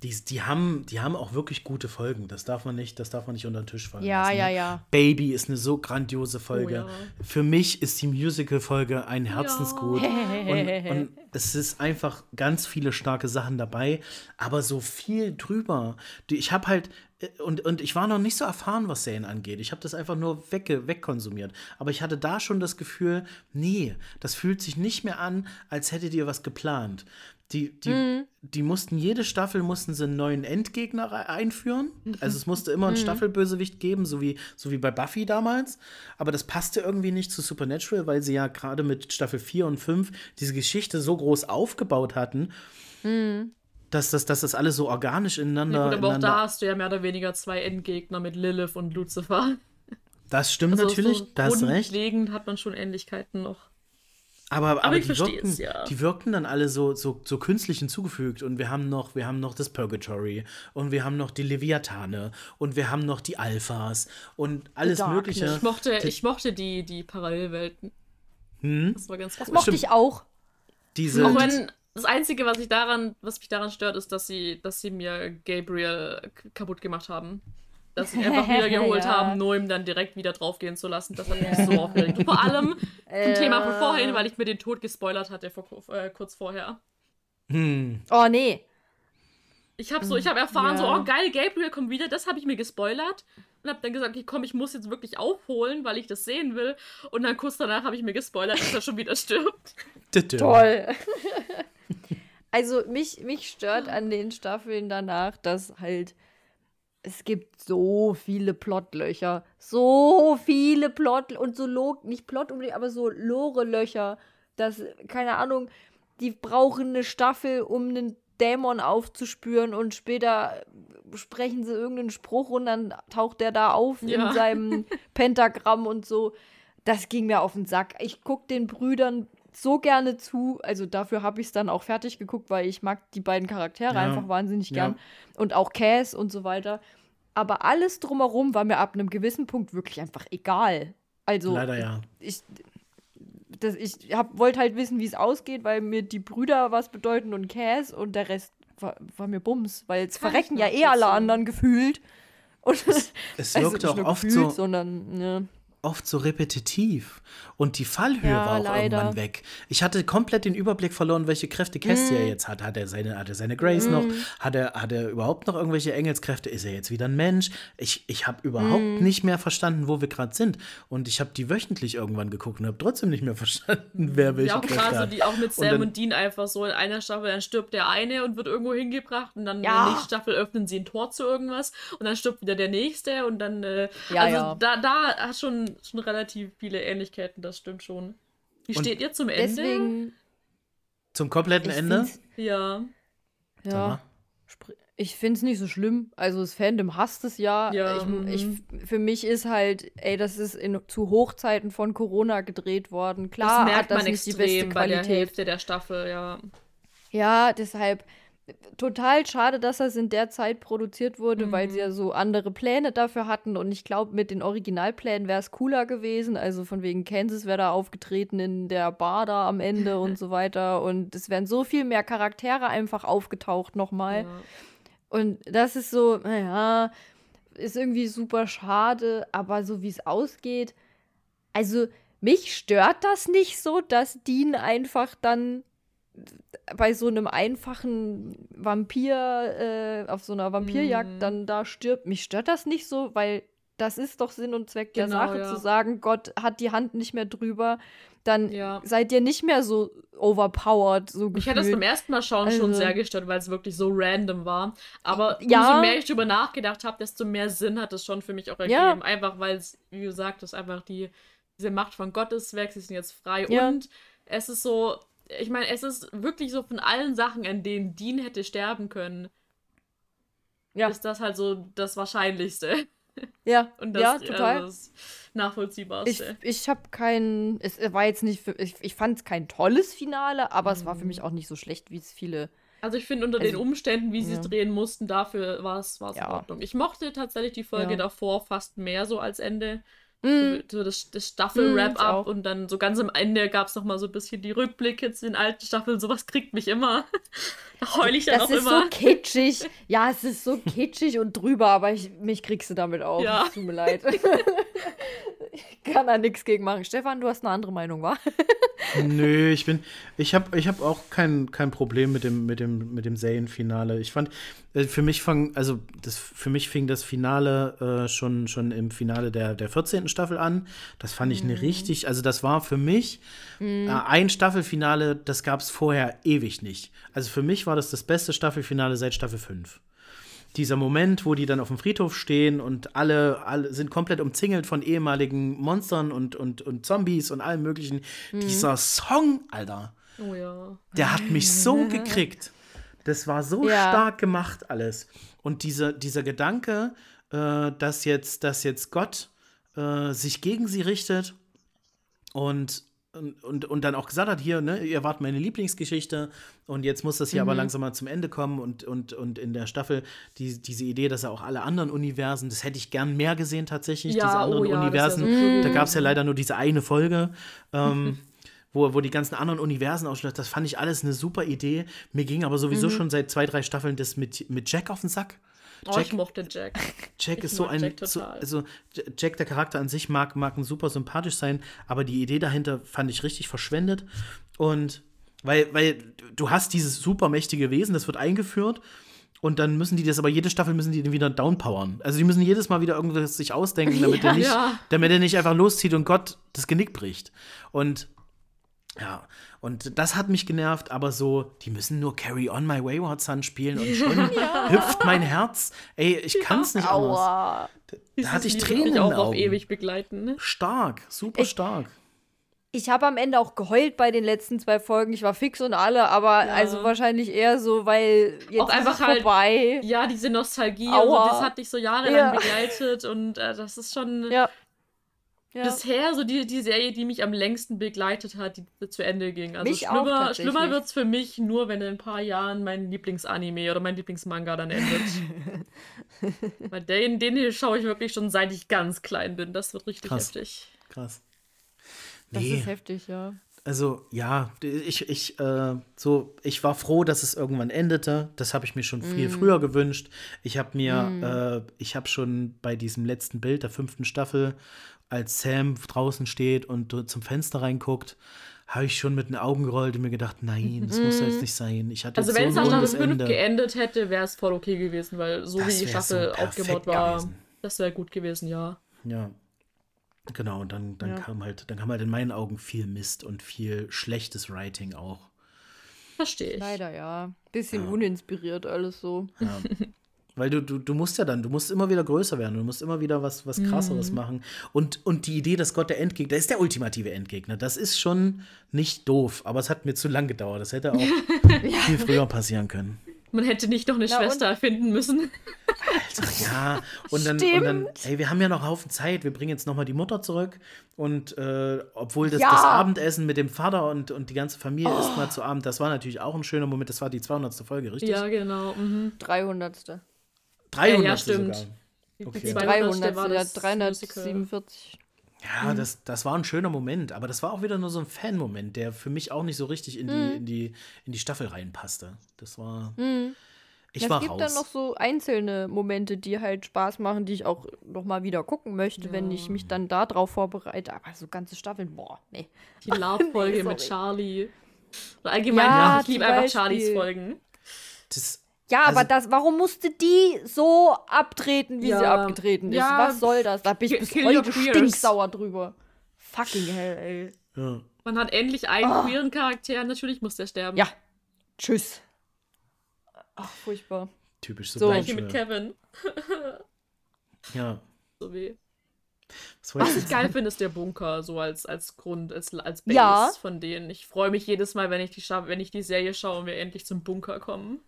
Die, die, haben, die haben auch wirklich gute Folgen. Das darf man nicht, das darf man nicht unter den Tisch fallen Ja, lassen. ja, ne? ja. Baby ist eine so grandiose Folge. Oh ja. Für mich ist die Musical-Folge ein Herzensgut. Und, und es ist einfach ganz viele starke Sachen dabei, aber so viel drüber. Ich habe halt, und, und ich war noch nicht so erfahren, was Serien angeht. Ich habe das einfach nur wegge wegkonsumiert. Aber ich hatte da schon das Gefühl, nee, das fühlt sich nicht mehr an, als hättet ihr was geplant. Die, die, die mussten, jede Staffel mussten sie einen neuen Endgegner einführen. Also es musste immer einen Staffelbösewicht geben, so wie, so wie bei Buffy damals. Aber das passte irgendwie nicht zu Supernatural, weil sie ja gerade mit Staffel 4 und 5 diese Geschichte so groß aufgebaut hatten, dass, das, dass das alles so organisch ineinander. Ja, gut, aber auch ineinander da hast du ja mehr oder weniger zwei Endgegner mit Lilith und Lucifer. das stimmt Also natürlich, so da hast du recht. Grundlegend hat man schon Ähnlichkeiten noch. Aber, aber, ich die, verstehe wirkten, es, ja. die wirkten dann alle so, so, so künstlich hinzugefügt. Und wir haben noch, wir haben noch das Purgatory und wir haben noch die Leviathane und wir haben noch die Alphas und alles Darkness. Mögliche. Ich mochte, Die- ich mochte die, die Parallelwelten. Hm? Das war ganz Das cool. mochte Stimmt. ich auch. Diese, Auch wenn das Einzige, was ich daran, was mich daran stört, ist, dass sie, dass sie mir Gabriel kaputt gemacht haben. Dass sie ihn einfach wieder geholt Ja. haben, nur ihm dann direkt wieder draufgehen zu lassen. Das hat mich so aufgeregt. Und vor allem zum Thema von vorhin, weil ich mir den Tod gespoilert hatte vor, äh, kurz vorher. hm, Oh, nee. Ich habe so, ich habe erfahren, Ja. so, oh geil, Gabriel kommt wieder, das habe ich mir gespoilert. Und habe dann gesagt, okay, komm, ich muss jetzt wirklich aufholen, weil ich das sehen will. Und dann kurz danach habe ich mir gespoilert, dass er schon wieder stirbt. Toll. also mich, mich stört an den Staffeln danach, dass halt es gibt so viele Plotlöcher. So viele Plot und so Log, nicht Plot, unbedingt, aber so Lore-Löcher. dass, keine Ahnung, die brauchen eine Staffel, um einen Dämon aufzuspüren und später sprechen sie irgendeinen Spruch und dann taucht der da auf Ja. in seinem Pentagramm und so. Das ging mir auf den Sack. Ich guck den Brüdern so gerne zu. Also dafür habe ich es dann auch fertig geguckt, weil ich mag die beiden Charaktere Ja. einfach wahnsinnig Ja. gern. Und auch Cass und so weiter. Aber alles drumherum war mir ab einem gewissen Punkt wirklich einfach egal. Also Leider ja. ich, das, ich wollte halt wissen, wie es ausgeht, weil mir die Brüder was bedeuten und Cass und der Rest war, war mir Bums, weil es Kann verrecken ja eh alle anderen gefühlt. Und Es also wirkte nicht auch nur oft gefühlt, so, sondern ne. Oft so repetitiv. Und die Fallhöhe Ja, war auch leider. irgendwann weg. Ich hatte komplett den Überblick verloren, welche Kräfte Cassia Mhm. jetzt hat. Hat er seine, hat er seine Grace noch? Hat er, hat er überhaupt noch irgendwelche Engelskräfte? Ist er jetzt wieder ein Mensch? Ich, ich habe überhaupt Mhm. nicht mehr verstanden, wo wir gerade sind. Und ich habe die wöchentlich irgendwann geguckt und habe trotzdem nicht mehr verstanden, wer welche Ja, auch Kräfte krass, hat. die auch mit Sam dann- und, Dean einfach so in einer Staffel, dann stirbt der eine und wird irgendwo hingebracht und dann in Ja. der nächsten Staffel öffnen sie ein Tor zu irgendwas und dann stirbt wieder der nächste und dann, äh, Ja, also ja. da, da hat schon, schon relativ viele Ähnlichkeiten, das stimmt schon. Wie Und steht ihr zum Ende? Deswegen. Zum kompletten Ende? Ja. Ja. Ich finde es nicht so schlimm. Also das Fandom hasst es ja. Ja, ich, mhm. ich, für mich ist halt, ey, das ist in, zu Hochzeiten von Corona gedreht worden. Klar, das merkt hat das man nicht die extrem beste bei der Qualität. Hälfte der Staffel, ja. Ja, deshalb total schade, dass das in der Zeit produziert wurde, weil Mhm. sie ja so andere Pläne dafür hatten. Und ich glaube, mit den Originalplänen wäre es cooler gewesen. Also von wegen Kansas wäre da aufgetreten in der Bar da am Ende und so weiter. Und es wären so viel mehr Charaktere einfach aufgetaucht nochmal. ja. Und das ist so, naja, ist irgendwie super schade, aber so wie es ausgeht, also mich stört das nicht so, dass Dean einfach dann bei so einem einfachen Vampir, äh, auf so einer Vampirjagd Mhm. dann da stirbt. Mich stört das nicht so, weil das ist doch Sinn und Zweck der Genau, Sache, ja. zu sagen, Gott hat die Hand nicht mehr drüber, dann Ja. seid ihr nicht mehr so overpowered, so hat das gefühlt. beim ersten Mal schauen schon Also- sehr gestört, weil es wirklich so random war. Aber Ja. umso mehr ich drüber nachgedacht habe, desto mehr Sinn hat es schon für mich auch ergeben. Einfach weil es, wie du sagtest, einfach die, diese Macht von Gott ist weg, sie sind jetzt frei. Und es ist so, ich meine, es ist wirklich so von allen Sachen, an denen Dean hätte sterben können, ja, ist das halt so das Wahrscheinlichste. ja, Und das, ja, total. Also das Nachvollziehbarste. Ich, ich habe kein, es war jetzt nicht, für, ich, ich fand es kein tolles Finale, aber es war für Mhm. mich auch nicht so schlecht, wie es viele. Also ich finde, unter den Also, Umständen, wie sie es drehen mussten, dafür war es in Ja. Ordnung. Ich mochte tatsächlich die Folge Ja. davor fast mehr so als Ende. Mm, So das, das Mm, Staffel-Wrap-Up auch. und dann so ganz am Ende gab es nochmal so ein bisschen die Rückblicke zu den alten Staffeln. Sowas kriegt mich immer. da heule ich dann das auch ist immer. so kitschig. Ja, es ist so kitschig und drüber, aber ich, mich kriegst du damit auch. Ja. Tut mir leid. ich kann da nichts gegen machen. Stefan, du hast eine andere Meinung, wa? Nö, ich bin, ich habe ich hab auch kein, kein Problem mit dem, mit dem, mit dem Serienfinale. Ich fand, äh, für mich fang, also das, für mich fing das Finale äh, schon, schon im Finale der, der 14. Staffel an. Das fand ich eine richtig, also das war für mich äh, ein Staffelfinale, das gab es vorher ewig nicht. Also für mich war das das beste Staffelfinale seit Staffel 5 dieser Moment, wo die dann auf dem Friedhof stehen und alle, alle sind komplett umzingelt von ehemaligen Monstern und, und, und Zombies und allem möglichen. Dieser Song, Alter, Oh ja. der hat mich so gekriegt. Das war so Ja. stark gemacht alles. Und diese, dieser Gedanke, äh, dass, jetzt, dass jetzt Gott äh, sich gegen sie richtet und, und, und, dann auch gesagt hat, hier, ne, ihr wart meine Lieblingsgeschichte und jetzt muss das hier aber langsam mal zum Ende kommen und, und, und in der Staffel die, diese Idee, dass er auch alle anderen Universen, das hätte ich gern mehr gesehen tatsächlich, Ja, diese oh anderen ja, das Universen. wär so da gab es ja leider nur diese eine Folge. Ähm, wo, wo die ganzen anderen Universen ausschließt, das fand ich alles eine super Idee. Mir ging aber sowieso schon seit zwei, drei Staffeln das mit, mit Jack auf den Sack. Oh, Jack, ich mochte Jack. Jack Ich ist so ein. Jack So, also, Jack, der Charakter an sich, mag, mag ein super sympathisch sein, aber die Idee dahinter fand ich richtig verschwendet. Und weil, weil du hast dieses super mächtige Wesen, das wird eingeführt. Und dann müssen die das, aber jede Staffel müssen die den wieder downpowern. Also die müssen jedes Mal wieder irgendwas sich ausdenken, damit Ja, er nicht, ja. damit er nicht einfach loszieht und Gott das Genick bricht. Und ja, und das hat mich genervt, aber so, die müssen nur Carry On My Wayward Son spielen und schon hüpft mein Herz. Ey, ich kann es nicht anders. Aua. Da hatte ich Tränen Lied in auch auf Augen. ewig begleiten. Ne? Stark, super Ich- stark. Ich habe am Ende auch geheult bei den letzten zwei Folgen. Ich war fix und alle, aber Ja. also wahrscheinlich eher so, weil jetzt Auch einfach halt- vorbei. Ja, diese Nostalgie, also, das hat dich so jahrelang Ja. begleitet und äh, das ist schon Ja. Ja. bisher so die, die Serie, die mich am längsten begleitet hat, die zu Ende ging. Also Mich schlimmer, schlimmer wird es für mich nur, wenn in ein paar Jahren mein Lieblingsanime oder mein Lieblingsmanga dann endet. Weil den, den hier schaue ich wirklich schon seit ich ganz klein bin. Das wird richtig Krass. heftig. Krass. Das Nee, ist heftig, ja. also ja, ich, ich, äh, so, ich war froh, dass es irgendwann endete. Das habe ich mir schon Mm. viel früher gewünscht. Ich habe mir, äh, ich habe schon bei diesem letzten Bild der fünften Staffel, als Sam draußen steht und zum Fenster reinguckt, habe ich schon mit den Augen gerollt und mir gedacht, nein, das muss doch jetzt nicht sein. Ich hatte Also wenn es so nach ein Staffel rundes 5 Ende. geendet hätte, wäre es voll okay gewesen, weil so Das wie die Staffel so aufgebaut war, gewesen. das wäre gut gewesen, ja. Ja. Genau, und dann, dann Ja. kam halt, dann kam halt in meinen Augen viel Mist und viel schlechtes Writing auch. Verstehe ich. Leider ja. Bisschen uninspiriert alles so. Ja. Weil du, du, du musst ja dann, du musst immer wieder größer werden, du musst immer wieder was, was krasseres machen. Und, und die Idee, dass Gott der Endgegner, der ist der ultimative Endgegner, das ist schon nicht doof, aber es hat mir zu lang gedauert. Das hätte auch viel früher passieren können. Man hätte nicht noch eine Na, Schwester erfinden müssen. Alter, ja. Und dann, und dann, ey, wir haben ja noch einen Haufen Zeit, wir bringen jetzt nochmal die Mutter zurück. Und äh, obwohl das, Ja. das Abendessen mit dem Vater und, und die ganze Familie isst mal zu Abend, das war natürlich auch ein schöner Moment. Das war die 200. Folge, richtig? Ja, genau. Mhm. 300. 300. Ja, ja, stimmt. sogar. Die Okay. 200. 300. war Ja, das Musical. 347. Ja, das, das war ein schöner Moment, aber das war auch wieder nur so ein Fan-Moment, der für mich auch nicht so richtig in die, Mhm. in die, in die Staffel reinpasste. Das war. Mhm. Ich es war gibt raus. dann noch so einzelne Momente, die halt Spaß machen, die ich auch noch mal wieder gucken möchte, wenn ich mich dann da drauf vorbereite. Aber so ganze Staffeln, boah, nee. Die Love-Folge Nee, mit. Charlie. Oder allgemein, Ja, ich liebe einfach. Charlies Folgen. das, Ja, Also- aber das, warum musste die so abtreten, wie sie Ja. abgetreten ist? Ja. Was soll das? Da bin ich bis heute stinksauer drüber. Fucking hell, ey. Ja. Man hat endlich einen queeren Charakter, natürlich muss der sterben. Ja. Tschüss. Ach, furchtbar. Typisch so. So. Gleiche mit Kevin. Ja. So weh. Was Was ich geil finde, ist der Bunker, so als, als Grund, als, als Base Ja. von denen. Ich freue mich jedes Mal, wenn ich, die wenn ich die Serie schaue und wir endlich zum Bunker kommen.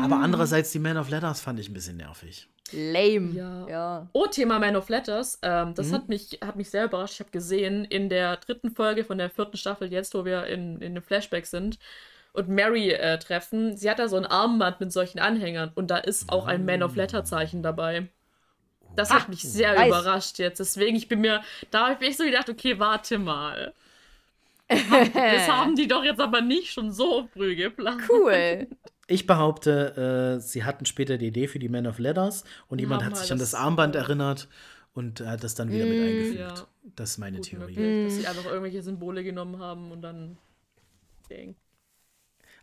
Aber andererseits, die Man of Letters fand ich ein bisschen nervig. Lame. Ja. ja. Oh, Thema Man of Letters. Ähm, das Mhm. hat, mich, hat mich sehr überrascht. Ich habe gesehen, in der dritten Folge von der vierten Staffel, jetzt, wo wir in, in dem Flashback sind und Mary äh, treffen, sie hat da so ein Armband mit solchen Anhängern und da ist auch ein Man of Letter Zeichen dabei. Das hat Ah, mich sehr nice. überrascht jetzt. Deswegen, ich bin mir, da habe ich mir so gedacht, okay, warte mal. Das haben die doch jetzt aber nicht schon so früh geplant. Cool. Ich behaupte, äh, sie hatten später die Idee für die Man of Letters und jemand hat sich an das Armband erinnert und hat das dann wieder mit eingefügt. Ja. Das ist meine Gut Theorie. möglich, dass sie einfach irgendwelche Symbole genommen haben und dann. Dang.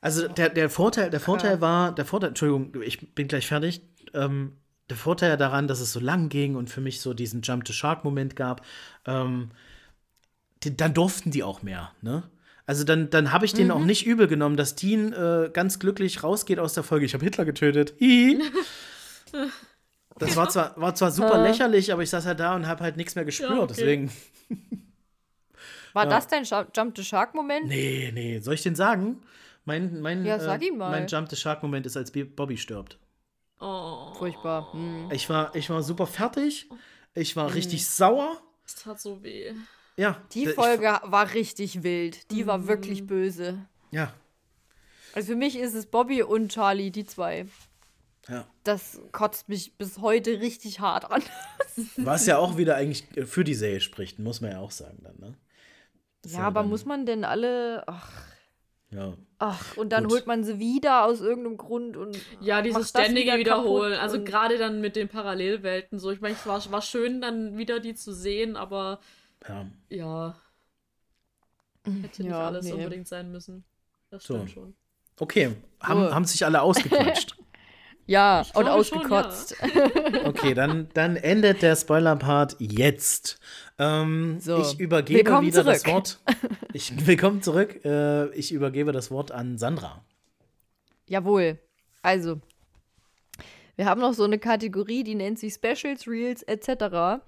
Also der, der Vorteil, der Vorteil war, der Vorteil, Entschuldigung, ich bin gleich fertig. Ähm, der Vorteil daran, dass es so lang ging und für mich so diesen Jump the Shark-Moment gab, ähm, die, dann durften die auch mehr, ne? Also dann, dann habe ich denen auch nicht übel genommen, dass Dean äh, ganz glücklich rausgeht aus der Folge. Ich habe Hitler getötet. Das war zwar, war zwar super lächerlich, aber ich saß halt da und habe halt nichts mehr gespürt. Ja, okay. Deswegen, War Ja. das dein Jump the Shark-Moment? nee, nee. Soll ich den sagen? Mein, mein, Ja, sag äh, ihn mal. mein Jump the Shark-Moment ist, als Bobby stirbt. Oh. Furchtbar. Hm. Ich war, ich war super fertig. Ich Mhm. war richtig sauer. Das tat so weh. Ja. Die Folge war richtig wild. Die war wirklich böse. Ja. Also für mich ist es Bobby und Charlie, die zwei. ja. Das kotzt mich bis heute richtig hart an. Was ja auch wieder eigentlich für die Serie spricht, muss man ja auch sagen dann, ne? Das ist Ja, aber dann- muss man denn alle. Ach, Ja. ach und dann Gut. holt man sie wieder aus irgendeinem Grund und. Ja, dieses macht das ständige wieder Wiederholen. Also gerade dann mit den Parallelwelten. So, ich meine, es war, war schön, dann wieder die zu sehen, aber ja. ja. Hätte nicht Ja, alles nee. unbedingt sein müssen. Das So. stimmt schon. Okay, haben, So. haben sich alle ausgequatscht. Ja, Ich und glaube schon, ausgekotzt. Okay, dann, dann endet der Spoiler-Part jetzt. Ähm, So, ich übergebe willkommen wieder das zurück. Wort. Ich, willkommen zurück. Äh, ich übergebe das Wort an Sandra. Jawohl. Also, wir haben noch so eine Kategorie, die nennt sich Specials, Reels etc.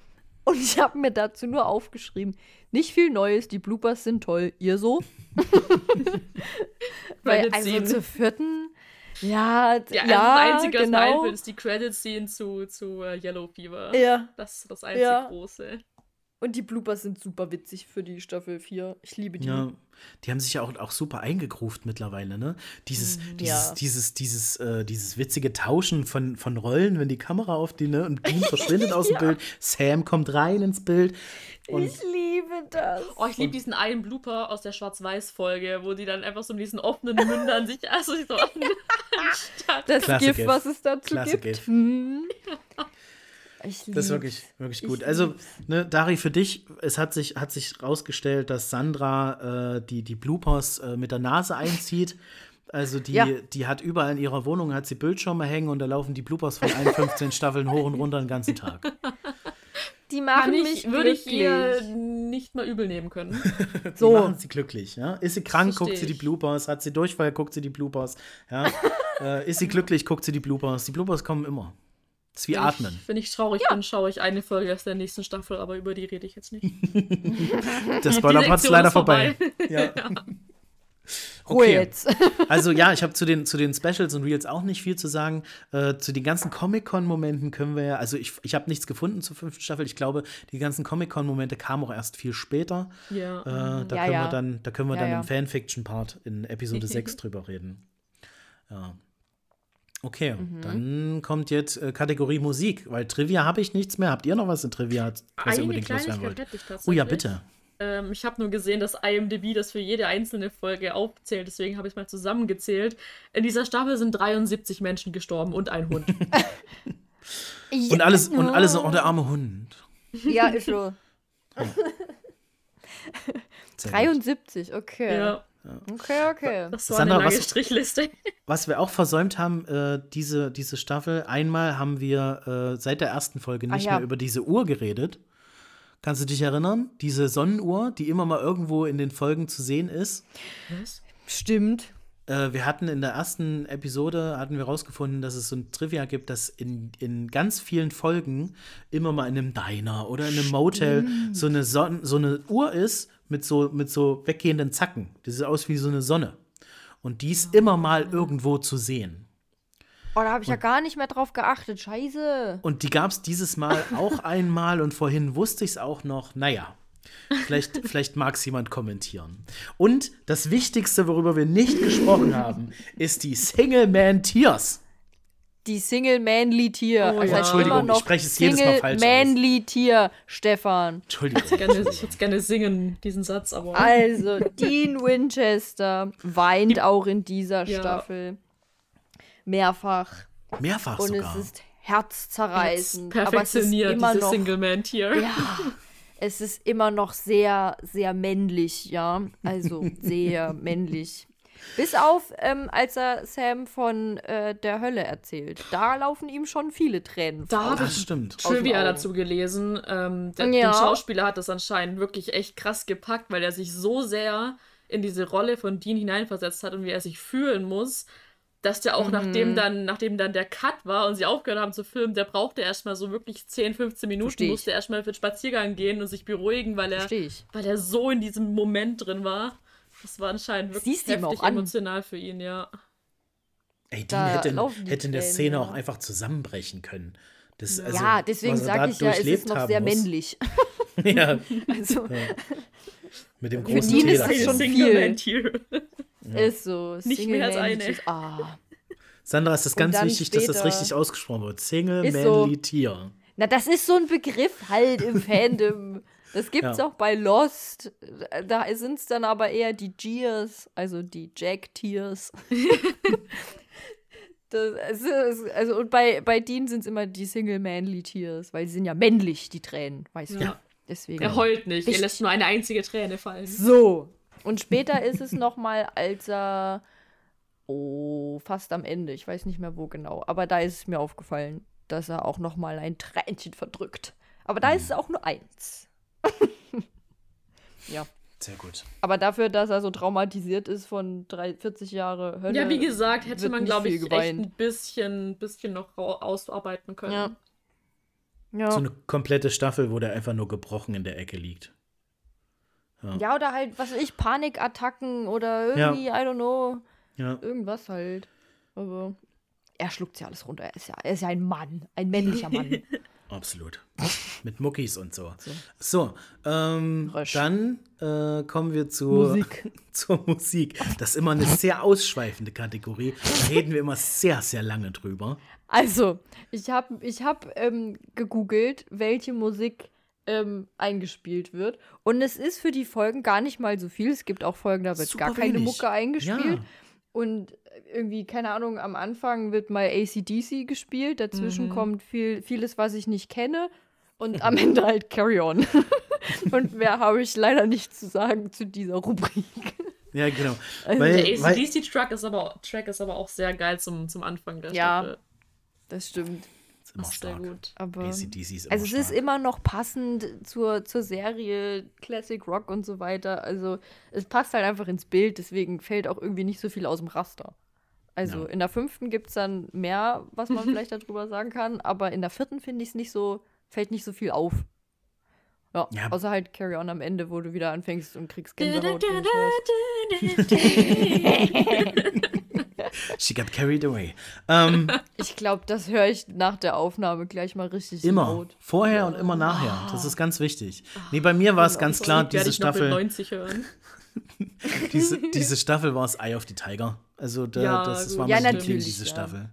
Und ich habe mir dazu nur aufgeschrieben, nicht viel Neues, die Bloopers sind toll. Ihr so? Weil, also Scene. zur vierten, ja, Ja, ja, also das Einzige, was mir genau. einfällt, ist die Credit-Scene zu, zu äh, Yellow Fever. Ja, Das ist das einzige Ja. große. Und die Bloopers sind super witzig für die Staffel 4. Ich liebe die. Ja, die haben sich ja auch, auch super eingegruft mittlerweile, ne? Dieses, dieses, ja. dieses, dieses, äh, dieses witzige Tauschen von, von Rollen, wenn die Kamera auf die, ne? Und Dean verschwindet aus dem Bild, Sam kommt rein ins Bild. Und ich liebe das. Oh, ich liebe diesen einen Blooper aus der Schwarz-Weiß-Folge, wo die dann einfach so mit diesen offenen Mündern sich also so. Das Klasse Gift, Gif. was es dazu Klasse gibt. Gif. Hm. Ich Das ist wirklich, wirklich Ich gut. Also, lieb's. ne, Dari, für dich, es hat sich, hat sich rausgestellt, dass Sandra äh, die, die Bloopers äh, mit der Nase einzieht. Also die, Ja. die hat überall in ihrer Wohnung hat sie Bildschirme hängen und da laufen die Bloopers von allen 15 Staffeln hoch und runter den ganzen Tag. Die machen Kann mich ich, würde ich ihr nicht mal übel nehmen können. So. Machen sie glücklich, ja. Ist sie krank, Versteh guckt sie die ich. Bloopers. Hat sie Durchfall, guckt sie die Bloopers. Ja. äh, ist sie glücklich, guckt sie die Bloopers. Die Bloopers kommen immer. Das ist wie Wenn Atmen. Ich, wenn ich traurig bin, schaue ich eine Folge aus der nächsten Staffel, aber über die rede ich jetzt nicht. Der Spoiler-Part ist leider vorbei. vorbei. Ja. Ruhe Okay. jetzt. Also ja, ich habe zu den, zu den Specials und Reels auch nicht viel zu sagen. Äh, zu den ganzen Comic-Con-Momenten können wir ja, also ich, ich habe nichts gefunden zur fünften Staffel. Ich glaube, die ganzen Comic-Con-Momente kamen auch erst viel später. Ja. Äh, da Ja, können wir ja. dann, da können wir Ja, dann ja. im Fanfiction-Part in Episode 6 drüber reden. Ja. Okay, Mhm. dann kommt jetzt äh, Kategorie Musik, weil Trivia habe ich nichts mehr. Habt ihr noch was in Trivia, was ihr Eine unbedingt loswerden wollt? hätte ich tatsächlich. Oh ja, bitte. Ähm, ich habe nur gesehen, dass IMDb das für jede einzelne Folge aufzählt, deswegen habe ich es mal zusammengezählt. In dieser Staffel sind 73 Menschen gestorben und ein Hund. Und alles, und alles, oh, der arme Hund. Ja, ist so. Gut. 73, okay. ja. Okay, okay. Das war Sandra, eine lange was- Strichliste. Was wir auch versäumt haben, äh, diese, diese Staffel, einmal haben wir äh, seit der ersten Folge Ah, nicht ja. mehr über diese Uhr geredet. Kannst du dich erinnern? Diese Sonnenuhr, die immer mal irgendwo in den Folgen zu sehen ist. Was? Stimmt. Äh, wir hatten in der ersten Episode, hatten wir rausgefunden, dass es so ein Trivia gibt, dass in, in ganz vielen Folgen immer mal in einem Diner oder in einem Motel so eine, Son so eine Uhr ist mit so, mit so weggehenden Zacken. Die sieht aus wie so eine Sonne. Und die ist immer mal irgendwo zu sehen. Oh, da habe ich ja gar nicht mehr drauf geachtet. Scheiße. Und die gab es dieses Mal auch einmal und vorhin wusste ich es auch noch. Naja, vielleicht, vielleicht mag es jemand kommentieren. Und das Wichtigste, worüber wir nicht gesprochen haben, ist die Single Man Tears. Die Single Manly Tier. Oh also ja. Entschuldigung, ich spreche es jedes Mal Single falsch aus. Manly Tier, Stefan. Entschuldigung. Ich würde es gerne singen, diesen Satz, aber. Also, Dean Winchester weint auch in dieser Ja. Staffel. Mehrfach. Mehrfach Und sogar. es ist herzzerreißend. aber es ist perfektioniert, immer noch, Single-Man-Tier. Ja, es ist immer noch sehr, sehr männlich, ja. Also sehr männlich. Bis auf, ähm, als er Sam von äh, der Hölle erzählt. Da laufen ihm schon viele Tränen. Da habe das ich stimmt. Trivia dazu gelesen. Ähm, der, Ja. Den Schauspieler hat das anscheinend wirklich echt krass gepackt, weil er sich so sehr in diese Rolle von Dean hineinversetzt hat und wie er sich fühlen muss, dass der auch Mhm. nachdem dann, nachdem dann der Cut war und sie aufgehört haben zu filmen, der brauchte erstmal so wirklich 10, 15 Minuten, musste erstmal für den Spaziergang gehen und sich beruhigen, weil er, weil er so in diesem Moment drin war. Das war anscheinend wirklich Siehst heftig emotional für ihn, ja. Ey, Dean Da hätte, die hätte in der Tränen, Szene ja. auch einfach zusammenbrechen können. Das, also, ja, deswegen sage ich ja, es ist noch sehr muss. männlich. Ja, Also, mit dem Für großen Dean Tee ist das schon Single-Man-Tier. ist so. Nicht Single mehr als Manly eine. Ah. Sandra, es ist ganz wichtig, dass das richtig ausgesprochen wird. Single Ist so. Manly Tier. Na, das ist so ein Begriff halt im Fandom. Das gibt's Ja. auch bei Lost. Da sind es dann aber eher die Gears, also die ist- also, und bei, bei Dean sind es immer die Single-Manly-Tiers, weil sie sind ja männlich, die Tränen, weißt du. Ja. Deswegen. Er heult nicht, er Wichtig. lässt nur eine einzige Träne fallen. So. Und später ist es noch mal, als er oh, fast am Ende, ich weiß nicht mehr wo genau, aber da ist es mir aufgefallen, dass er auch noch mal ein Tränchen verdrückt. Aber da ist es auch nur eins. ja. Sehr gut. Aber dafür, dass er so traumatisiert ist von drei, 40 Jahre Hölle. Ja, wie gesagt, hätte man, glaube ich, echt ein bisschen, bisschen noch rau- ausarbeiten können. Ja. Ja. So eine komplette Staffel, wo der einfach nur gebrochen in der Ecke liegt. ja, oder halt, was weiß ich, Panikattacken oder irgendwie, I don't know. Ja. Irgendwas halt. Aber er schluckt ja alles runter. Er ist ja, er ist ja ein Mann, ein männlicher Mann. Absolut. Mit Muckis und so. So, ähm, Rösch. dann äh, kommen wir zu, Musik. zur Musik. Das ist immer eine sehr ausschweifende Kategorie. Da reden wir immer sehr, sehr lange drüber. Also, ich habe ich hab, ähm, gegoogelt, welche Musik ähm, eingespielt wird. Und es ist für die Folgen gar nicht mal so viel. Es gibt auch Folgen, da wird Super gar keine wenig. Mucke eingespielt. Ja. Und irgendwie, keine Ahnung, am Anfang wird mal ACDC gespielt. Dazwischen kommt viel, vieles, was ich nicht kenne. Und am Ende halt Carry On. Und mehr habe ich leider nicht zu sagen zu dieser Rubrik. Ja, genau. Also Weil, Der ACDC-Track ist, aber- Track ist aber auch sehr geil zum, zum Anfang der Ja. Staffel. Das stimmt. Ist immer Das ist sehr stark. gut. Aber ACDC ist immer also es ist stark. immer noch passend zur, zur Serie Classic Rock und so weiter. Also es passt halt einfach ins Bild, deswegen fällt auch irgendwie nicht so viel aus dem Raster. Also Ja. in der fünften gibt es dann mehr, was man vielleicht darüber sagen kann, aber in der vierten finde ich es nicht so, fällt nicht so viel auf. Ja, Ja. außer halt Carry On am Ende, wo du wieder anfängst und kriegst Gänsehaut. She got carried away. Ähm, Ich glaube, das höre ich nach der Aufnahme gleich mal richtig immer. laut. Vorher und immer nachher. Das ist ganz wichtig. Nee, bei mir war es ganz klar, Werde diese Staffel, 90 hören. diese, diese Staffel war das Eye of the Tiger. Also da, Ja, das gut. war Ja, mein Liebling, natürlich, diese ja. Staffel.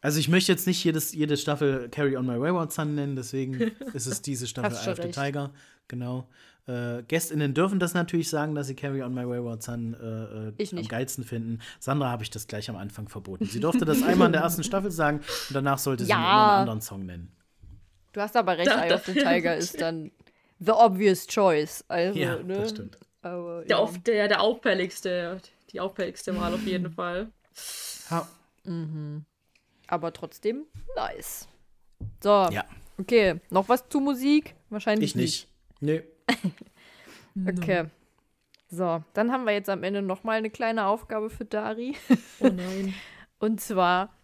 Also ich möchte jetzt nicht jedes, jede Staffel Carry on My Wayward Son nennen, deswegen ist es diese Staffel Eye of the recht. Tiger. Genau. Äh, GästInnen dürfen das natürlich sagen, dass sie Carry on My Wayward Son äh, äh, am nicht. geilsten finden. Sandra habe ich das gleich am Anfang verboten. Sie durfte das einmal in der ersten Staffel sagen und danach sollte sie Ja. einen anderen Song nennen. Du hast aber recht, Eye of the Tiger ist dann the obvious choice. Also, Ja, ne? das stimmt. Aber, Der, ja. auf, der, der auffälligste, die auffälligste Wahl auf jeden Fall. Ja. Aber trotzdem nice. So, ja, okay. Noch was zu Musik? Wahrscheinlich ich nicht. Nö. Okay. So, dann haben wir jetzt am Ende noch mal eine kleine Aufgabe für Dari. Oh nein. Und zwar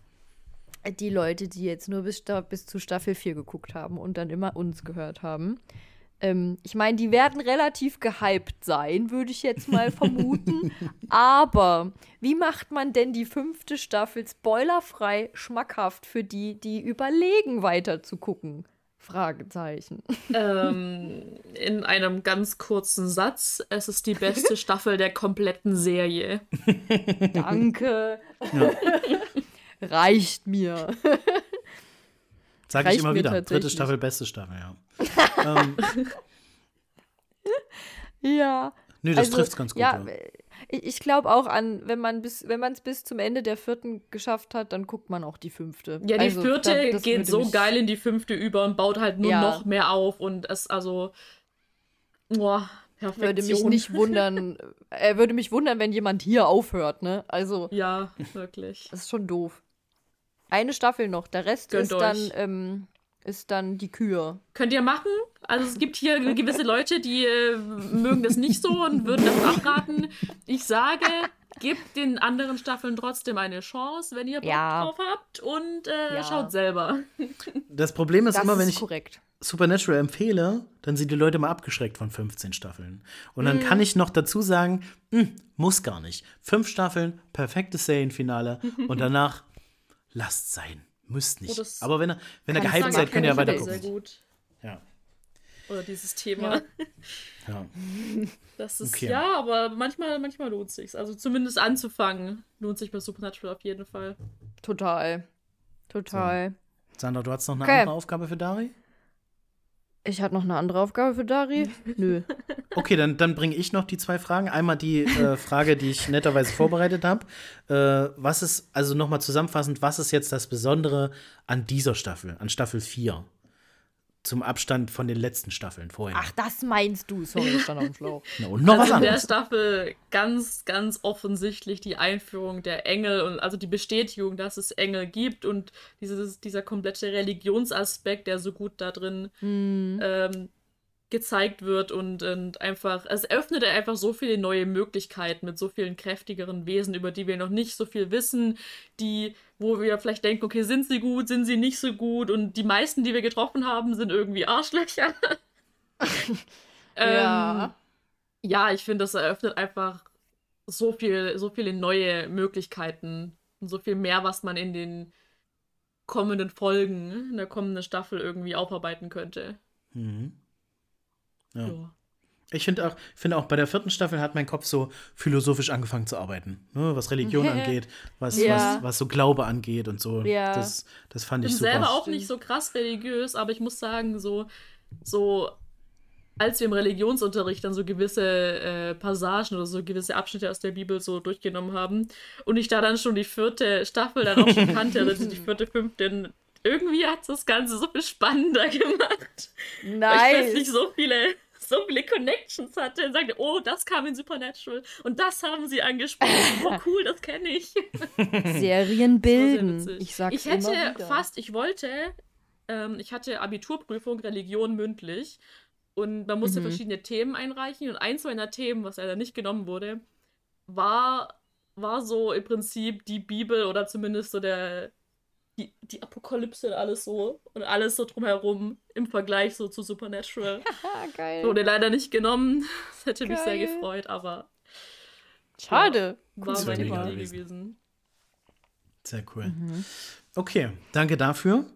die Leute, die jetzt nur bis, bis zu Staffel 4 geguckt haben und dann immer uns gehört haben. Ähm, ich meine, die werden relativ gehypt sein, würde ich jetzt mal vermuten. Aber wie macht man denn die fünfte Staffel spoilerfrei schmackhaft für die, die überlegen, weiter zu gucken? Fragezeichen. ähm, in einem ganz kurzen Satz, es ist die beste Staffel der kompletten Serie. Danke. Reicht mir. Sag ich immer wieder. Dritte. Staffel, beste Staffel, ja. ähm, Ja. nö, das trifft's ganz gut. Ja, Ja, ich, ich glaube auch an, wenn man bis, wenn man es bis zum Ende der vierten geschafft hat, dann guckt man auch die fünfte. Ja, die Also, vierte da- geht so geil in die fünfte über und baut halt nur Ja. noch mehr auf und es also boah, Perfektion. Würde mich nicht wundern, äh, würde mich wundern, wenn jemand hier aufhört, ne? Also, Ja, wirklich. das ist schon doof. Eine Staffel noch, der Rest Gönnt ist dann, euch. ähm, ist dann die Kür. Könnt ihr machen? Also es gibt hier gewisse Leute, die äh, mögen das nicht so und würden das abraten. Ich sage, gebt den anderen Staffeln trotzdem eine Chance, wenn ihr Bock Ja. drauf habt und äh, Ja. schaut selber. Das Problem ist Das immer, wenn ist ich korrekt. Supernatural empfehle, dann sind die Leute mal abgeschreckt von 15 Staffeln. Und dann kann ich noch dazu sagen, hm, muss gar nicht. Fünf Staffeln, perfektes Serienfinale und danach lasst sein. Müsst nicht. Oh, Aber wenn ihr, wenn ihr gehypt seid, könnt ihr ja kann ich weiter nicht. Sehr gucken. gut. Ja. Oder dieses Thema. ja. Das ist Okay. ja, aber manchmal, manchmal lohnt sich's. Also zumindest anzufangen lohnt sich bei Supernatural auf jeden Fall. Total. Total. Sandra, du hast noch eine Okay. andere Aufgabe für Dari? Ich hatte noch eine andere Aufgabe für Dari. Nö. Okay, dann, dann bringe ich noch die zwei Fragen. Einmal die äh, Frage, die ich netterweise vorbereitet habe. Äh, was ist, also nochmal zusammenfassend, was ist jetzt das Besondere an dieser Staffel, an Staffel 4? Zum Abstand von den letzten Staffeln vorher. Ach, das meinst du. Sorry, ich stand auf dem Schlauch. Und noch was also in der anderes. Staffel ganz, ganz offensichtlich die Einführung der Engel und also die Bestätigung, dass es Engel gibt und dieses, dieser komplette Religionsaspekt, der so gut da drin ähm, gezeigt wird und, und einfach, es öffnet einfach so viele neue Möglichkeiten mit so vielen kräftigeren Wesen, über die wir noch nicht so viel wissen, die, wo wir vielleicht denken, okay, sind sie gut, sind sie nicht so gut und die meisten, die wir getroffen haben, sind irgendwie Arschlöcher. Ja. Ähm, ja, ich finde, das eröffnet einfach so viel, so viele neue Möglichkeiten und so viel mehr, was man in den kommenden Folgen, in der kommenden Staffel irgendwie aufarbeiten könnte. Mhm. Ja. Ja. Ich finde auch, finde auch, bei der vierten Staffel hat mein Kopf so philosophisch angefangen zu arbeiten. Ne? Was Religion angeht, was, Ja. was, was so Glaube angeht und so. Ja. Das, das fand Ich ich bin super. selber auch nicht so krass religiös, aber ich muss sagen, so, so als wir im Religionsunterricht dann so gewisse äh, Passagen oder so gewisse Abschnitte aus der Bibel so durchgenommen haben und ich da dann schon die vierte Staffel dann auch schon kannte, oder die vierte, fünfte, irgendwie hat das Ganze so viel spannender gemacht. Weil ich plötzlich Nice. so viele, so viele Connections hatte und sagte, oh, das kam in Supernatural und das haben sie angesprochen. Oh, cool, das kenne ich. Serien bilden. Ich sag's Ich hätte fast, ich wollte, ähm, ich hatte Abiturprüfung Religion mündlich und man musste Mhm. verschiedene Themen einreichen und eins meiner Themen, was leider nicht genommen wurde, war, war so im Prinzip die Bibel oder zumindest so der, die, die Apokalypse und alles so und alles so drumherum im Vergleich so zu Supernatural. Geil. Wurde leider nicht genommen. Das hätte mich sehr Geil. gefreut, aber Schade. war Cooles meine Thema Idee gewesen. gewesen. Sehr cool. Mhm. Okay, danke dafür.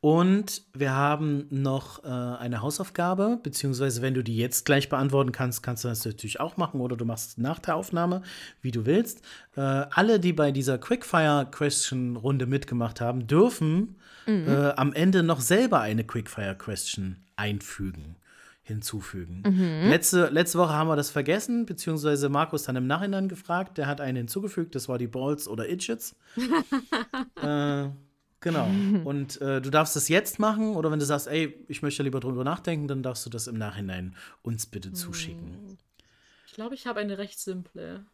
Und wir haben noch äh, eine Hausaufgabe, beziehungsweise wenn du die jetzt gleich beantworten kannst, kannst du das natürlich auch machen oder du machst nach der Aufnahme, wie du willst. Äh, alle, die bei dieser Quickfire-Question-Runde mitgemacht haben, dürfen Mhm. äh, am Ende noch selber eine Quickfire-Question einfügen, hinzufügen. Mhm. Letzte, letzte Woche haben wir das vergessen, beziehungsweise Markus dann im Nachhinein gefragt. Der hat eine hinzugefügt, das war die Balls oder Idgets. äh, genau. Und äh, du darfst das jetzt machen oder wenn du sagst, ey, ich möchte lieber drüber nachdenken, dann darfst du das im Nachhinein uns bitte zuschicken. Ich glaube, ich habe eine recht simple.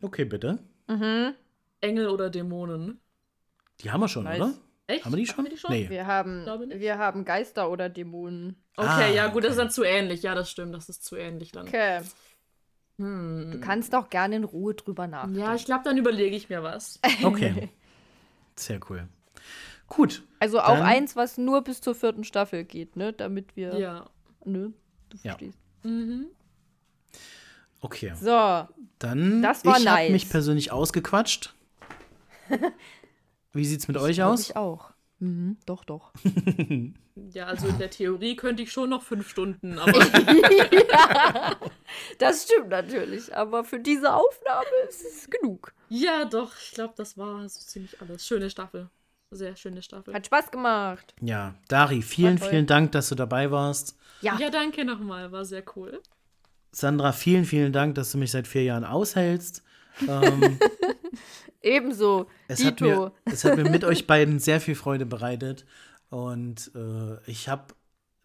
Okay, bitte. Mhm. Engel oder Dämonen. Die haben wir schon, Nice. oder? Echt? Haben wir die schon? wir die schon? Nee. Wir haben, Glaube nicht. wir haben Geister oder Dämonen. Okay, Ah, ja, gut, das ist okay. dann zu ähnlich. Ja, das stimmt, das ist zu ähnlich dann. Okay. Hm. Du kannst auch gerne in Ruhe drüber nachdenken. Ja, ich glaube, dann überlege ich mir was. Okay. Sehr cool. Gut. Also auch Dann- eins, was nur bis zur vierten Staffel geht, ne? Damit wir. Ja. Ne? Du Ja. verstehst. Mhm. Okay. So. Dann, Das war ich habe nice. mich persönlich ausgequatscht. Wie sieht's mit euch glaub aus? Ich auch. Mhm, doch, doch. Ja, also in der Theorie könnte ich schon noch fünf Stunden, aber Das stimmt natürlich. Aber für diese Aufnahme ist es genug. ja, doch, ich glaube, das war so ziemlich alles. Schöne Staffel. Sehr schöne Staffel. Hat Spaß gemacht. Ja, Dari, vielen, vielen Dank, dass du dabei warst. Ja. Ja, danke nochmal, war sehr cool. Sandra, vielen, vielen Dank, dass du mich seit vier Jahren aushältst. Ähm, Ebenso. es, hat mir, es hat mir mit euch beiden sehr viel Freude bereitet. Und äh, ich habe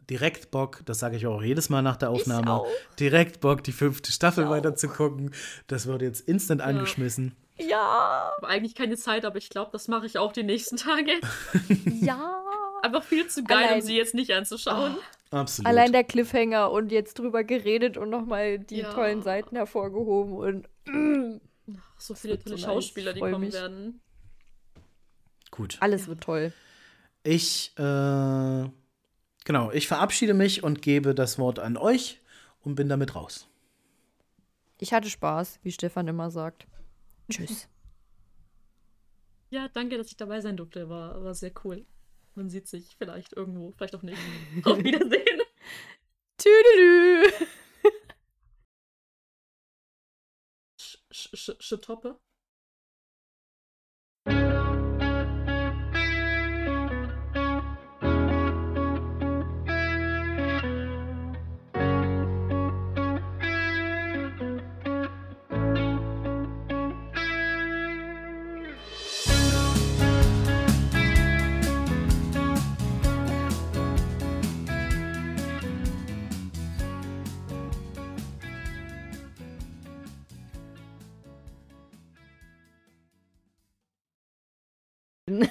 direkt Bock, das sage ich auch jedes Mal nach der Aufnahme, auch. direkt Bock, die fünfte Staffel Ich auch. weiter zu gucken. Das wird jetzt instant angeschmissen. Ja. Aber eigentlich keine Zeit, aber ich glaube, das mache ich auch die nächsten Tage. Ja. Einfach viel zu geil, Allein- um sie jetzt nicht anzuschauen. Absolut. Allein der Cliffhanger und jetzt drüber geredet und nochmal die Ja. tollen Seiten hervorgehoben und Ach, so viele tolle so. Schauspieler, die kommen mich. werden. Gut. alles wird toll. Ich, äh, genau, ich verabschiede mich und gebe das Wort an euch und bin damit raus. Ich hatte Spaß, wie Stefan immer sagt. Tschüss. Ja, danke, dass ich dabei sein durfte. War, war sehr cool. Man sieht sich vielleicht irgendwo, vielleicht auch nicht. Auf Wiedersehen. Tüdelü. ze, ze, ze toppen.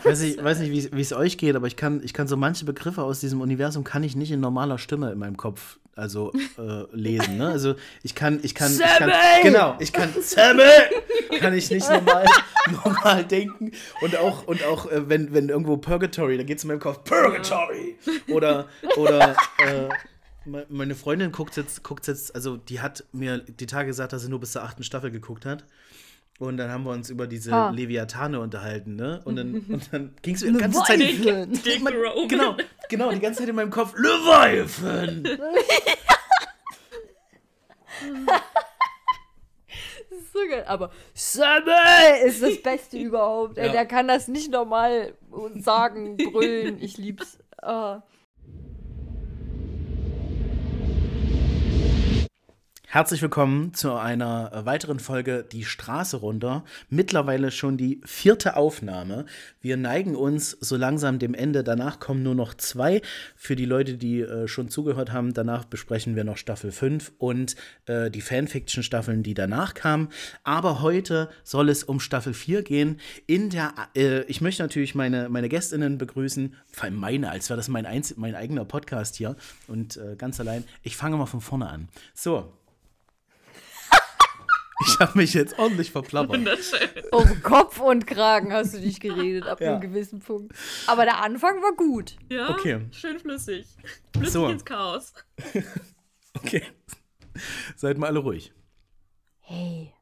Weiß ich weiß nicht, wie es euch geht, aber ich kann, ich kann so manche Begriffe aus diesem Universum kann ich nicht in normaler Stimme in meinem Kopf also äh, lesen. Ne? Also ich kann, ich kann, ich kann genau, ich kann Sammy kann ich nicht normal, normal denken und auch und auch äh, wenn, wenn irgendwo Purgatory, da geht es in meinem Kopf Purgatory oder oder äh, me- meine Freundin guckt jetzt, guckt jetzt, also die hat mir die Tage gesagt, dass sie nur bis zur achten Staffel geguckt hat. Und dann haben wir uns über diese Ah. Leviathane unterhalten, ne? Und dann, und dann ging es mir die ganze Zeit. Dick Man- Roman. Genau, genau, die ganze Zeit in meinem Kopf. Leviathan! Das ist so geil. Aber Sammy ist das Beste überhaupt. Ey, Ja. der kann das nicht normal sagen, brüllen. Ich lieb's. Ah. Herzlich willkommen zu einer äh, weiteren Folge Die Straße runter. Mittlerweile schon die vierte Aufnahme. Wir neigen uns so langsam dem Ende. Danach kommen nur noch zwei. Für die Leute, die äh, schon zugehört haben, danach besprechen wir noch Staffel 5 und äh, die Fanfiction-Staffeln, die danach kamen. Aber heute soll es um Staffel 4 gehen. In der, äh, ich möchte natürlich meine, meine GästInnen begrüßen, vor allem meine, als wäre das mein, einz mein eigener Podcast hier und äh, ganz allein. Ich fange mal von vorne an. So. Ich habe mich jetzt ordentlich verplappert. Wunderschön. Um Kopf und Kragen hast du dich geredet ab Ja. einem gewissen Punkt. Aber der Anfang war gut. Ja, Okay. schön flüssig. Flüssig So. ins Chaos. Okay. Seid mal alle ruhig. Hey,